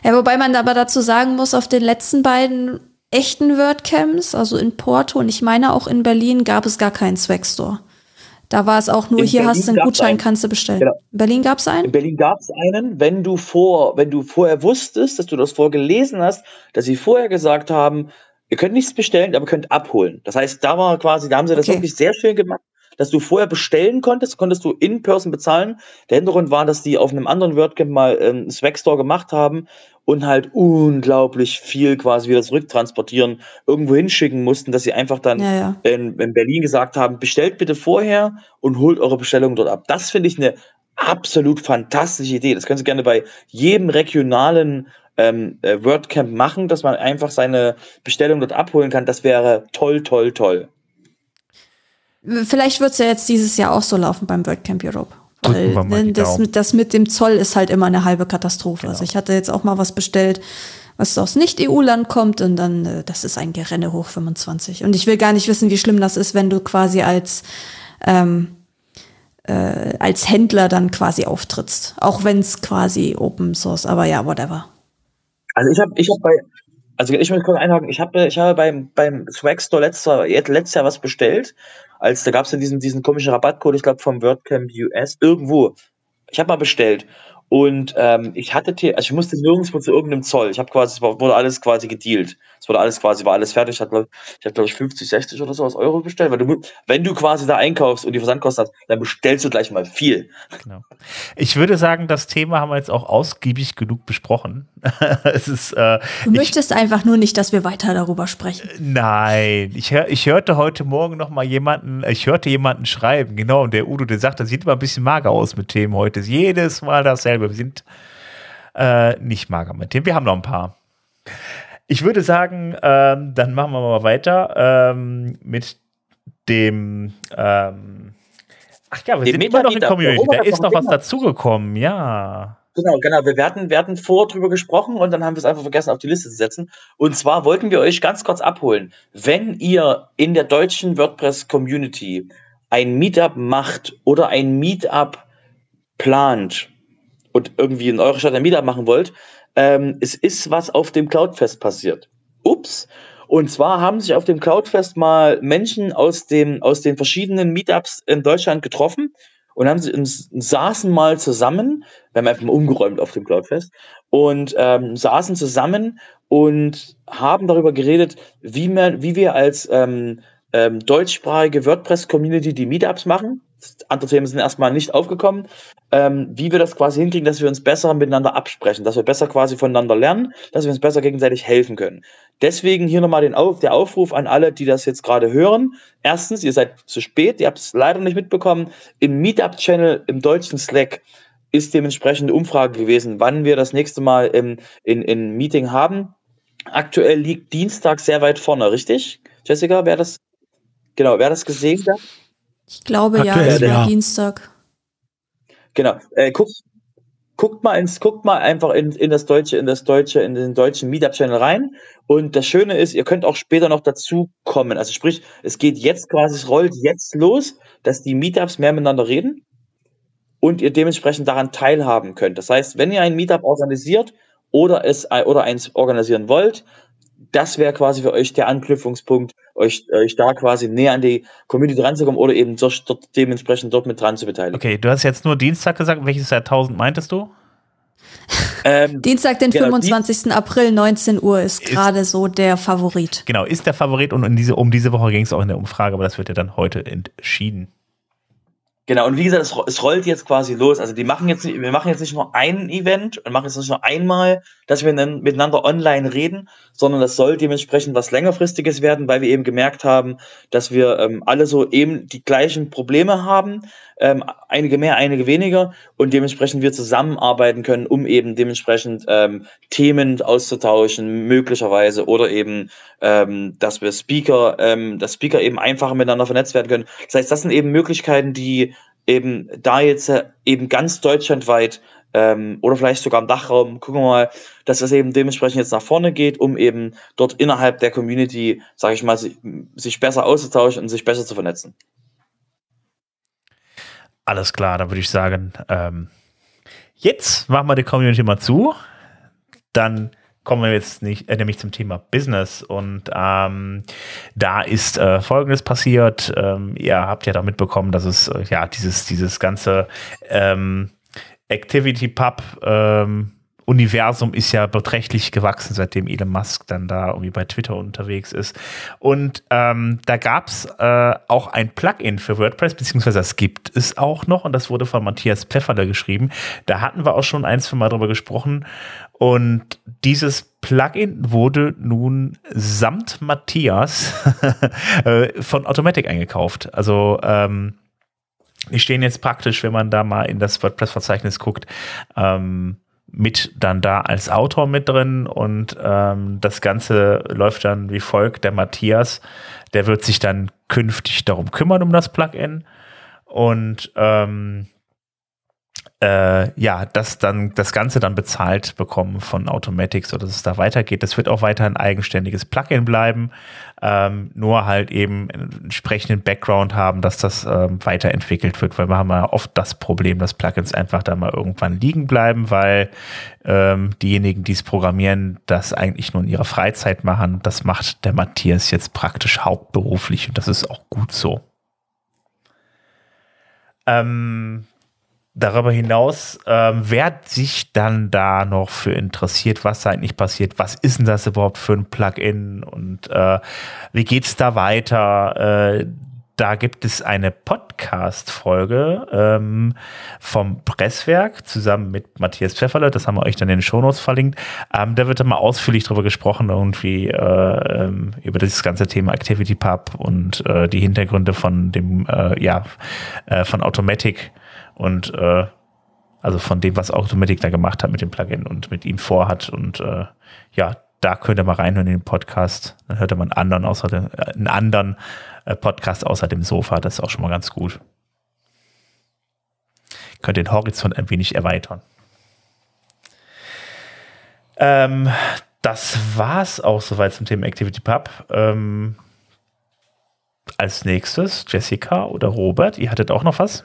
[SPEAKER 3] Ja, wobei man aber dazu sagen muss, auf den letzten beiden echten WordCamps, also in Porto und ich meine auch in Berlin, gab es gar keinen Swag Store. Da war es auch nur,
[SPEAKER 4] In
[SPEAKER 3] hier
[SPEAKER 4] Berlin
[SPEAKER 3] hast du einen Gutschein,
[SPEAKER 4] einen.
[SPEAKER 3] kannst du bestellen.
[SPEAKER 4] Genau.
[SPEAKER 3] In Berlin gab es einen?
[SPEAKER 4] In Berlin gab es einen, wenn du vor, wenn du vorher wusstest, dass du das vorher gelesen hast, dass sie vorher gesagt haben, ihr könnt nichts bestellen, aber könnt abholen. Das heißt, da war quasi, da haben sie das
[SPEAKER 3] Okay.
[SPEAKER 4] wirklich sehr schön gemacht, dass du vorher bestellen konntest, konntest du in Person bezahlen. Der Hintergrund war, dass die auf einem anderen WordCamp mal ähm, einen Swag Store gemacht haben und halt unglaublich viel quasi wieder zurücktransportieren, irgendwo hinschicken mussten, dass sie einfach dann
[SPEAKER 3] Ja, ja.
[SPEAKER 4] in, in Berlin gesagt haben, bestellt bitte vorher und holt eure Bestellung dort ab. Das finde ich eine absolut fantastische Idee. Das können Sie gerne bei jedem regionalen ähm, äh, WordCamp machen, dass man einfach seine Bestellung dort abholen kann. Das wäre toll, toll, toll.
[SPEAKER 3] Vielleicht wird es ja jetzt dieses Jahr auch so laufen beim WordCamp Europe. Weil
[SPEAKER 1] wir mal die
[SPEAKER 3] ne, das, das mit dem Zoll ist halt immer eine halbe Katastrophe.
[SPEAKER 1] Genau.
[SPEAKER 3] Also ich hatte jetzt auch mal was bestellt, was aus Nicht-EU-Land kommt und dann, äh, das ist ein Gerenne hoch 25. Und ich will gar nicht wissen, wie schlimm das ist, wenn du quasi als, ähm, äh, als Händler dann quasi auftrittst. Auch wenn es quasi Open Source, aber ja, whatever.
[SPEAKER 4] Also ich habe ich hab bei, also ich muss kurz einhaken, ich habe ich habe beim, beim Swag Store letztes Jahr, letztes Jahr was bestellt, als da gab es ja diesen, diesen komischen Rabattcode, ich glaube vom WordCamp US, irgendwo. Ich habe mal bestellt und ähm, ich hatte, also ich musste nirgendwo zu irgendeinem Zoll. Ich habe quasi, es wurde alles quasi gedealt. Es wurde alles quasi, war alles fertig. Ich habe, ich hab, glaube ich, 50, 60 oder so aus Euro bestellt, weil du, wenn du quasi da einkaufst und die Versandkosten hast, dann bestellst du gleich mal viel.
[SPEAKER 1] Genau. Ich würde sagen, das Thema haben wir jetzt auch ausgiebig genug besprochen. es ist, äh,
[SPEAKER 3] Du
[SPEAKER 1] ich,
[SPEAKER 3] möchtest einfach nur nicht, dass wir weiter darüber sprechen.
[SPEAKER 1] nein, ich, ich hörte heute Morgen noch mal jemanden, ich hörte jemanden schreiben, genau, und der Udo, der sagt, das sieht immer ein bisschen mager aus mit Themen heute. Ist jedes Mal dasselbe. Wir sind äh, nicht mager mit Themen. Wir haben noch ein paar. Ich würde sagen, ähm, dann machen wir mal weiter ähm, mit dem. Ähm, ach ja, wir
[SPEAKER 4] Dem
[SPEAKER 1] sind immer noch in. Community. Da ist
[SPEAKER 4] noch
[SPEAKER 1] was dazugekommen, ja.
[SPEAKER 4] Genau, genau. Wir hatten, wir hatten vor drüber gesprochen und dann haben wir es einfach vergessen, auf die Liste zu setzen. Und zwar wollten wir euch ganz kurz abholen. Wenn ihr in der deutschen WordPress-Community ein Meetup macht oder ein Meetup plant und irgendwie in eurer Stadt ein Meetup machen wollt, ähm, es ist was auf dem Cloudfest passiert. Ups. Und zwar haben sich auf dem Cloudfest mal Menschen aus, dem, aus den verschiedenen Meetups in Deutschland getroffen und haben sie, saßen mal zusammen, wir haben einfach mal umgeräumt auf dem Cloudfest und ähm, saßen zusammen und haben darüber geredet, wie, man, wie wir als ähm, ähm, deutschsprachige WordPress-Community die Meetups machen. Andere Themen sind erstmal nicht aufgekommen. Ähm, wie wir das quasi hinkriegen, dass wir uns besser miteinander absprechen, dass wir besser quasi voneinander lernen, dass wir uns besser gegenseitig helfen können. Deswegen hier nochmal den Auf, der Aufruf an alle, die das jetzt gerade hören. Erstens, ihr seid zu spät, ihr habt es leider nicht mitbekommen. Im Meetup-Channel im deutschen Slack ist dementsprechend eine Umfrage gewesen, wann wir das nächste Mal im, in, in Meeting haben. Aktuell liegt Dienstag sehr weit vorne, richtig? Jessica, wer das, genau, wer das gesehen hat?
[SPEAKER 3] Ich glaube ja,
[SPEAKER 2] Aktuell
[SPEAKER 3] es war
[SPEAKER 2] ja.
[SPEAKER 3] Dienstag.
[SPEAKER 4] Genau. Äh, guckt, guckt mal ins, guckt mal einfach in, in das deutsche, in das deutsche, in den deutschen Meetup-Channel rein. Und das Schöne ist, ihr könnt auch später noch dazu kommen. Also sprich, es geht jetzt quasi, es rollt jetzt los, dass die Meetups mehr miteinander reden und ihr dementsprechend daran teilhaben könnt. Das heißt, wenn ihr ein Meetup organisiert oder es oder eins organisieren wollt, das wäre quasi für euch der Anknüpfungspunkt, euch, euch da quasi näher an die Community ranzukommen oder eben dort, dort dementsprechend dort mit dran zu beteiligen.
[SPEAKER 1] Okay, du hast jetzt nur Dienstag gesagt. Welches Jahrtausend meintest du?
[SPEAKER 4] Ähm,
[SPEAKER 3] Dienstag, den
[SPEAKER 4] Genau,
[SPEAKER 3] 25. April, 19 Uhr ist
[SPEAKER 1] Ist-
[SPEAKER 3] gerade so der Favorit.
[SPEAKER 1] Genau, ist der Favorit und in diese, um diese Woche ging es auch in der Umfrage, aber das wird ja dann heute entschieden.
[SPEAKER 4] Genau, und wie gesagt, es, es, rollt jetzt quasi los. Also die machen jetzt, wir machen jetzt nicht nur ein Event und machen jetzt nicht nur einmal, dass wir miteinander online reden, sondern das soll dementsprechend was längerfristiges werden, weil wir eben gemerkt haben, dass wir ähm, alle so eben die gleichen Probleme haben, ähm, einige mehr, einige weniger und dementsprechend wir zusammenarbeiten können, um eben dementsprechend ähm, Themen auszutauschen, möglicherweise oder eben, ähm, dass wir Speaker, ähm, dass Speaker eben einfacher miteinander vernetzt werden können. Das heißt, das sind eben Möglichkeiten, die eben da jetzt äh, eben ganz deutschlandweit ähm, oder vielleicht sogar im Dachraum, gucken wir mal, dass das eben dementsprechend jetzt nach vorne geht, um eben dort innerhalb der Community, sage ich mal, sich besser auszutauschen und sich besser zu vernetzen.
[SPEAKER 1] Alles klar, dann würde ich sagen, ähm, jetzt machen wir die Community mal zu. Dann kommen wir jetzt nicht, äh, nämlich zum Thema Business. Und ähm, da ist äh, Folgendes passiert. Ähm, ihr habt ja da mitbekommen, dass es äh, ja dieses, dieses ganze ähm, Activity Pub ähm, Universum ist ja beträchtlich gewachsen, seitdem Elon Musk dann da irgendwie bei Twitter unterwegs ist. Und ähm, da gab es äh, auch ein Plugin für WordPress, beziehungsweise es gibt es auch noch und das wurde von Matthias Pfefferle geschrieben. Da hatten wir auch schon ein, zwei Mal drüber gesprochen. Und dieses Plugin wurde nun samt Matthias äh, von Automatic eingekauft. Also ähm, die stehen jetzt praktisch, wenn man da mal in das WordPress-Verzeichnis guckt, ähm, mit dann da als Autor mit drin und ähm, das Ganze läuft dann wie folgt. Der Matthias, der wird sich dann künftig darum kümmern, um das Plugin und ähm, äh, ja, das dann das Ganze dann bezahlt bekommen von Automatics, so dass es da weitergeht. Das wird auch weiter ein eigenständiges Plugin bleiben, ähm, nur halt eben einen entsprechenden Background haben, dass das ähm, weiterentwickelt wird, weil wir haben ja oft das Problem, dass Plugins einfach da mal irgendwann liegen bleiben, weil ähm, diejenigen, die es programmieren, das eigentlich nur in ihrer Freizeit machen. Das macht der Matthias jetzt praktisch hauptberuflich und das ist auch gut so. Ähm, Darüber hinaus, ähm, wer sich dann da noch für interessiert, was da eigentlich passiert, was ist denn das überhaupt für ein Plugin und äh, wie geht's da weiter? Äh, da gibt es eine Podcast-Folge ähm, vom Presswerk zusammen mit Matthias Pfefferle. Das haben wir euch dann in den Shownotes verlinkt. Ähm, da wird dann mal ausführlich drüber gesprochen, irgendwie äh, ähm, über das ganze Thema Activity Pub und äh, die Hintergründe von dem, äh, ja, äh, von Automatic und äh, also von dem, was Automatic da gemacht hat mit dem Plugin und mit ihm vorhat. Und äh, ja, da könnt ihr mal reinhören in den Podcast. Dann hört ihr mal einen anderen, außer dem, äh, einen anderen äh, Podcast außer dem Sofa. Das ist auch schon mal ganz gut. Könnt den Horizont ein wenig erweitern. Ähm, das war's auch soweit zum Thema Activity Pub. Ähm, als nächstes Jessica oder Robert, ihr hattet auch noch was?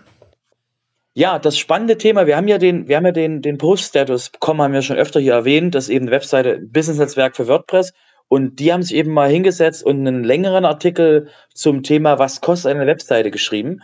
[SPEAKER 4] Ja, das spannende Thema, wir haben ja den, wir haben ja den, den Post-Status.com haben wir schon öfter hier erwähnt, das ist eben eine Webseite, Business-Netzwerk für WordPress. Und die haben sich eben mal hingesetzt und einen längeren Artikel zum Thema, was kostet eine Webseite geschrieben.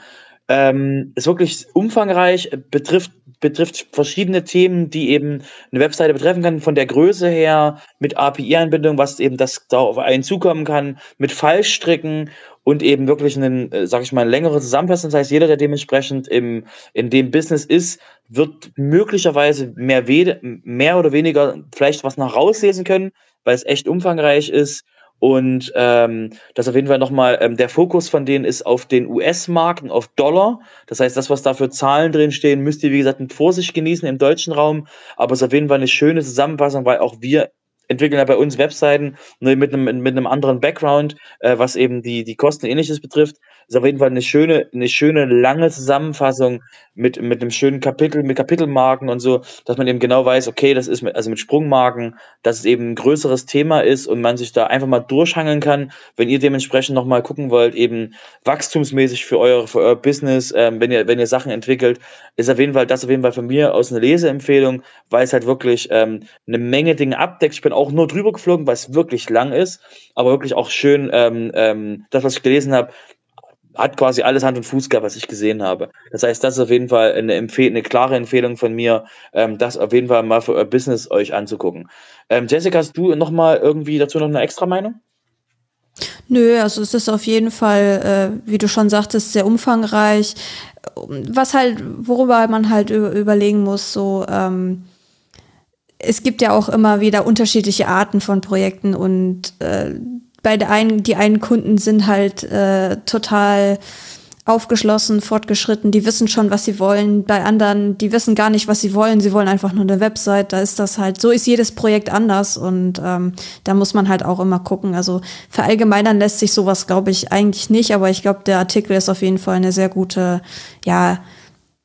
[SPEAKER 4] Ähm, ist wirklich umfangreich, betrifft, betrifft verschiedene Themen, die eben eine Webseite betreffen kann, von der Größe her, mit API-Anbindung, was eben das da auf einen zukommen kann, mit Fallstricken und eben wirklich einen, äh, sag ich mal, längere Zusammenfassung. Das heißt, jeder, der dementsprechend im, in dem Business ist, wird möglicherweise mehr, mehr oder weniger vielleicht was noch rauslesen können, weil es echt umfangreich ist. Und ähm, das auf jeden Fall nochmal, ähm, der Fokus von denen ist auf den US-Marken, auf Dollar. Das heißt, das, was da für Zahlen drin stehen, müsst ihr, wie gesagt, mit Vorsicht genießen im deutschen Raum. Aber es ist auf jeden Fall eine schöne Zusammenfassung, weil auch wir entwickeln ja bei uns Webseiten ne, mit einem, mit einem anderen Background, äh, was eben die, die Kosten ähnliches betrifft. Ist auf jeden Fall eine schöne, eine schöne lange Zusammenfassung mit, mit einem schönen Kapitel, mit Kapitelmarken und so, dass man eben genau weiß, okay, das ist mit, also mit Sprungmarken, dass es eben ein größeres Thema ist und man sich da einfach mal durchhangeln kann. Wenn ihr dementsprechend nochmal gucken wollt, eben wachstumsmäßig für euer, für euer Business, ähm, wenn ihr, wenn ihr Sachen entwickelt, ist auf jeden Fall, das auf jeden Fall von mir aus eine Leseempfehlung, weil es halt wirklich ähm, eine Menge Dinge abdeckt. Ich bin auch nur drüber geflogen, weil es wirklich lang ist, aber wirklich auch schön, ähm, ähm, das, was ich gelesen habe, hat quasi alles Hand und Fuß gehabt, was ich gesehen habe. Das heißt, das ist auf jeden Fall eine, Empfehl eine klare Empfehlung von mir, ähm, das auf jeden Fall mal für euer Business euch anzugucken. Ähm, Jessica, hast du noch mal irgendwie dazu noch eine extra Meinung?
[SPEAKER 3] Nö, also es ist auf jeden Fall, äh, wie du schon sagtest, sehr umfangreich. Was halt, worüber man halt überlegen muss, so, ähm, es gibt ja auch immer wieder unterschiedliche Arten von Projekten und äh, bei der einen, die einen Kunden sind halt äh, total aufgeschlossen, fortgeschritten, die wissen schon, was sie wollen. Bei anderen, die wissen gar nicht, was sie wollen, sie wollen einfach nur eine Website. Da ist das halt, so ist jedes Projekt anders und ähm, da muss man halt auch immer gucken. Also verallgemeinern lässt sich sowas, glaube ich, eigentlich nicht, aber ich glaube, der Artikel ist auf jeden Fall eine sehr gute, ja,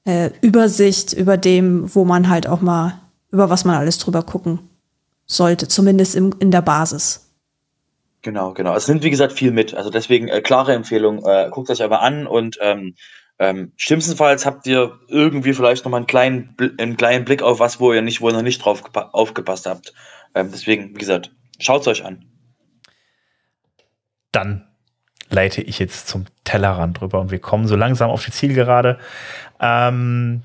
[SPEAKER 3] äh, Übersicht über dem, wo man halt auch mal, über was man alles drüber gucken sollte, zumindest im, in der Basis.
[SPEAKER 4] Genau, genau. Es nimmt, wie gesagt, viel mit. Also deswegen äh, klare Empfehlung, äh, guckt euch aber an und ähm, ähm, schlimmstenfalls habt ihr irgendwie vielleicht nochmal einen kleinen, einen kleinen Blick auf was, wo ihr nicht, wo ihr noch nicht drauf aufgepasst habt. Ähm, deswegen, wie gesagt, schaut es euch an.
[SPEAKER 1] Dann leite ich jetzt zum Tellerrand drüber und wir kommen so langsam auf die Zielgerade. Ähm,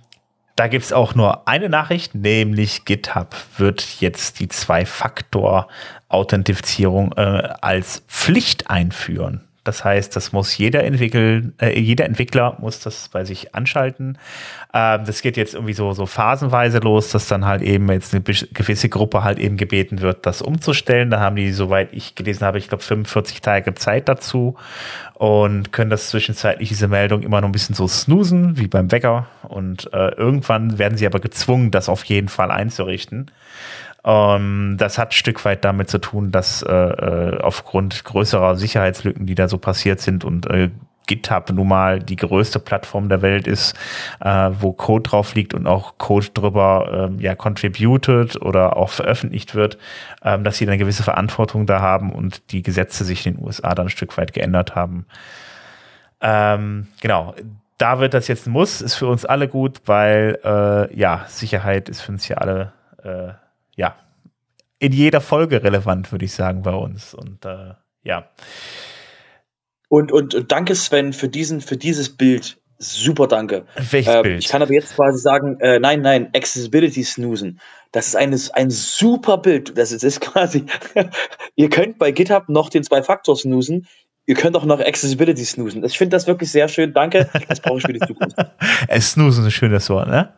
[SPEAKER 1] da gibt es auch nur eine Nachricht, nämlich GitHub wird jetzt die Zwei-Faktor-Authentifizierung äh, als Pflicht einführen. Das heißt, das muss jeder, Entwickel, äh, jeder Entwickler muss das bei sich anschalten. Ähm, das geht jetzt irgendwie so, so phasenweise los, dass dann halt eben jetzt eine gewisse Gruppe halt eben gebeten wird, das umzustellen. Da haben die, soweit ich gelesen habe, ich glaube 45 Tage Zeit dazu und können das zwischenzeitlich diese Meldung immer noch ein bisschen so snoosen, wie beim Wecker. Und äh, irgendwann werden sie aber gezwungen, das auf jeden Fall einzurichten. Ähm, das hat ein Stück weit damit zu tun, dass äh, äh, aufgrund größerer Sicherheitslücken, die da so passiert sind und äh, GitHub nun mal die größte Plattform der Welt ist, äh, wo Code drauf liegt und auch Code drüber ähm, ja contributed oder auch veröffentlicht wird, ähm, dass sie eine gewisse Verantwortung da haben und die Gesetze sich in den USA dann ein Stück weit geändert haben. Ähm, genau, da wird das jetzt ein Muss, ist für uns alle gut, weil äh, ja, Sicherheit ist für uns hier alle äh, ja, in jeder Folge relevant, würde ich sagen, bei uns. Und äh, ja.
[SPEAKER 4] Und, und, und danke, Sven, für, diesen, für dieses Bild. Super, danke.
[SPEAKER 1] Welches
[SPEAKER 4] ähm,
[SPEAKER 1] Bild?
[SPEAKER 4] Ich kann aber jetzt quasi sagen, äh, nein, nein, Accessibility Snoosen. Das ist eine, ein super Bild. Das ist, ist quasi, ihr könnt bei GitHub noch den Zwei-Faktor snoosen. Ihr könnt auch noch Accessibility snoosen. Ich finde das wirklich sehr schön. Danke. Das brauche ich für die Zukunft.
[SPEAKER 1] snoosen ist ein schönes Wort, ne?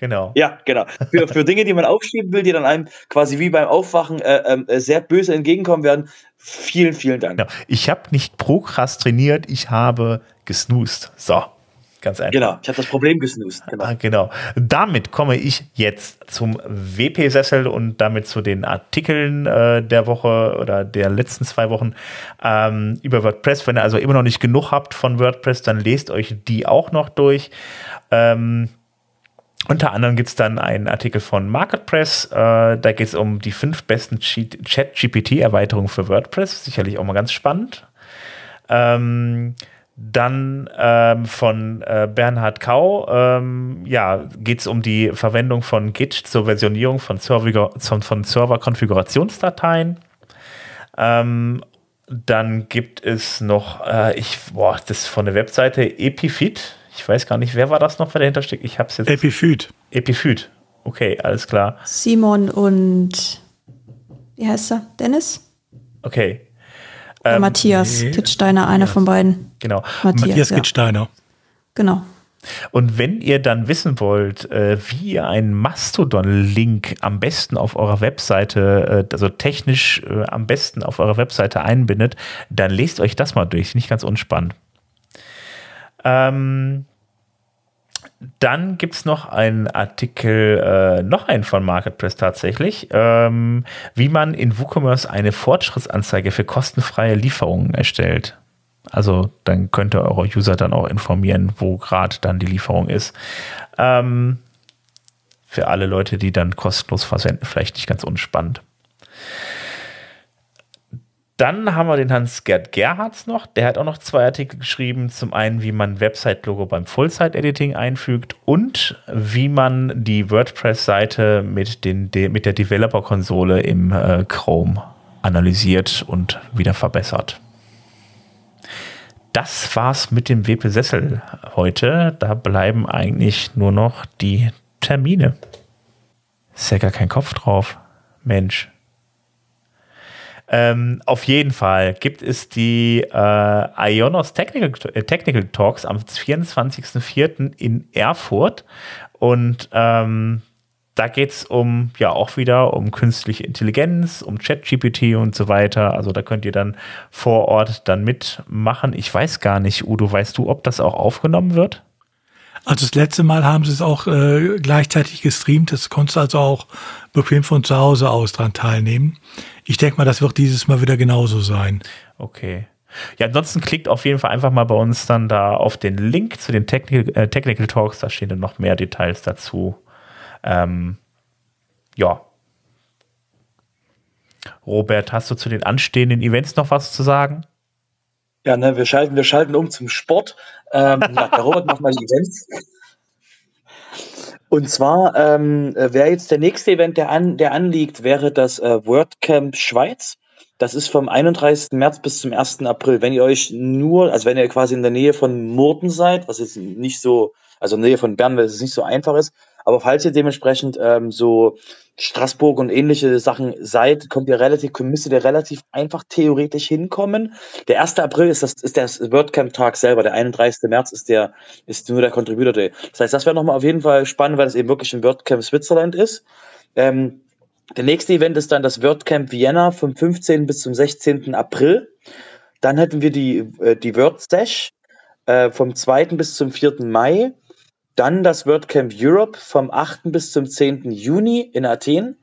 [SPEAKER 1] Genau.
[SPEAKER 4] Ja, genau. Für, für Dinge, die man aufschieben will, die dann einem quasi wie beim Aufwachen äh, ähm, äh, sehr böse entgegenkommen werden. Vielen, vielen Dank.
[SPEAKER 1] Genau. Ich habe nicht prokrastiniert, ich habe gesnoost. So, ganz einfach.
[SPEAKER 4] Genau, ich habe das Problem gesnoost.
[SPEAKER 1] Genau. Ah, genau. Damit komme ich jetzt zum WP-Sessel und damit zu den Artikeln äh, der Woche oder der letzten zwei Wochen ähm, über WordPress. Wenn ihr also immer noch nicht genug habt von WordPress, dann lest euch die auch noch durch. Ähm, unter anderem gibt es dann einen Artikel von Marketpress, äh, da geht es um die fünf besten Chat-GPT-Erweiterungen für WordPress, sicherlich auch mal ganz spannend. Ähm, dann ähm, von äh, Bernhard Kau, ähm, ja, geht es um die Verwendung von Git zur Versionierung von, Server, von Server-Konfigurationsdateien. Ähm, dann gibt es noch, äh, ich, boah, das ist von der Webseite Epifit ich weiß gar nicht, wer war das noch, wer dahinter steckt? Ich habe es jetzt.
[SPEAKER 2] Epiphyt.
[SPEAKER 1] Epiphyt. Okay, alles klar.
[SPEAKER 3] Simon und wie heißt er? Dennis?
[SPEAKER 1] Okay.
[SPEAKER 3] Ähm, Matthias nee. Kittsteiner, einer ja. von beiden.
[SPEAKER 1] Genau.
[SPEAKER 2] Matthias, Matthias Kittsteiner.
[SPEAKER 3] Genau.
[SPEAKER 1] Und wenn ihr dann wissen wollt, äh, wie ihr einen Mastodon-Link am besten auf eurer Webseite, äh, also technisch äh, am besten auf eurer Webseite einbindet, dann lest euch das mal durch. Nicht ganz unspannend. Ähm, dann gibt es noch einen Artikel, äh, noch einen von Marketplace tatsächlich, ähm, wie man in WooCommerce eine Fortschrittsanzeige für kostenfreie Lieferungen erstellt. Also dann könnt ihr eure User dann auch informieren, wo gerade dann die Lieferung ist. Ähm, für alle Leute, die dann kostenlos versenden, vielleicht nicht ganz unspannend. Dann haben wir den Hans-Gerd Gerhards noch. Der hat auch noch zwei Artikel geschrieben. Zum einen, wie man Website-Logo beim Full-Site-Editing einfügt und wie man die WordPress-Seite mit, mit der Developer-Konsole im äh, Chrome analysiert und wieder verbessert. Das war's mit dem WP-Sessel heute. Da bleiben eigentlich nur noch die Termine. Ist ja gar kein Kopf drauf. Mensch. Ähm, auf jeden Fall gibt es die äh, Ionos Technical, äh, Technical Talks am 24.04. in Erfurt. Und ähm, da geht es um, ja, auch wieder um künstliche Intelligenz, um ChatGPT und so weiter. Also da könnt ihr dann vor Ort dann mitmachen. Ich weiß gar nicht, Udo, weißt du, ob das auch aufgenommen wird?
[SPEAKER 2] Also das letzte Mal haben sie es auch äh, gleichzeitig gestreamt. Das konntest du also auch bequem von zu Hause aus dran teilnehmen. Ich denke mal, das wird dieses Mal wieder genauso sein.
[SPEAKER 1] Okay. Ja, ansonsten klickt auf jeden Fall einfach mal bei uns dann da auf den Link zu den Technical, äh, Technical Talks. Da stehen dann noch mehr Details dazu. Ähm, ja. Robert, hast du zu den anstehenden Events noch was zu sagen?
[SPEAKER 4] Ja, ne, wir schalten, wir schalten um zum Sport. Ähm, ja, der Robert macht mal die Events. Und zwar ähm, wäre jetzt der nächste Event, der, an, der anliegt, wäre das äh, WordCamp Schweiz. Das ist vom 31. März bis zum 1. April. Wenn ihr euch nur, also wenn ihr quasi in der Nähe von Murten seid, was jetzt nicht so, also in der Nähe von Bern, weil es nicht so einfach ist, aber falls ihr dementsprechend ähm, so Straßburg und ähnliche Sachen seid, kommt ihr relativ, müsstet ihr relativ einfach theoretisch hinkommen. Der 1. April ist das, ist der WordCamp-Tag selber. Der 31. März ist der, ist nur der Contributor Day. Das heißt, das wäre nochmal auf jeden Fall spannend, weil es eben wirklich ein WordCamp Switzerland ist. Ähm, der nächste Event ist dann das WordCamp Vienna vom 15. bis zum 16. April. Dann hätten wir die, äh, die WordSesh äh, vom 2. bis zum 4. Mai. Dann das WordCamp Europe vom 8. bis zum 10. Juni in Athen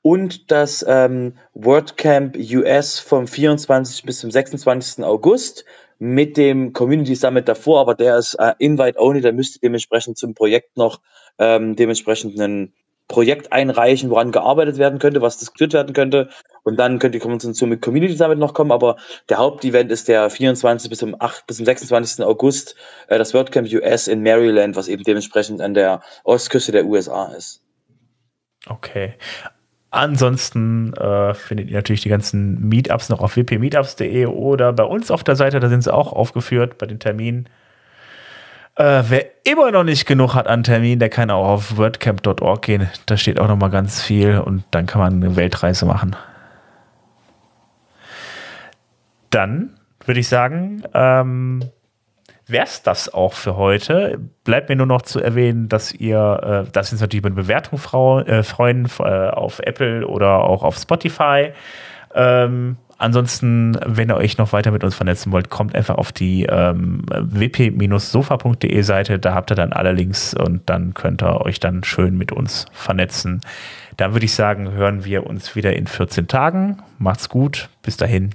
[SPEAKER 4] und das ähm, WordCamp US vom 24. bis zum 26. August mit dem Community Summit davor, aber der ist äh, Invite Only, da müsst ihr dementsprechend zum Projekt noch ähm, dementsprechend einen Projekt einreichen, woran gearbeitet werden könnte, was diskutiert werden könnte. Und dann könnt ihr Konversation mit Community Summit noch kommen. Aber der Hauptevent ist der 24. bis zum 8. bis zum 26. August, äh, das WordCamp US in Maryland, was eben dementsprechend an der Ostküste der USA ist.
[SPEAKER 1] Okay. Ansonsten äh, findet ihr natürlich die ganzen Meetups noch auf wpmeetups.de oder bei uns auf der Seite, da sind sie auch aufgeführt bei den Terminen. Äh, wer immer noch nicht genug hat an Termin, der kann auch auf wordcamp.org gehen. Da steht auch noch mal ganz viel und dann kann man eine Weltreise machen. Dann würde ich sagen, ähm, wäre es das auch für heute. Bleibt mir nur noch zu erwähnen, dass ihr, äh, dass wir uns natürlich über eine Bewertung frau, äh, freuen äh, auf Apple oder auch auf Spotify. Ähm, Ansonsten, wenn ihr euch noch weiter mit uns vernetzen wollt, kommt einfach auf die ähm, wp-sofa.de Seite. Da habt ihr dann alle Links und dann könnt ihr euch dann schön mit uns vernetzen. Dann würde ich sagen, hören wir uns wieder in 14 Tagen. Macht's gut. Bis dahin.